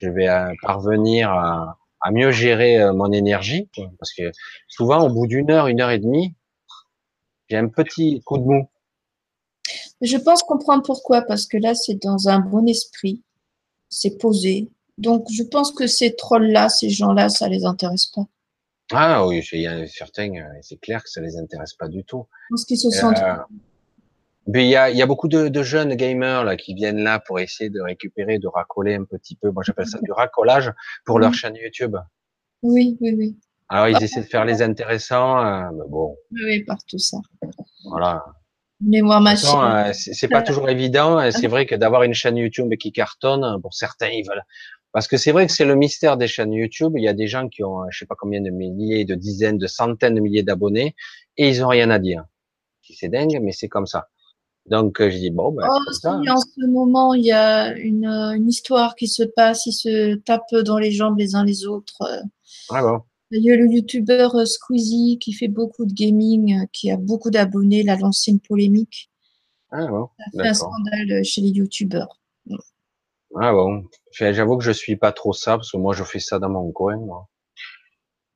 je vais parvenir à, mieux gérer euh, mon énergie, parce que souvent, au bout d'une heure, une heure et demie, j'ai un petit coup de mou. Je pense comprendre pourquoi, parce que là, c'est dans un bon esprit, c'est posé. Donc, je pense que ces trolls-là, ces gens-là, ça les intéresse pas. Ah oui, il y a certains, euh, c'est clair que ça les intéresse pas du tout. Parce qu'ils se sentent euh, il y a, y a beaucoup de, de, jeunes gamers là qui viennent là pour essayer de récupérer, de racoler un petit peu. Moi, j'appelle ça du racolage pour leur chaîne YouTube. Oui, oui, oui. Alors, ils essaient de faire les intéressants, euh, mais bon. Oui, par tout ça. Voilà. Mémoire machine. Euh, c'est pas toujours évident. C'est vrai que d'avoir une chaîne YouTube qui cartonne, pour certains, ils veulent. Parce que c'est vrai que c'est le mystère des chaînes YouTube. Il y a des gens qui ont, je sais pas combien de milliers, de dizaines, de centaines de milliers d'abonnés, et ils ont rien à dire. C'est dingue, mais c'est comme ça. Donc euh, je dis bon. Ben, oh, en ce moment il y a une, euh, une, histoire qui se passe, ils se tapent dans les jambes les uns les autres. Ah bon? Il y a le youtubeur euh, Squeezie qui fait beaucoup de gaming, qui a beaucoup d'abonnés, il a lancé une polémique. Ah bon. Ça fait un scandale chez les youtubeurs. Ah bon. J'avoue que je suis pas trop ça parce que moi je fais ça dans mon coin. Moi.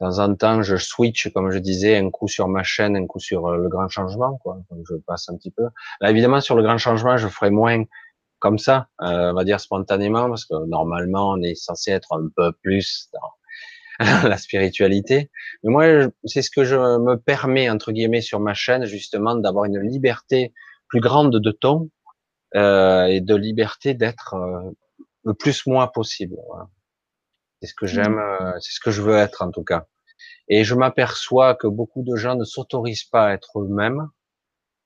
De temps en temps, je switch, comme je disais, un coup sur ma chaîne, un coup sur euh, le grand changement, quoi. Donc, je passe un petit peu. Là, évidemment, sur le grand changement, je ferai moins comme ça, euh, on va dire spontanément, parce que normalement, on est censé être un peu plus dans la spiritualité. Mais moi, c'est ce que je me permets, entre guillemets, sur ma chaîne, justement, d'avoir une liberté plus grande de ton euh, et de liberté d'être euh, le plus moi possible. Voilà. C'est ce que j'aime, mmh. euh, c'est ce que je veux être en tout cas. Et je m'aperçois que beaucoup de gens ne s'autorisent pas à être eux-mêmes.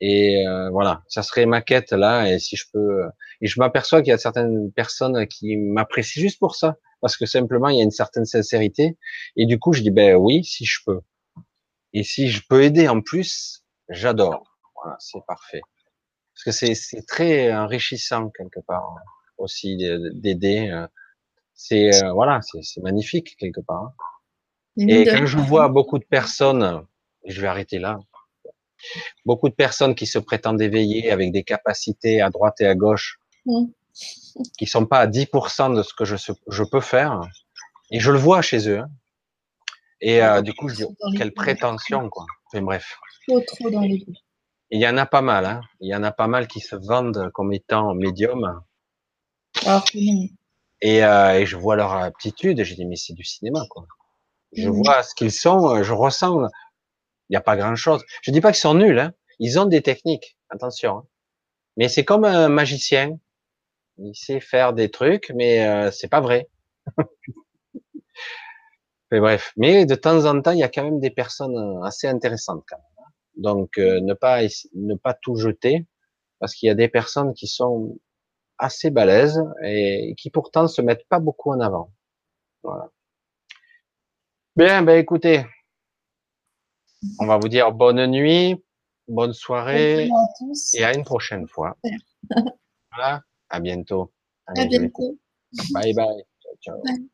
Et euh, voilà, ça serait ma quête là. Et si je peux, et je m'aperçois qu'il y a certaines personnes qui m'apprécient juste pour ça, parce que simplement il y a une certaine sincérité. Et du coup, je dis ben oui, si je peux. Et si je peux aider en plus, j'adore. Voilà, c'est parfait. Parce que c'est c'est très enrichissant quelque part aussi d'aider. Euh, c'est euh, voilà, c'est magnifique quelque part. Hein. Et quand je vois beaucoup de personnes, et je vais arrêter là, beaucoup de personnes qui se prétendent éveillées avec des capacités à droite et à gauche, mmh. qui sont pas à 10% de ce que je, je peux faire, et je le vois chez eux. Hein. Et euh, du coup, je dis, quelle prétention, quoi. Bref. Trop, trop dans les Il y en a pas mal, hein. Il y en a pas mal qui se vendent comme étant médium. Alors et, euh, et, je vois leur aptitude, et je dis, mais c'est du cinéma, quoi. Je mmh. vois ce qu'ils sont, euh, je ressens, il n'y a pas grand chose. Je dis pas qu'ils sont nuls, hein. Ils ont des techniques, attention. Hein. Mais c'est comme un magicien. Il sait faire des trucs, mais euh, c'est pas vrai. mais bref. Mais de temps en temps, il y a quand même des personnes euh, assez intéressantes, quand même. Hein. Donc, euh, ne pas, ne pas tout jeter, parce qu'il y a des personnes qui sont assez balèzes et qui pourtant se mettent pas beaucoup en avant. Voilà. Bien, ben écoutez, on va vous dire bonne nuit. bonne soirée à tous. et à une prochaine fois. voilà, à bientôt. à bientôt. Bye bye. Ciao, ciao. Bye.